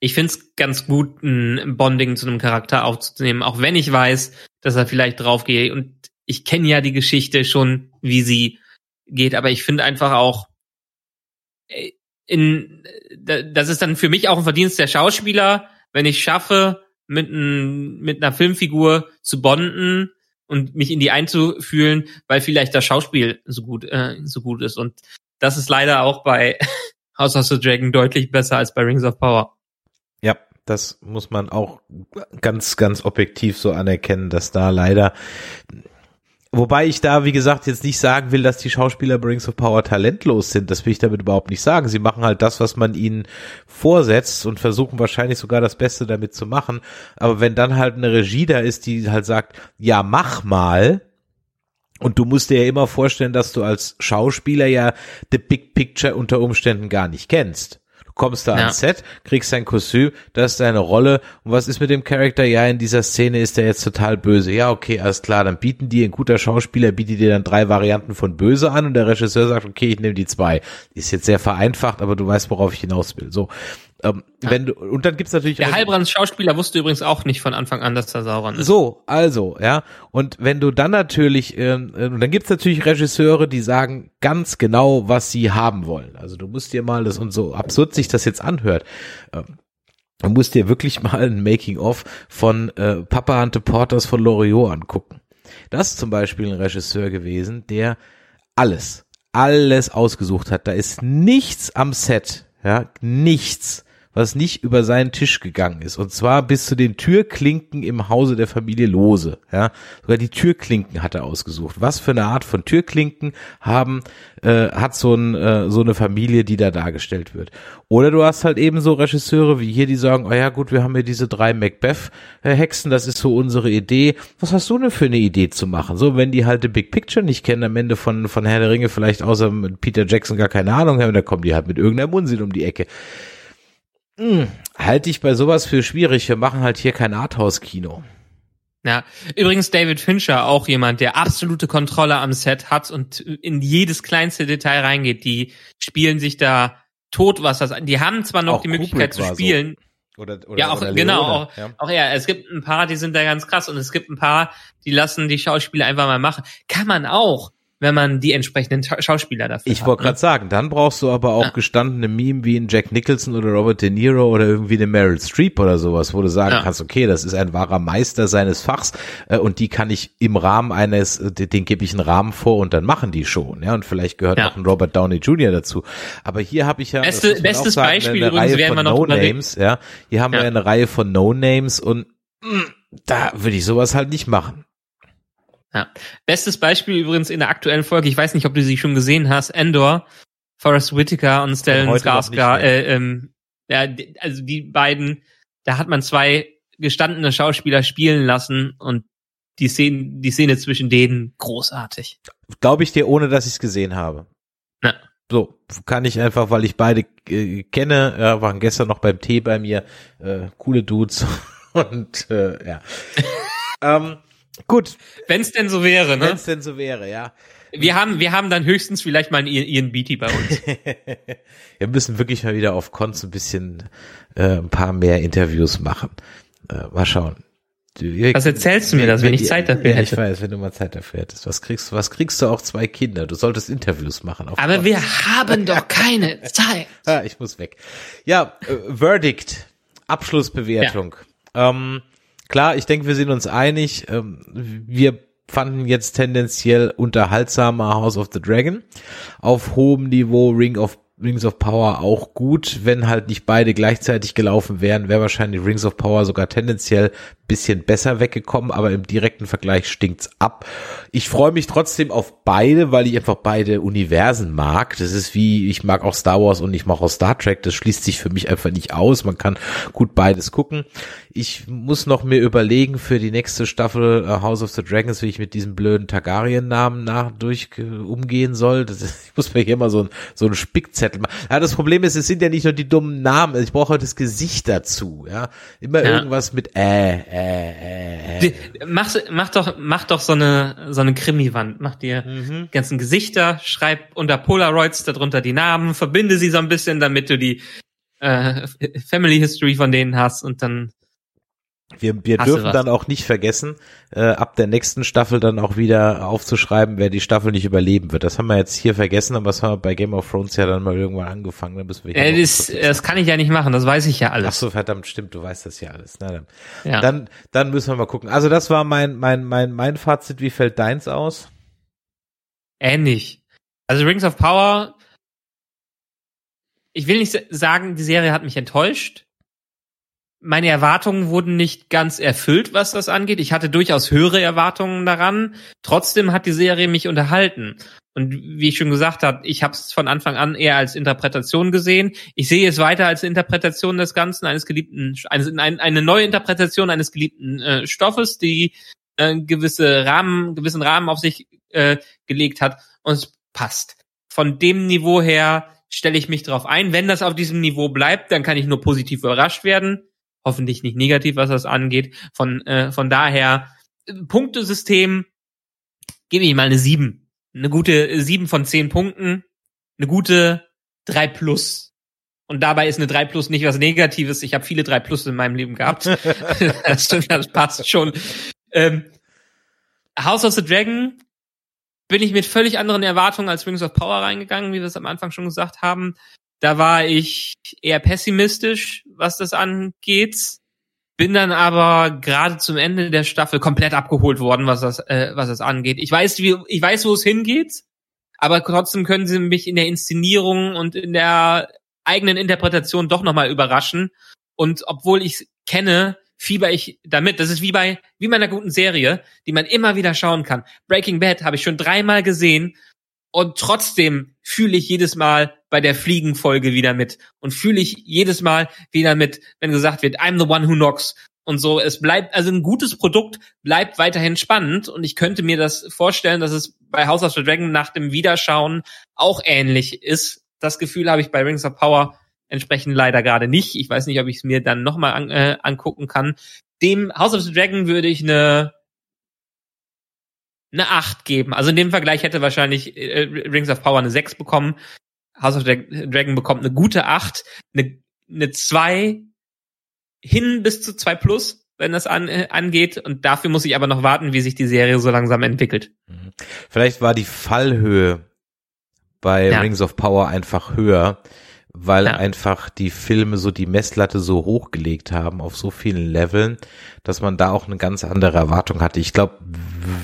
ich finde es ganz gut, ein Bonding zu einem Charakter aufzunehmen, auch wenn ich weiß, dass er vielleicht draufgeht. Und ich kenne ja die Geschichte schon, wie sie geht, aber ich finde einfach auch, äh, in, das ist dann für mich auch ein Verdienst der Schauspieler, wenn ich schaffe, mit, ein, mit einer Filmfigur zu bonden und mich in die einzufühlen, weil vielleicht das Schauspiel so gut, äh, so gut ist. Und das ist leider auch bei House of the Dragon deutlich besser als bei Rings of Power. Ja, das muss man auch ganz, ganz objektiv so anerkennen, dass da leider Wobei ich da, wie gesagt, jetzt nicht sagen will, dass die Schauspieler bei Rings of Power talentlos sind. Das will ich damit überhaupt nicht sagen. Sie machen halt das, was man ihnen vorsetzt und versuchen wahrscheinlich sogar das Beste damit zu machen. Aber wenn dann halt eine Regie da ist, die halt sagt, ja, mach mal, und du musst dir ja immer vorstellen, dass du als Schauspieler ja the big picture unter Umständen gar nicht kennst. Kommst da ja. ans Set, kriegst dein Kostüm, das ist deine Rolle. Und was ist mit dem Charakter? Ja, in dieser Szene ist er jetzt total böse. Ja, okay, alles klar. Dann bieten die, ein guter Schauspieler bietet dir dann drei Varianten von böse an und der Regisseur sagt, okay, ich nehme die zwei. Ist jetzt sehr vereinfacht, aber du weißt, worauf ich hinaus will. So. Ähm, ja. wenn du, und dann gibt's natürlich. Der Heilbrands Schauspieler wusste übrigens auch nicht von Anfang an, dass er Sauron ist. So, also, ja. Und wenn du dann natürlich, äh, und dann gibt's natürlich Regisseure, die sagen ganz genau, was sie haben wollen. Also du musst dir mal das und so absurd sich das jetzt anhört. Ähm, Du musst dir wirklich mal ein Making-of von äh, Papa Ante Porters von Loriot angucken. Das ist zum Beispiel ein Regisseur gewesen, der alles, alles ausgesucht hat. Da ist nichts am Set, ja, nichts, was nicht über seinen Tisch gegangen ist. Und zwar bis zu den Türklinken im Hause der Familie Lose. Ja, sogar die Türklinken hat er ausgesucht. Was für eine Art von Türklinken haben äh, hat so, ein, äh, so eine Familie, die da dargestellt wird. Oder du hast halt eben so Regisseure wie hier, die sagen, oh ja gut, wir haben hier diese drei Macbeth-Hexen, das ist so unsere Idee. Was hast du denn für eine Idee zu machen? So, wenn die halt the Big Picture nicht kennen, am Ende von, von Herr der Ringe vielleicht außer mit Peter Jackson gar keine Ahnung haben, dann kommen die halt mit irgendeiner Mundsinn um die Ecke hm, halte ich bei sowas für schwierig. Wir machen halt hier kein Arthouse-Kino. Ja, übrigens David Fincher auch jemand, der absolute Kontrolle am Set hat und in jedes kleinste Detail reingeht. Die spielen sich da tot, was das, die haben zwar noch auch die Möglichkeit Kubrick zu spielen. So. Oder, oder, ja, auch, oder genau, auch, ja. auch ja, es gibt ein paar, die sind da ganz krass und es gibt ein paar, die lassen die Schauspieler einfach mal machen. Kann man auch wenn man die entsprechenden Schauspieler dafür Ich wollte gerade ne? sagen, dann brauchst du aber auch ja. gestandene Meme wie ein Jack Nicholson oder Robert De Niro oder irgendwie eine Meryl Streep oder sowas, wo du sagen ja. kannst, okay, das ist ein wahrer Meister seines Fachs äh, und die kann ich im Rahmen eines, äh, den gebe ich einen Rahmen vor und dann machen die schon, ja, und vielleicht gehört ja. auch ein Robert Downey Jr. dazu. Aber hier habe ich ja Beste, bestes sagen, Beispiel eine, eine Reihe von No Names, ja. Hier haben wir eine Reihe von No Names und mh, mm, da würde ich sowas halt nicht machen. Ja. Bestes Beispiel übrigens in der aktuellen Folge, ich weiß nicht, ob du sie schon gesehen hast, Endor, Forrest Whitaker und Stellan Skarsgård, äh, ähm, ja, also die beiden, da hat man zwei gestandene Schauspieler spielen lassen und die Szene, die Szene zwischen denen großartig. Glaube ich dir, ohne dass ich es gesehen habe. Ja. So, kann ich einfach, weil ich beide äh, kenne, äh, waren gestern noch beim Tee bei mir, äh, coole Dudes und äh, ja. ähm, Gut. Wenn es denn so wäre, ne? Wenn es denn so wäre, ja. Wir haben, wir haben dann höchstens vielleicht mal ihren, ihren Beatty bei uns. wir müssen wirklich mal wieder auf Cons ein bisschen äh, ein paar mehr Interviews machen. Äh, mal schauen. Was erzählst du mir, dass wenn ich Zeit dafür ja, hätte? Ich weiß, wenn du mal Zeit dafür hättest. Was kriegst du? Was kriegst du auch zwei Kinder? Du solltest Interviews machen. Aber Cons. wir haben doch keine Zeit. ah, ich muss weg. Ja, äh, Verdict, Abschlussbewertung. Ja. Ähm, klar, ich denke, wir sind uns einig. Ähm, wir fanden jetzt tendenziell unterhaltsamer House of the Dragon. Auf hohem Niveau Ring of Rings of Power auch gut. Wenn halt nicht beide gleichzeitig gelaufen wären, wäre wahrscheinlich Rings of Power sogar tendenziell bisschen besser weggekommen, aber im direkten Vergleich stinkt's ab. Ich freue mich trotzdem auf beide, weil ich einfach beide Universen mag. Das ist wie, ich mag auch Star Wars und ich mag auch Star Trek. Das schließt sich für mich einfach nicht aus. Man kann gut beides gucken. Ich muss noch mir überlegen für die nächste Staffel uh, House of the Dragons, wie ich mit diesem blöden Targaryen-Namen nach durch uh, umgehen soll. Das ist, ich muss mir hier mal so ein, so ein Spickzettel machen. Ja, das Problem ist, es sind ja nicht nur die dummen Namen. Ich brauche das Gesicht dazu. Ja, immer ja. irgendwas mit äh, äh äh, äh. Mach, mach doch, mach doch so eine, so eine Krimi-Wand. Mach dir mhm. ganzen Gesichter, schreib unter Polaroids darunter die Namen, verbinde sie so ein bisschen, damit du die äh, Family History von denen hast und dann wir, wir dürfen dann auch nicht vergessen, äh, ab der nächsten Staffel dann auch wieder aufzuschreiben, wer die Staffel nicht überleben wird. Das haben wir jetzt hier vergessen, aber das haben wir bei Game of Thrones ja dann mal irgendwann angefangen. Da müssen wir äh, das, das kann ich ja nicht machen, das weiß ich ja alles. Ach so, verdammt, stimmt, du weißt das ja alles. Na, dann, ja. dann, dann müssen wir mal gucken. Also das war mein, mein, mein, mein Fazit. Wie fällt deins aus? Ähnlich. Also Rings of Power, ich will nicht sagen, die Serie hat mich enttäuscht meine Erwartungen wurden nicht ganz erfüllt, was das angeht. Ich hatte durchaus höhere Erwartungen daran. Trotzdem hat die Serie mich unterhalten. Und wie ich schon gesagt habe, ich habe es von Anfang an eher als Interpretation gesehen. Ich sehe es weiter als Interpretation des Ganzen eines geliebten, eine, eine neue Interpretation eines geliebten äh, Stoffes, die äh, gewisse Rahmen, gewissen Rahmen auf sich äh, gelegt hat. Und es passt. Von dem Niveau her stelle ich mich darauf ein. Wenn das auf diesem Niveau bleibt, dann kann ich nur positiv überrascht werden. Hoffentlich nicht negativ, was das angeht. Von, äh, von daher, Punktesystem, gebe ich mal eine sieben eine gute sieben von zehn Punkten, eine gute drei plus. Und dabei ist eine drei plus nicht was Negatives. Ich habe viele drei plus in meinem Leben gehabt. das, das passt schon. Ähm, House of the Dragon bin ich mit völlig anderen Erwartungen als Rings of Power reingegangen, wie wir es am Anfang schon gesagt haben. Da war ich eher pessimistisch, was das angeht. Bin dann aber gerade zum Ende der Staffel komplett abgeholt worden, was das, äh, was das angeht. Ich weiß, wie, ich weiß, wo es hingeht, aber trotzdem können sie mich in der Inszenierung und in der eigenen Interpretation doch nochmal überraschen. Und obwohl ich kenne, fieber ich damit. Das ist wie bei, wie bei einer guten Serie, die man immer wieder schauen kann. Breaking Bad habe ich schon dreimal gesehen und trotzdem fühle ich jedes Mal bei der Fliegenfolge wieder mit und fühle ich jedes Mal wieder mit, wenn gesagt wird, I'm the one who knocks und so. Es bleibt, also ein gutes Produkt bleibt weiterhin spannend und ich könnte mir das vorstellen, dass es bei House of the Dragon nach dem Wiederschauen auch ähnlich ist. Das Gefühl habe ich bei Rings of Power entsprechend leider gerade nicht. Ich weiß nicht, ob ich es mir dann nochmal an, äh, angucken kann. Dem House of the Dragon würde ich eine eine 8 geben. Also in dem Vergleich hätte wahrscheinlich äh, Rings of Power eine 6 bekommen. House of Dragon bekommt eine gute 8, eine, eine 2 hin bis zu 2 plus, wenn das an, äh, angeht. Und dafür muss ich aber noch warten, wie sich die Serie so langsam entwickelt. Mhm. Vielleicht war die Fallhöhe bei ja. Rings of Power einfach höher weil ja. einfach die Filme so die Messlatte so hochgelegt haben auf so vielen Leveln, dass man da auch eine ganz andere Erwartung hatte. Ich glaube,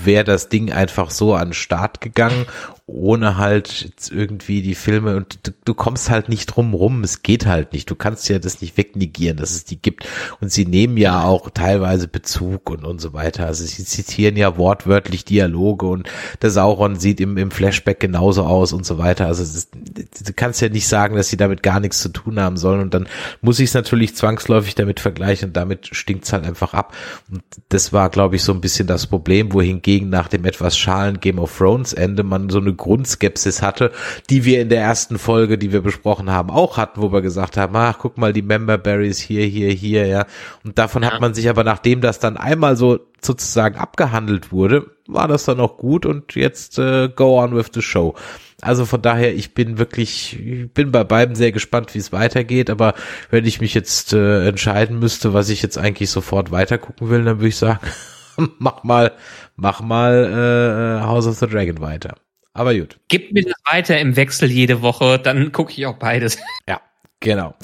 wäre das Ding einfach so an den Start gegangen ohne halt irgendwie die Filme und du, du, kommst halt nicht drum rum, es geht halt nicht. Du kannst ja das nicht wegnegieren, dass es die gibt. Und sie nehmen ja auch teilweise Bezug und, und so weiter. Also sie zitieren ja wortwörtlich Dialoge und der Sauron sieht im, im Flashback genauso aus und so weiter. Also ist, du kannst ja nicht sagen, dass sie damit gar nichts zu tun haben sollen. Und dann muss ich es natürlich zwangsläufig damit vergleichen und damit stinkt's halt einfach ab. Und das war, glaube ich, so ein bisschen das Problem, wohingegen nach dem etwas schalen Game of Thrones Ende man so eine Grundskepsis hatte, die wir in der ersten Folge, die wir besprochen haben, auch hatten, wo wir gesagt haben, ach, guck mal, die Member Berries hier, hier, hier, ja. Und davon ja. hat man sich aber, nachdem das dann einmal so sozusagen abgehandelt wurde, war das dann auch gut und jetzt äh, go on with the show. Also von daher, ich bin wirklich, ich bin bei beiden sehr gespannt, wie es weitergeht. Aber wenn ich mich jetzt äh, entscheiden müsste, was ich jetzt eigentlich sofort weitergucken will, dann würde ich sagen, mach mal, mach mal äh, House of the Dragon weiter. Aber gut. Gib mir das weiter im Wechsel jede Woche, dann gucke ich auch beides. Ja. Genau.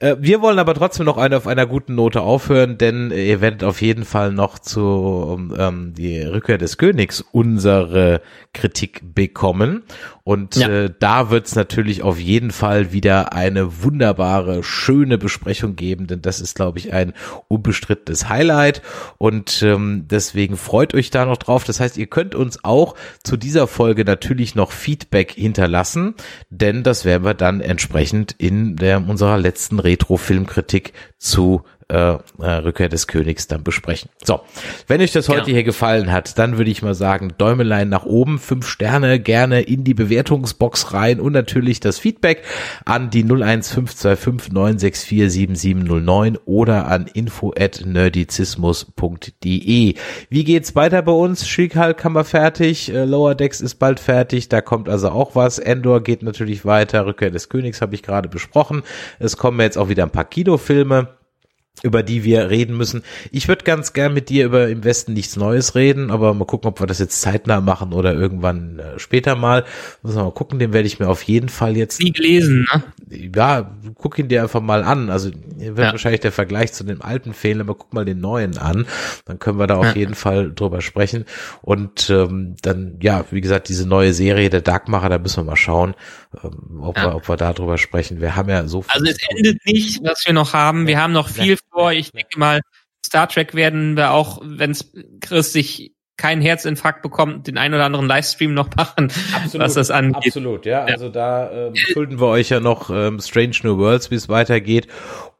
Äh, wir wollen aber trotzdem noch eine auf einer guten Note aufhören, denn ihr werdet auf jeden Fall noch zu ähm, die Rückkehr des Königs unsere Kritik bekommen. Und ja. äh, da wird es natürlich auf jeden Fall wieder eine wunderbare, schöne Besprechung geben, denn das ist, glaube ich, ein unbestrittenes Highlight. Und ähm, deswegen freut euch da noch drauf. Das heißt, ihr könnt uns auch zu dieser Folge natürlich noch Feedback hinterlassen, denn das werden wir dann entsprechend in der unserer letzten Retro-Filmkritik zu äh, äh, Rückkehr des Königs dann besprechen. So, wenn euch das heute genau. hier gefallen hat, dann würde ich mal sagen, Däumelein nach oben, fünf Sterne gerne in die Bewertungsbox rein und natürlich das Feedback an die 01525 964 7709 oder an info at nerdizismus.de. Wie geht's weiter bei uns? Schickhalt haben wir fertig, äh, Lower Decks ist bald fertig, da kommt also auch was. Endor geht natürlich weiter, Rückkehr des Königs habe ich gerade besprochen. Es kommen jetzt auch wieder ein paar Kinofilme über die wir reden müssen. Ich würde ganz gern mit dir über im Westen nichts Neues reden, aber mal gucken, ob wir das jetzt zeitnah machen oder irgendwann äh, später mal. Muss mal gucken, den werde ich mir auf jeden Fall jetzt. Nie gelesen, ne? Ja, guck ihn dir einfach mal an. Also wird ja. wahrscheinlich der Vergleich zu dem alten fehlen, aber guck mal den neuen an. Dann können wir da auf ja. jeden Fall drüber sprechen. Und ähm, dann, ja, wie gesagt, diese neue Serie der Darkmacher, da müssen wir mal schauen, ähm, ob, ja. wir, ob wir da drüber sprechen. Wir haben ja so viel. Also es endet nicht, was wir noch haben. Wir haben noch viel vor. Ich denke mal, Star Trek werden wir auch, wenn Chris sich keinen Herzinfarkt bekommt, den ein oder anderen Livestream noch machen, absolut, was das angeht. Absolut, ja. ja. Also da ähm, schulden wir euch ja noch ähm, Strange New Worlds, wie es weitergeht.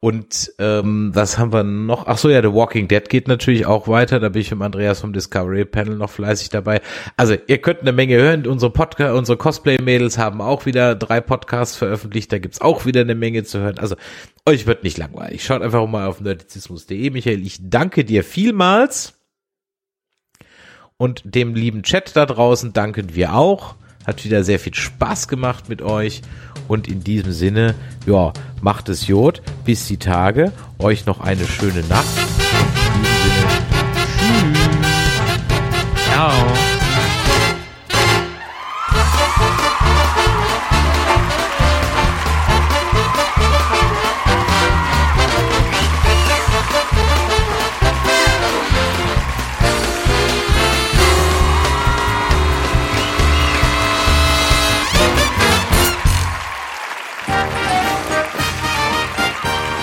Und ähm, was haben wir noch? Ach so, ja, The Walking Dead geht natürlich auch weiter. Da bin ich mit Andreas vom Discovery Panel noch fleißig dabei. Also ihr könnt eine Menge hören. Unsere Podcast, unsere Cosplay-Mädels haben auch wieder drei Podcasts veröffentlicht. Da gibt's auch wieder eine Menge zu hören. Also euch wird nicht langweilig. Schaut einfach mal auf nerdizismus.de. Michael, ich danke dir vielmals. Und dem lieben Chat da draußen danken wir auch. Hat wieder sehr viel Spaß gemacht mit euch. Und in diesem Sinne, ja, macht es Jod. Bis die Tage. Euch noch eine schöne Nacht. In diesem Sinne, tschüss. Ciao.